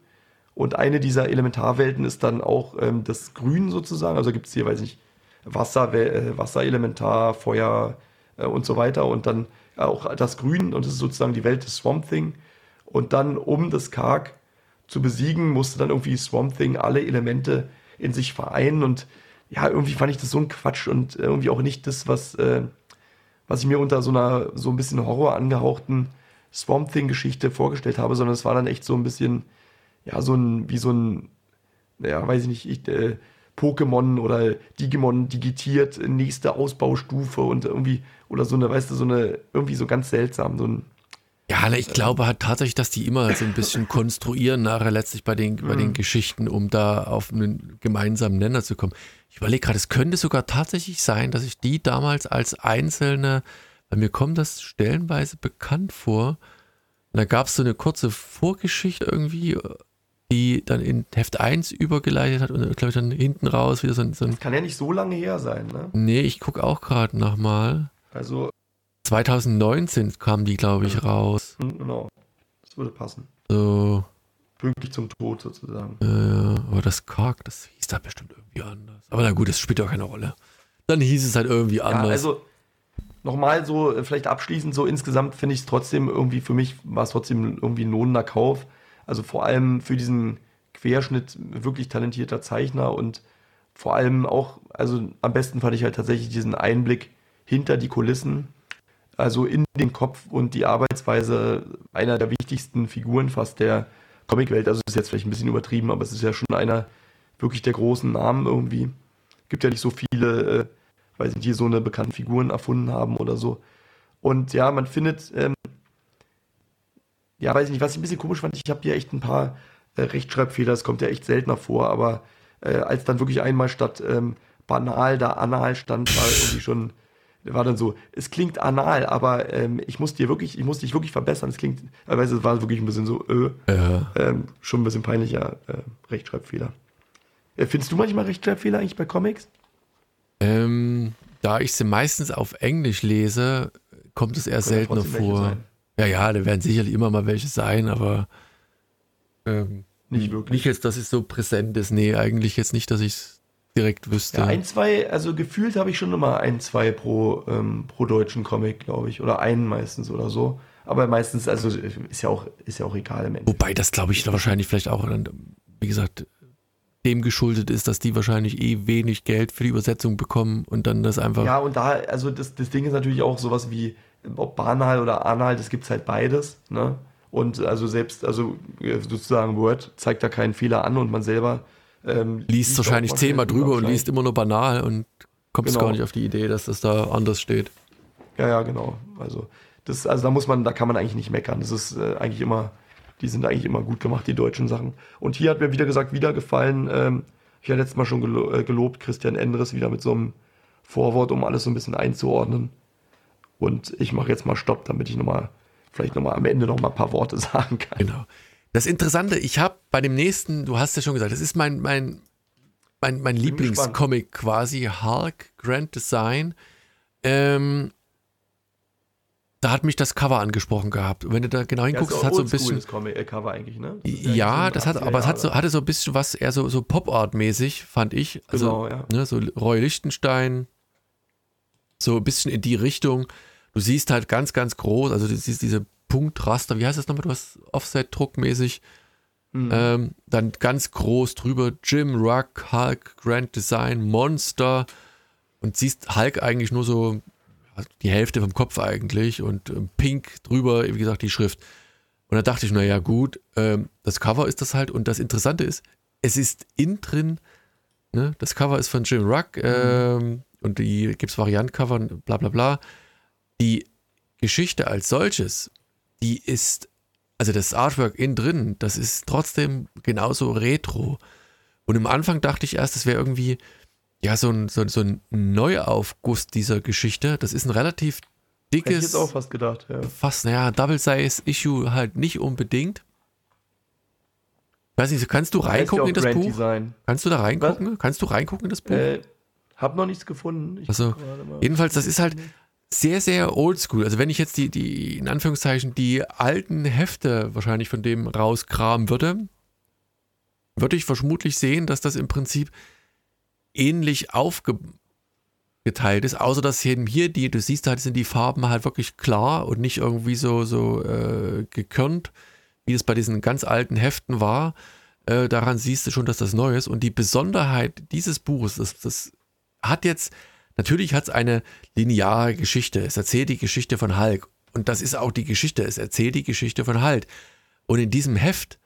B: Und eine dieser Elementarwelten ist dann auch ähm, das Grün sozusagen. Also gibt es hier, weiß ich nicht, Wasser, äh, Wasserelementar, Feuer äh, und so weiter. Und dann auch das Grün und das ist sozusagen die Welt des Swamp Thing. Und dann, um das Karg zu besiegen, musste dann irgendwie Swamp Thing alle Elemente in sich vereinen. Und ja, irgendwie fand ich das so ein Quatsch und irgendwie auch nicht das, was, äh, was ich mir unter so einer so ein bisschen Horror angehauchten Swamp Thing-Geschichte vorgestellt habe, sondern es war dann echt so ein bisschen, ja, so ein, wie so ein, ja, weiß ich nicht, ich, äh, Pokémon oder Digimon digitiert, nächste Ausbaustufe und irgendwie, oder so eine, weißt du, so eine, irgendwie so ganz seltsam, so ein,
A: Ja, ich glaube halt tatsächlich, dass die immer so ein bisschen konstruieren nachher letztlich bei den, bei
B: Mhm.
A: den Geschichten, um da auf einen gemeinsamen Nenner zu kommen. Ich überlege gerade, es könnte sogar tatsächlich sein, dass ich die damals als einzelne, weil mir kommt das stellenweise bekannt vor, und da gab es so eine kurze Vorgeschichte irgendwie, die dann in Heft 1 übergeleitet hat und glaube ich dann hinten raus wieder so ein, so ein
B: kann ja nicht so lange her sein, ne?
A: Nee, ich gucke auch gerade nochmal.
B: Also,
A: 2019 kam die, glaube ich, raus.
B: hm, genau, das würde passen.
A: So.
B: Pünktlich zum Tod sozusagen.
A: Ja, aber das Karg, das hieß da bestimmt irgendwie anders. Aber na gut, das spielt doch keine Rolle. Dann hieß es halt irgendwie
B: Ja,
A: anders.
B: also nochmal so, äh, vielleicht abschließend, so insgesamt finde ich es trotzdem irgendwie, für mich war es trotzdem irgendwie ein lohnender Kauf. Also vor allem für diesen Querschnitt wirklich talentierter Zeichner und vor allem auch, also am besten fand ich halt tatsächlich diesen Einblick hinter die Kulissen, also in den Kopf und die Arbeitsweise einer der wichtigsten Figuren fast der Comicwelt. Also ist jetzt vielleicht ein bisschen übertrieben, aber es ist ja schon einer wirklich der großen Namen irgendwie. Gibt ja nicht so viele, äh, weiß nicht, die so eine bekannte Figuren erfunden haben oder so. Und ja, man findet, ähm, ja, weiß ich nicht, was ich ein bisschen komisch fand, ich habe hier echt ein paar äh, Rechtschreibfehler, das kommt ja echt seltener vor, aber äh, als dann wirklich einmal statt ähm, banal da anal stand, war irgendwie schon, war dann so, es klingt anal, aber ähm, ich muss dir wirklich, ich muss dich wirklich verbessern, es klingt, es war wirklich ein bisschen so, äh,
A: ja.
B: ähm, schon ein bisschen peinlicher äh, Rechtschreibfehler. Äh, findest du manchmal Rechtschreibfehler eigentlich bei Comics?
A: ähm, da ich sie meistens auf Englisch lese, kommt es eher seltener vor. Ja, ja, da werden sicherlich immer mal welche sein, aber ähm,
B: Nicht wirklich.
A: Nicht jetzt, dass es so präsent ist. Nee, eigentlich jetzt nicht, dass ich es direkt wüsste.
B: Ja, ein, zwei, also gefühlt habe ich schon immer ein, zwei pro, ähm, pro deutschen Comic, glaube ich. Oder einen meistens oder so. Aber meistens, also ist ja auch, ist ja auch egal im Endeffekt.
A: Wobei das, glaube ich, wahrscheinlich vielleicht auch, wie gesagt, dem geschuldet ist, dass die wahrscheinlich eh wenig Geld für die Übersetzung bekommen und dann das einfach.
B: Ja, und da, also das, das Ding ist natürlich auch sowas wie, ob banal oder anal, das gibt es halt beides, ne? Und also selbst, also äh, sozusagen Word zeigt da keinen Fehler an und man selber ähm,
A: liest wahrscheinlich
B: mal
A: zehnmal drüber und liest immer nur banal und kommst
B: Genau.
A: gar nicht auf die Idee, dass das da anders steht.
B: Ja, ja, genau. Also, das, also da muss man, da kann man eigentlich nicht meckern. Das ist äh, eigentlich immer, die sind eigentlich immer gut gemacht, die deutschen Sachen. Und hier hat mir wieder gesagt, wieder gefallen, ähm, ich hatte letztes Mal schon gelo äh, gelobt, Christian Endres wieder mit so einem Vorwort, um alles so ein bisschen einzuordnen. Und ich mache jetzt mal Stopp, damit ich nochmal, vielleicht nochmal am Ende nochmal ein paar Worte sagen kann.
A: Genau. Das Interessante, ich habe bei dem nächsten, du hast ja schon gesagt, das ist mein, mein, mein, mein Lieblingscomic quasi, Hulk Grand Design. Ähm, da hat mich das Cover angesprochen gehabt. Und wenn du da genau hinguckst, es hat so ein bisschen.
B: Das Comic, äh, Cover eigentlich, ne? Das
A: Ja,
B: nicht
A: das hat, aber es hat so,
B: 80er
A: hatte so ein bisschen was eher so, so Pop-Art-mäßig, fand ich. Also,
B: Genau, ja.
A: ne, so Roy Lichtenstein, so ein bisschen in die Richtung. Du siehst halt ganz, ganz groß, also du siehst diese Punktraster, wie heißt das nochmal? Du hast Offset-Druck-mäßig.
B: Mhm.
A: Ähm, dann ganz groß drüber Jim Rock, Hulk, Grand Design, Monster und siehst Hulk eigentlich nur so also die Hälfte vom Kopf eigentlich und ähm, pink drüber, wie gesagt, die Schrift. Und da dachte ich, naja, gut, ähm, das Cover ist das halt. Und das Interessante ist, es ist innen drin, ne, das Cover ist von Jim Ruck ähm, und die gibt es Variantcover, bla bla bla. Die Geschichte als solches, die ist, also das Artwork innen drin, das ist trotzdem genauso retro. Und im Anfang dachte ich erst, das wäre irgendwie, ja, so ein, so, so ein Neuaufguss dieser Geschichte. Das ist ein relativ dickes. Hätte ich
B: jetzt auch fast gedacht, ja.
A: Fast, naja, Double Size Issue halt nicht unbedingt. Weiß nicht, kannst du reingucken in das Grand Buch? Design. Kannst du da reingucken? Was? Kannst du reingucken in das Buch? Äh,
B: hab noch nichts gefunden.
A: Ich also, jedenfalls, das ist halt sehr, sehr oldschool. Also, wenn ich jetzt die, die, in Anführungszeichen, die alten Hefte wahrscheinlich von dem rauskramen würde, würde ich vermutlich sehen, dass das im Prinzip ähnlich aufgeteilt ist, außer dass eben hier die, du siehst halt, sind die Farben halt wirklich klar und nicht irgendwie so, so äh, gekörnt, wie es bei diesen ganz alten Heften war. Äh, daran siehst du schon, dass das neu ist. Und die Besonderheit dieses Buches, das, das hat jetzt, natürlich hat es eine lineare Geschichte. Es erzählt die Geschichte von Hulk. Und das ist auch die Geschichte. Es erzählt die Geschichte von Hulk. Und in diesem Heft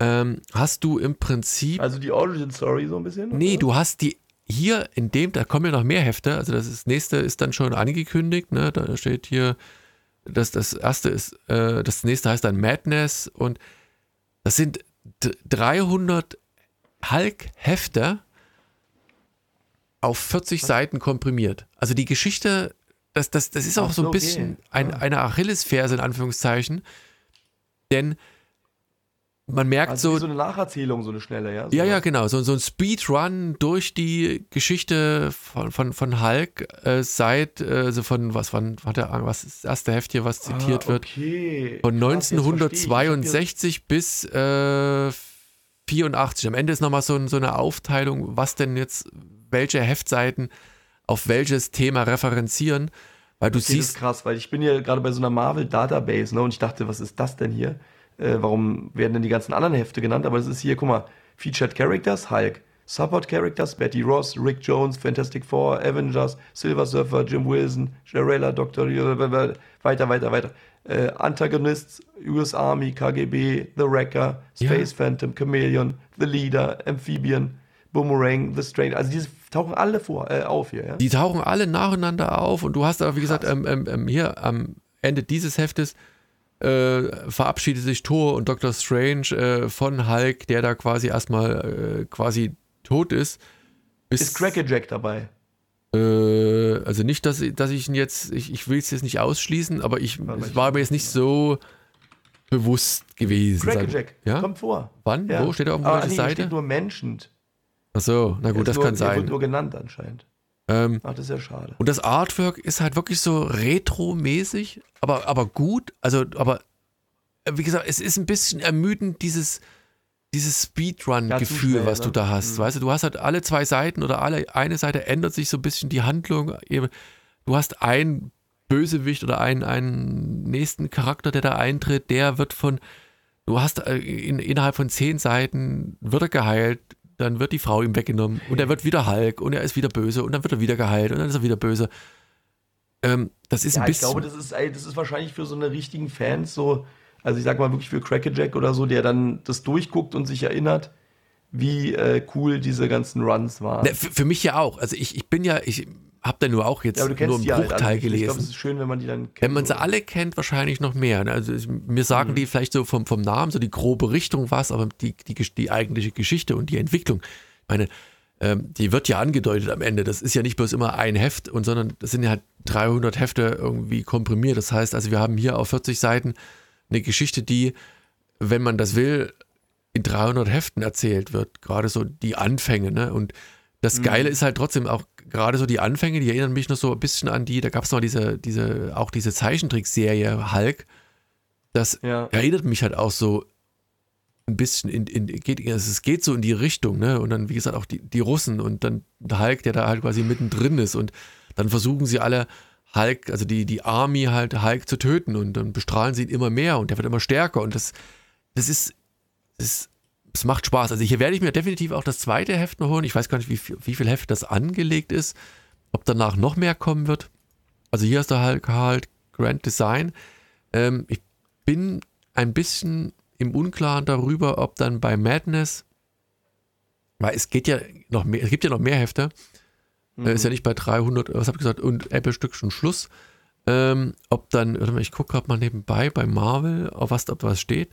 A: ähm, hast du im Prinzip.
B: Also die Origin Story so ein bisschen?
A: Oder? Nee, du hast die hier in dem, da kommen ja noch mehr Hefte. Also das, ist, nächste ist dann schon angekündigt. Ne? Da steht hier, dass das erste ist, äh, das nächste heißt dann Madness und das sind 300 Hulk-Hefte auf 40 Was? Seiten komprimiert. Also die Geschichte, das, das, das ist auch so ein bisschen okay. ein, eine Achillesferse in Anführungszeichen. Denn man merkt also so.
B: so eine Nacherzählung, so eine schnelle, ja?
A: So ja, ja, genau. So, so ein Speedrun durch die Geschichte von, von, von Hulk äh, seit, äh, also von, was, wann, warte, was ist das erste Heft hier, was zitiert ah, okay. wird? Von 1962 bis äh, 84. Am Ende ist nochmal so, so eine Aufteilung, was denn jetzt, welche Heftseiten auf welches Thema referenzieren. Weil du okay, siehst. Das ist
B: krass, weil ich bin hier gerade bei so einer Marvel Database, ne, und ich dachte, was ist das denn hier? äh, warum werden denn die ganzen anderen Hefte genannt? Aber es ist hier, guck mal, Featured Characters, Hulk. Support Characters, Betty Ross, Rick Jones, Fantastic Four, Avengers, Silver Surfer, Jim Wilson, Jarella, Dr. weiter, weiter, weiter. Äh, Antagonists, US Army, KGB, The Wrecker, Space ja. Phantom, Chameleon, The Leader, Amphibian, Boomerang, The Stranger. Also die tauchen alle vor, äh, auf hier. Ja?
A: Die tauchen alle nacheinander auf und du hast aber, wie Krass. gesagt, ähm, ähm, ähm hier am Ende dieses Heftes äh, verabschiedet sich Thor und Doctor Strange äh, von Hulk, der da quasi erstmal äh, quasi tot ist.
B: Ist Crackerjack dabei?
A: Äh, also nicht, dass, dass ich ihn jetzt, ich, ich will es jetzt nicht ausschließen, aber ich es war mir jetzt nicht so bewusst gewesen.
B: Crackerjack, ja? kommt vor.
A: Wann? Ja. Wo? Steht er auf welcher nee, Seite? steht
B: nur Menschen.
A: Ach so, na gut, das
B: nur,
A: kann sein.
B: Wird nur genannt anscheinend.
A: Ähm, Ach, das ist ja schade. Und das Artwork ist halt wirklich so retro-mäßig, aber, aber gut. Also, aber wie gesagt, es ist ein bisschen ermüdend, dieses, dieses Speedrun-Gefühl, ja, was ne? du da hast. Mhm. Weißt du, du hast halt alle zwei Seiten oder alle eine Seite ändert sich so ein bisschen die Handlung. Du hast einen Bösewicht oder einen, einen nächsten Charakter, der da eintritt, der wird von, du hast äh, in, innerhalb von zehn Seiten wird er geheilt, dann wird die Frau ihm weggenommen und er wird wieder Hulk und er ist wieder böse und dann wird er wieder geheilt und dann ist er wieder böse. Ähm, das ist ja, ein bisschen.
B: Ich glaube, das ist, das ist wahrscheinlich für so eine richtigen Fans so, also ich sag mal wirklich für Crackerjack oder so, der dann das durchguckt und sich erinnert, wie äh, cool diese ganzen Runs waren.
A: Ne, für, für, mich ja auch. Also ich, ich bin ja, ich habe da nur auch jetzt ja, nur einen Bruchteil halt gelesen. Ich glaube, es
B: ist schön, wenn man die dann
A: kennt. Wenn man sie alle kennt, wahrscheinlich noch mehr. Ne? Also mir sagen mhm. die vielleicht so vom, vom Namen so die grobe Richtung was, aber die, die, die eigentliche Geschichte und die Entwicklung, ich meine, ähm, die wird ja angedeutet am Ende. Das ist ja nicht bloß immer ein Heft, und, sondern das sind ja halt 300 Hefte irgendwie komprimiert. Das heißt, also wir haben hier auf 40 Seiten eine Geschichte, die, wenn man das will, in 300 Heften erzählt wird. Gerade so die Anfänge. Ne? Und das mhm. Geile ist halt trotzdem auch gerade so die Anfänge, die erinnern mich noch so ein bisschen an die, da gab es noch diese, diese, auch diese Zeichentrickserie Hulk. Das ja. erinnert mich halt auch so ein bisschen in, in geht, es geht so in die Richtung, ne? Und dann, wie gesagt, auch die, die Russen und dann Hulk, der da halt quasi mittendrin ist. Und dann versuchen sie alle Hulk, also die, die Army halt Hulk zu töten und dann bestrahlen sie ihn immer mehr und der wird immer stärker. Und das, das ist, das, das macht Spaß. Also hier werde ich mir definitiv auch das zweite Heft noch holen. Ich weiß gar nicht, wie, wie viel Heft das angelegt ist, ob danach noch mehr kommen wird. Also hier ist der Hulk halt Grand Design. Ähm, ich bin ein bisschen im Unklaren darüber, ob dann bei Madness, weil es geht ja noch mehr, es gibt ja noch mehr Hefte, mhm. ist ja nicht bei 300, was habe ich gesagt, und Apple-Stück schon Schluss. ähm, ob dann, warte mal, ich gucke gerade mal nebenbei bei Marvel, auf was, ob was steht,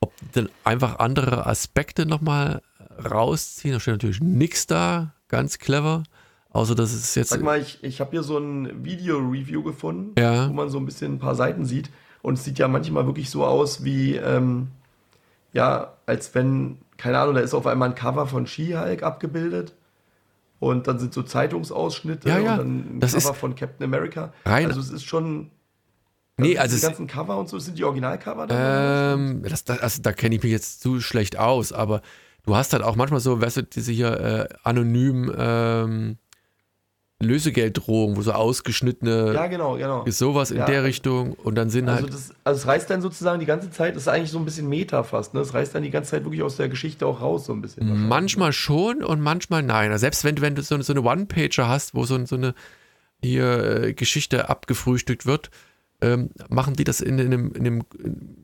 A: ob dann einfach andere Aspekte nochmal rausziehen. Da steht natürlich nichts da, ganz clever. Außer dass es jetzt.
B: Sag mal, ich, ich habe hier so ein Video-Review gefunden,
A: Ja.
B: wo man so ein bisschen ein paar Seiten sieht. Und es sieht ja manchmal wirklich so aus wie, ähm, ja, als wenn, keine Ahnung, da ist auf einmal ein Cover von She-Hulk abgebildet. Und dann sind so Zeitungsausschnitte
A: Ja, ja,
B: und dann ein
A: das
B: Cover von Captain America.
A: rein-
B: Also es ist schon.
A: Nee, also
B: die
A: es-
B: ganzen Cover und so, sind die Originalcover?
A: Ähm, das, das, also da kenne ich mich jetzt zu schlecht aus, aber du hast halt auch manchmal so, weißt du, diese hier äh, anonymen ähm, Lösegelddrohungen, wo so ausgeschnittene
B: ja, genau, genau.
A: ist sowas in
B: Ja,
A: der
B: also-
A: Richtung und dann sind
B: Also,
A: halt.
B: das, also es reißt dann sozusagen die ganze Zeit, das ist eigentlich so ein bisschen Meta fast, ne? Es reißt dann die ganze Zeit wirklich aus der Geschichte auch raus, so ein bisschen. wahrscheinlich.
A: Manchmal schon und manchmal nein. Also selbst wenn, du- wenn du so, eine- so eine One-Pager hast, wo so, so eine hier äh, Geschichte abgefrühstückt wird, ähm, machen die das in, in einem, in einem in,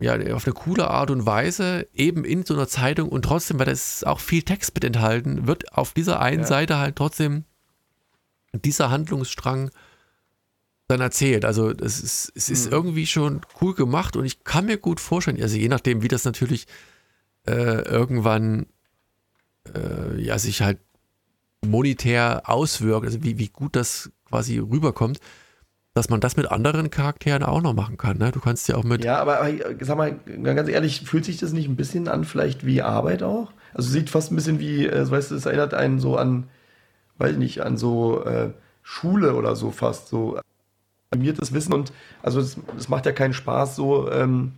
A: ja, auf eine coole Art und Weise, eben in so einer Zeitung und trotzdem, weil da ist auch viel Text mit enthalten, wird auf dieser einen
B: Ja.
A: Seite halt trotzdem dieser Handlungsstrang dann erzählt. Also es ist, es ist
B: Mhm.
A: irgendwie schon cool gemacht und ich kann mir gut vorstellen, also je nachdem, wie das natürlich äh, irgendwann äh, ja, sich halt monetär auswirkt, also wie, wie gut das quasi rüberkommt, dass man das mit anderen Charakteren auch noch machen kann. Ne? Du kannst ja auch mit.
B: Ja, aber, aber sag mal, ganz ehrlich, fühlt sich das nicht ein bisschen an, vielleicht wie Arbeit auch? Also sieht fast ein bisschen wie, äh, weißt du, es erinnert einen so an, weiß ich nicht, an so äh, Schule oder so fast, so animiertes Wissen und also es, es macht ja keinen Spaß, so ähm,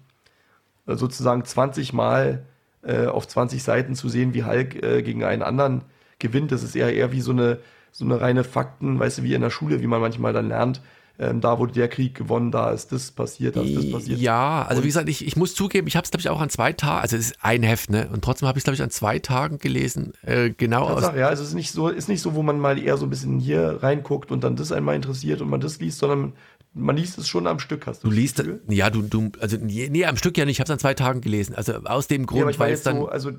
B: sozusagen 20 Mal äh, auf 20 Seiten zu sehen, wie Hulk äh, gegen einen anderen gewinnt. Das ist eher eher wie so eine so eine reine Fakten, weißt du, wie in der Schule, wie man manchmal dann lernt, ähm, da wurde der Krieg gewonnen, da ist das passiert, da ist das passiert.
A: Ja, also wie gesagt, ich, ich muss zugeben, ich habe es, glaube ich, auch an zwei Tagen, also es ist ein Heft, ne? Und trotzdem habe ich es, glaube ich, an zwei Tagen gelesen. Äh, genau aus.
B: Ja, also es ist nicht so, ist nicht so, wo man mal eher so ein bisschen hier reinguckt und dann das einmal interessiert und man das liest, sondern man liest es schon am Stück, hast du
A: Du liest, ja, du, du, also nee, nee, am Stück ja nicht, ich habe es an zwei Tagen gelesen. Also aus dem
B: Nee,
A: Grund,
B: meine
A: weil es dann.
B: so, also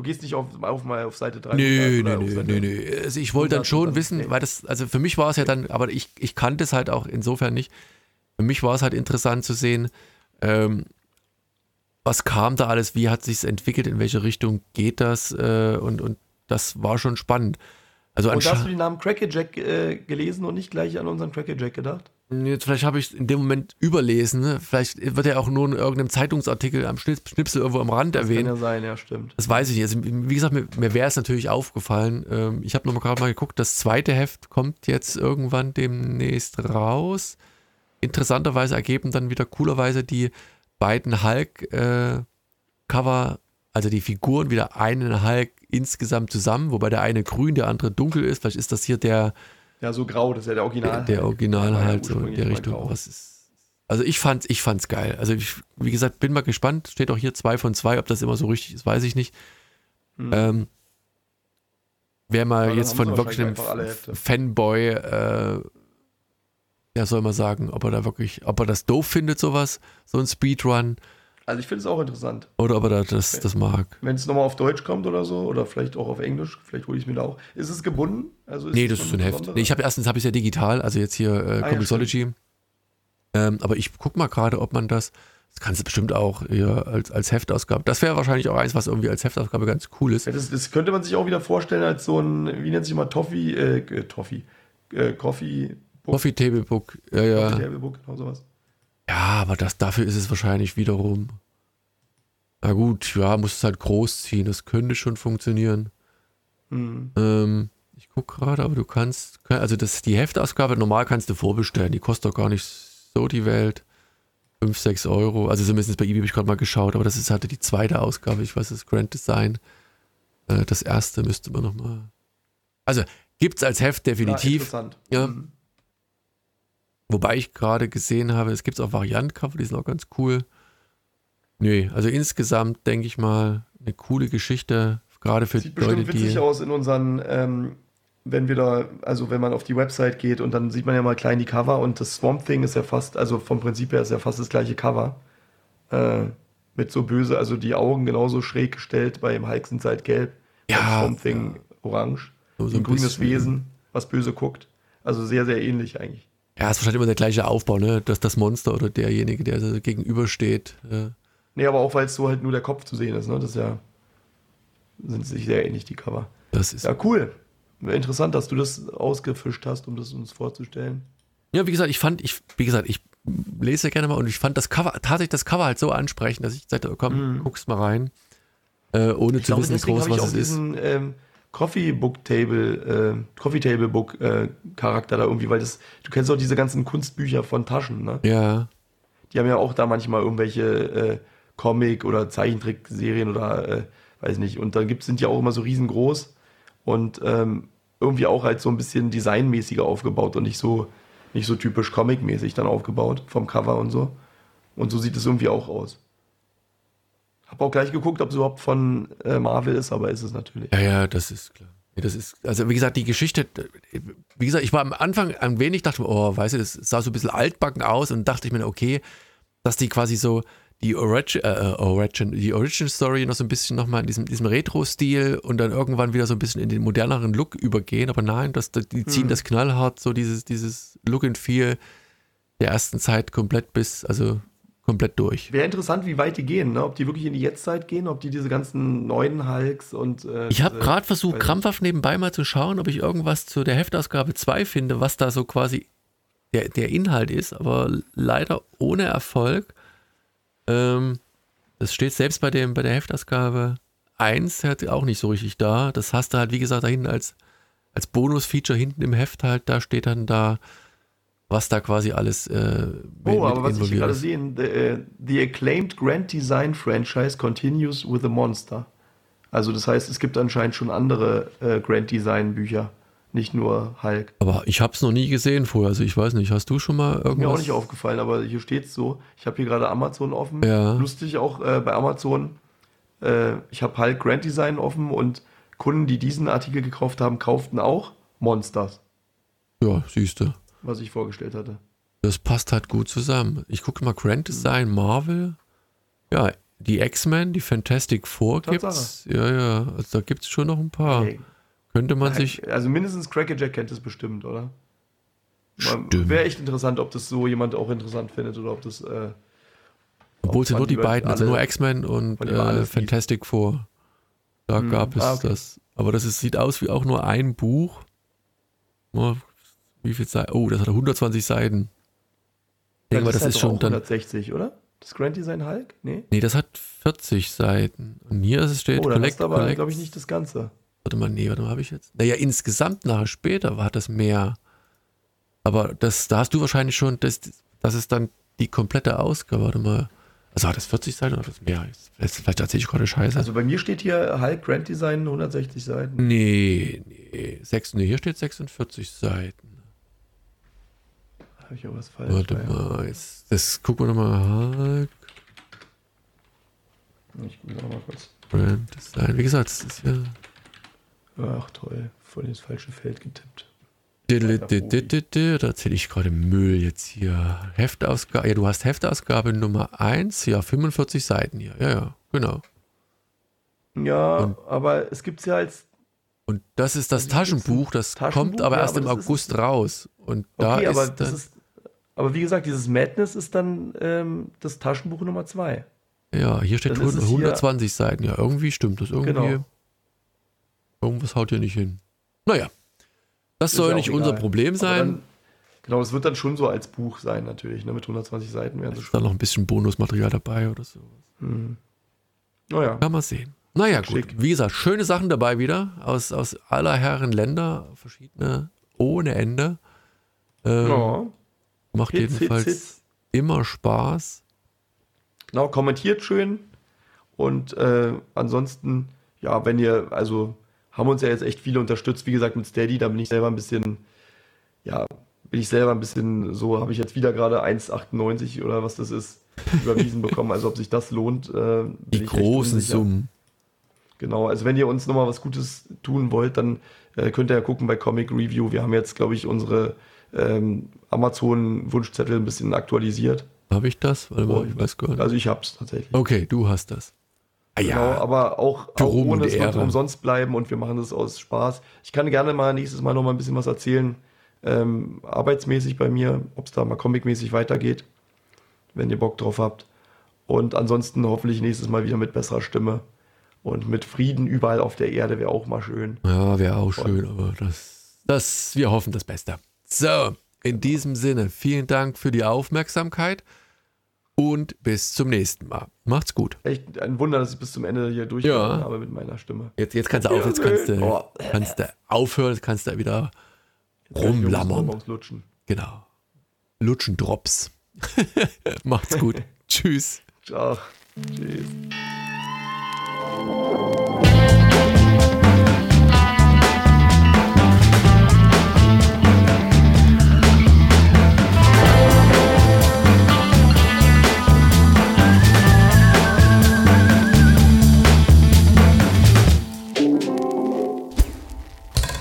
B: du gehst nicht auf, auf mal auf Seite 3.
A: Nö, nö, nö, nö, nö. Also ich wollte dann
B: 100
A: schon wissen, weil das, also für mich war es ja dann, aber ich, ich kannte es halt auch insofern nicht. Für mich war es halt interessant zu sehen, ähm, was kam da alles, wie hat sich entwickelt, in welche Richtung geht das äh, und, und das war schon spannend. Also
B: Und hast du den Namen Crackerjack äh, gelesen und nicht gleich an unseren Crackerjack gedacht?
A: jetzt vielleicht habe ich in dem Moment überlesen, ne? vielleicht wird er auch nur in irgendeinem Zeitungsartikel am Schnips- Schnipsel irgendwo am Rand
B: Das
A: erwähnt.
B: kann ja sein, ja, stimmt.
A: Das weiß ich nicht. Also, wie gesagt, mir, mir wäre es natürlich aufgefallen. Ähm, ich habe nochmal gerade mal geguckt, das zweite Heft kommt jetzt irgendwann demnächst raus. Interessanterweise ergeben dann wieder coolerweise die beiden Hulk-Cover, also die Figuren, wieder einen Hulk insgesamt zusammen, wobei der eine grün, der andere dunkel ist. Vielleicht ist das hier der,
B: Ja, so grau, das ist ja der Original.
A: der Original
B: war ja
A: halt so in der
B: mal
A: Richtung. Was ist, also ich fand's, ich fand's geil. Also ich, wie gesagt, bin mal gespannt. Steht auch hier zwei von zwei. Ob das immer so richtig ist, weiß ich nicht.
B: Hm.
A: Ähm, wer mal jetzt von wirklich einem. Fanboy, äh, ja, soll man sagen, ob er da wirklich, ob er das doof findet, sowas, so ein Speedrun,
B: Also ich finde es auch interessant.
A: oder ob er da das, das mag.
B: Wenn es nochmal auf Deutsch kommt oder so, oder vielleicht auch auf Englisch, vielleicht hole ich es mir da auch. Ist es gebunden? Also
A: Nee,
B: es
A: das ist so ein Heft. Nee, ich habe erstens habe ich ja digital, also jetzt hier äh,
B: ja,
A: Comixology. ähm, aber ich guck mal gerade, ob man das, das kannst du bestimmt auch hier als, als Heftausgabe. Das wäre wahrscheinlich auch eins, was irgendwie als Heftausgabe ganz cool ist.
B: Ja, das, das könnte man sich auch wieder vorstellen als so ein, wie nennt sich mal Toffee, äh, Toffee, äh, Coffee, Book,
A: Coffee Table Book, ja, ja.
B: Coffee Table Book, genau sowas.
A: Ja, aber das, dafür ist es wahrscheinlich wiederum. Na gut, ja, muss es halt groß ziehen. Das könnte schon funktionieren.
B: Hm.
A: Ähm, ich gucke gerade, aber du kannst, also das, die Heftausgabe, normal kannst du vorbestellen. Die kostet doch gar nicht so die Welt. 5, 6 Euro. Also zumindest bei eBay habe ich gerade mal geschaut, aber das ist halt die zweite Ausgabe. Ich weiß, das ist Grand Design. Äh, das erste müsste man nochmal. Also gibt es als Heft
B: Ja,
A: definitiv.
B: interessant.
A: Ja.
B: Mhm.
A: Wobei ich gerade gesehen habe, es gibt auch Variantcover, die sind auch ganz cool. Nee, also insgesamt denke ich mal eine coole Geschichte, gerade für
B: Sieht
A: Leute,
B: bestimmt witzig
A: die.
B: aus in unseren, ähm, wenn wir da, also wenn man auf die Website geht und dann sieht man ja mal klein die Cover und das Swamp Thing ist ja fast, also vom Prinzip her ist ja fast das gleiche Cover. Äh, mit so böse, also die Augen genauso schräg gestellt, beim Hulk sind sie halt gelb,
A: Ja,
B: Swamp Thing orange.
A: So- so
B: ein
A: ein
B: grünes
A: bisschen.
B: Wesen, was böse guckt. Also sehr, sehr ähnlich eigentlich.
A: Ja, ist wahrscheinlich immer der gleiche Aufbau, ne? Dass das Monster oder derjenige, der gegenübersteht. Äh,
B: Nee, aber auch weil es so halt nur der Kopf zu sehen ist, ne? Das ist ja. Sind sich sehr ähnlich, die Cover.
A: das ist.
B: Ja, cool. Interessant, dass du das ausgefischt hast, um das uns vorzustellen.
A: Ja, wie gesagt, ich fand, ich, wie gesagt, ich lese ja gerne mal und ich fand das Cover, tatsächlich das Cover halt so ansprechend, dass ich sagte, komm,
B: Mhm.
A: guckst mal rein. Äh, ohne
B: Ich
A: zu
B: glaube,
A: wissen groß, was es ist.
B: diesen ähm, Coffee Book Table, äh, Coffee Table Book äh, Charakter da irgendwie, weil das, du kennst auch diese ganzen Kunstbücher von Taschen, ne?
A: Ja.
B: Die haben ja auch da manchmal irgendwelche äh, Comic- oder Zeichentrickserien oder äh, weiß nicht. Und dann gibt's, sind die auch immer so riesengroß und ähm, irgendwie auch halt so ein bisschen designmäßiger aufgebaut und nicht so, nicht so typisch Comic-mäßig dann aufgebaut vom Cover und so. Und so sieht es irgendwie auch aus. Hab auch gleich geguckt, ob es überhaupt von äh, Marvel ist, aber ist es natürlich.
A: Ja, ja, das ist klar. Das ist, also wie gesagt, die Geschichte, wie gesagt, ich war am Anfang ein wenig, dachte mir, oh, weißt du, das sah so ein bisschen altbacken aus und dachte ich mir, okay, dass die quasi so die Origin, äh, Origin, die Origin Story noch so ein bisschen nochmal in diesem, diesem Retro-Stil und dann irgendwann wieder so ein bisschen in den moderneren Look übergehen, aber nein, das, die ziehen
B: Mhm.
A: das knallhart, so dieses, dieses Look and Feel der ersten Zeit komplett bis, also komplett durch.
B: Wäre interessant, wie weit die gehen, ne? ob die wirklich in die Jetztzeit gehen, ob die diese ganzen neuen Hulks und. Äh,
A: Ich habe
B: diese-
A: gerade versucht,
B: weiß-
A: krampfhaft nebenbei mal zu schauen, ob ich irgendwas zu der Heftausgabe 2 finde, was da so quasi der, der Inhalt ist, aber leider ohne Erfolg. Ähm, das steht selbst bei, dem, bei der Heftausgabe 1 halt auch nicht so richtig da. Das hast du halt, wie gesagt, da hinten als, als Bonus-Feature hinten im Heft halt, da steht dann da, was da quasi alles äh,
B: Oh, aber was ich gerade sehe, the, äh, the acclaimed Grand Design Franchise continues with a monster. Also das heißt, es gibt anscheinend schon andere äh, Grand Design Bücher, nicht nur Hulk.
A: Aber ich habe es noch nie gesehen vorher, also ich weiß nicht, hast du schon mal irgendwas?
B: Mir auch nicht aufgefallen, aber hier steht es so. Ich habe hier gerade Amazon offen.
A: Ja.
B: Lustig auch äh, bei Amazon. Äh, ich habe Hulk Grand Design offen und Kunden, die diesen Artikel gekauft haben, kauften auch Monsters,
A: Ja, siehst du.
B: Was ich vorgestellt hatte.
A: Das passt halt gut zusammen. Ich gucke mal Grand Design, Marvel. Ja, die X-Men, die Fantastic Four gibt's. Ja, ja, also da gibt's schon noch ein paar.
B: Hey.
A: Könnte man sich.
B: Also mindestens Crackerjack kennt es bestimmt, oder? Wäre echt interessant, ob das so jemand auch interessant findet oder ob das. Äh,
A: Obwohl es
B: man
A: nur die beiden, also nur X-Men und äh, Fantastic Four. Da
B: Hm,
A: gab es
B: ah, okay.
A: das. Aber das ist, sieht aus wie auch nur ein Buch. Oh, wie viel Seiten? Oh, das hat 120 Seiten. Ich denke mal, das
B: halt
A: ist
B: doch
A: schon dann.
B: 160, oder? Das Grand Design Hulk? Nee.
A: Nee, das hat 40 Seiten. Und hier ist es steht
B: Oh, dann
A: Collect,
B: hast du aber, glaube ich, nicht das Ganze.
A: Warte mal, nee, warte mal, habe ich jetzt? Naja, insgesamt nachher später hat das mehr. Aber das, da hast du wahrscheinlich schon, das, das ist dann die komplette Ausgabe. Warte mal. Also hat das 40 Seiten oder das mehr? Vielleicht, vielleicht erzähle ich gerade Scheiße.
B: Also bei mir steht hier Hulk Grand Design 160 Seiten.
A: nee, nee, sechs, nee, hier steht 46 Seiten.
B: Habe ich auch was falsch.
A: Warte
B: bei.
A: mal, jetzt, das gucken wir nochmal.
B: Ich gucke noch mal kurz.
A: Brand Design. Wie gesagt, das ist ja.
B: Ach toll, voll ins falsche Feld getippt.
A: Da erzähle ich gerade Müll jetzt hier. Heftausgabe. Ja, du hast Heftausgabe Nummer 1. Ja, 45 Seiten hier. Ja, ja, genau.
B: Ja,
A: Und-
B: aber es gibt es ja als.
A: Und das ist das
B: Also das
A: Taschenbuch, das
B: Taschenbuch,
A: kommt aber
B: ja,
A: erst
B: aber
A: im
B: das ist-
A: August raus. Und da
B: Okay,
A: ist,
B: aber
A: dann,
B: das ist. Aber wie gesagt, dieses Madness ist dann ähm, das Taschenbuch Nummer 2.
A: ja, hier steht
B: dann ist es hier-
A: 120 Seiten. Ja, irgendwie stimmt das. Irgendwie,
B: Genau.
A: Irgendwas haut hier nicht hin. Naja, das
B: Ist
A: soll
B: ja
A: nicht unser
B: egal.
A: Problem
B: Aber
A: sein.
B: Dann, genau, es wird dann schon so als Buch sein, natürlich. Ne? Mit 120 Seiten werden sie
A: ist da
B: schon.
A: noch ein bisschen Bonusmaterial dabei oder so.
B: Hm. Naja.
A: Kann man sehen. Naja, gut.
B: Schick.
A: Wie gesagt, schöne Sachen dabei wieder aus, aus aller Herren Länder, verschiedene ohne Ende. Ähm,
B: Ja.
A: Macht
B: Hits, Hits,
A: jedenfalls
B: Hits.
A: immer Spaß.
B: Genau, kommentiert schön. Und äh, ansonsten, ja, wenn ihr, also haben uns ja jetzt echt viele unterstützt, wie gesagt, mit Steady, da bin ich selber ein bisschen, ja, bin ich selber ein bisschen, so habe ich jetzt wieder gerade 1,98 oder was das ist, überwiesen bekommen. Also ob sich das lohnt. Äh,
A: Die großen. Summen.
B: Genau, also wenn ihr uns nochmal was Gutes tun wollt, dann äh, könnt ihr ja gucken bei Comic Review. Wir haben jetzt, glaube ich, unsere ähm, Amazon-Wunschzettel ein bisschen aktualisiert.
A: Habe ich das? Warte mal,
B: Und-
A: ich weiß gar nicht.
B: Also ich hab's tatsächlich.
A: Okay, du hast das. Ah,
B: Genau,
A: ja,
B: aber auch, auch ohne
A: und
B: es wird umsonst bleiben und wir machen das aus Spaß. Ich kann gerne mal nächstes Mal noch mal ein bisschen was erzählen, ähm, arbeitsmäßig bei mir, ob es da mal comicmäßig weitergeht, wenn ihr Bock drauf habt. Und ansonsten hoffentlich nächstes Mal wieder mit besserer Stimme. Und mit Frieden überall auf der Erde wäre auch mal schön.
A: Ja, wäre auch schön, aber das, das, wir hoffen das Beste. So, in diesem Sinne, vielen Dank für die Aufmerksamkeit und bis zum nächsten Mal. Macht's gut.
B: Echt ein Wunder, dass ich bis zum Ende hier durchgekommen ja. habe mit meiner Stimme.
A: Jetzt, jetzt kannst du auf, jetzt kannst du, oh. kannst du aufhören, jetzt kannst du wieder rumlammern. Lutschen. Genau. Lutschen Drops. Macht's gut. Tschüss.
B: Ciao. Tschüss.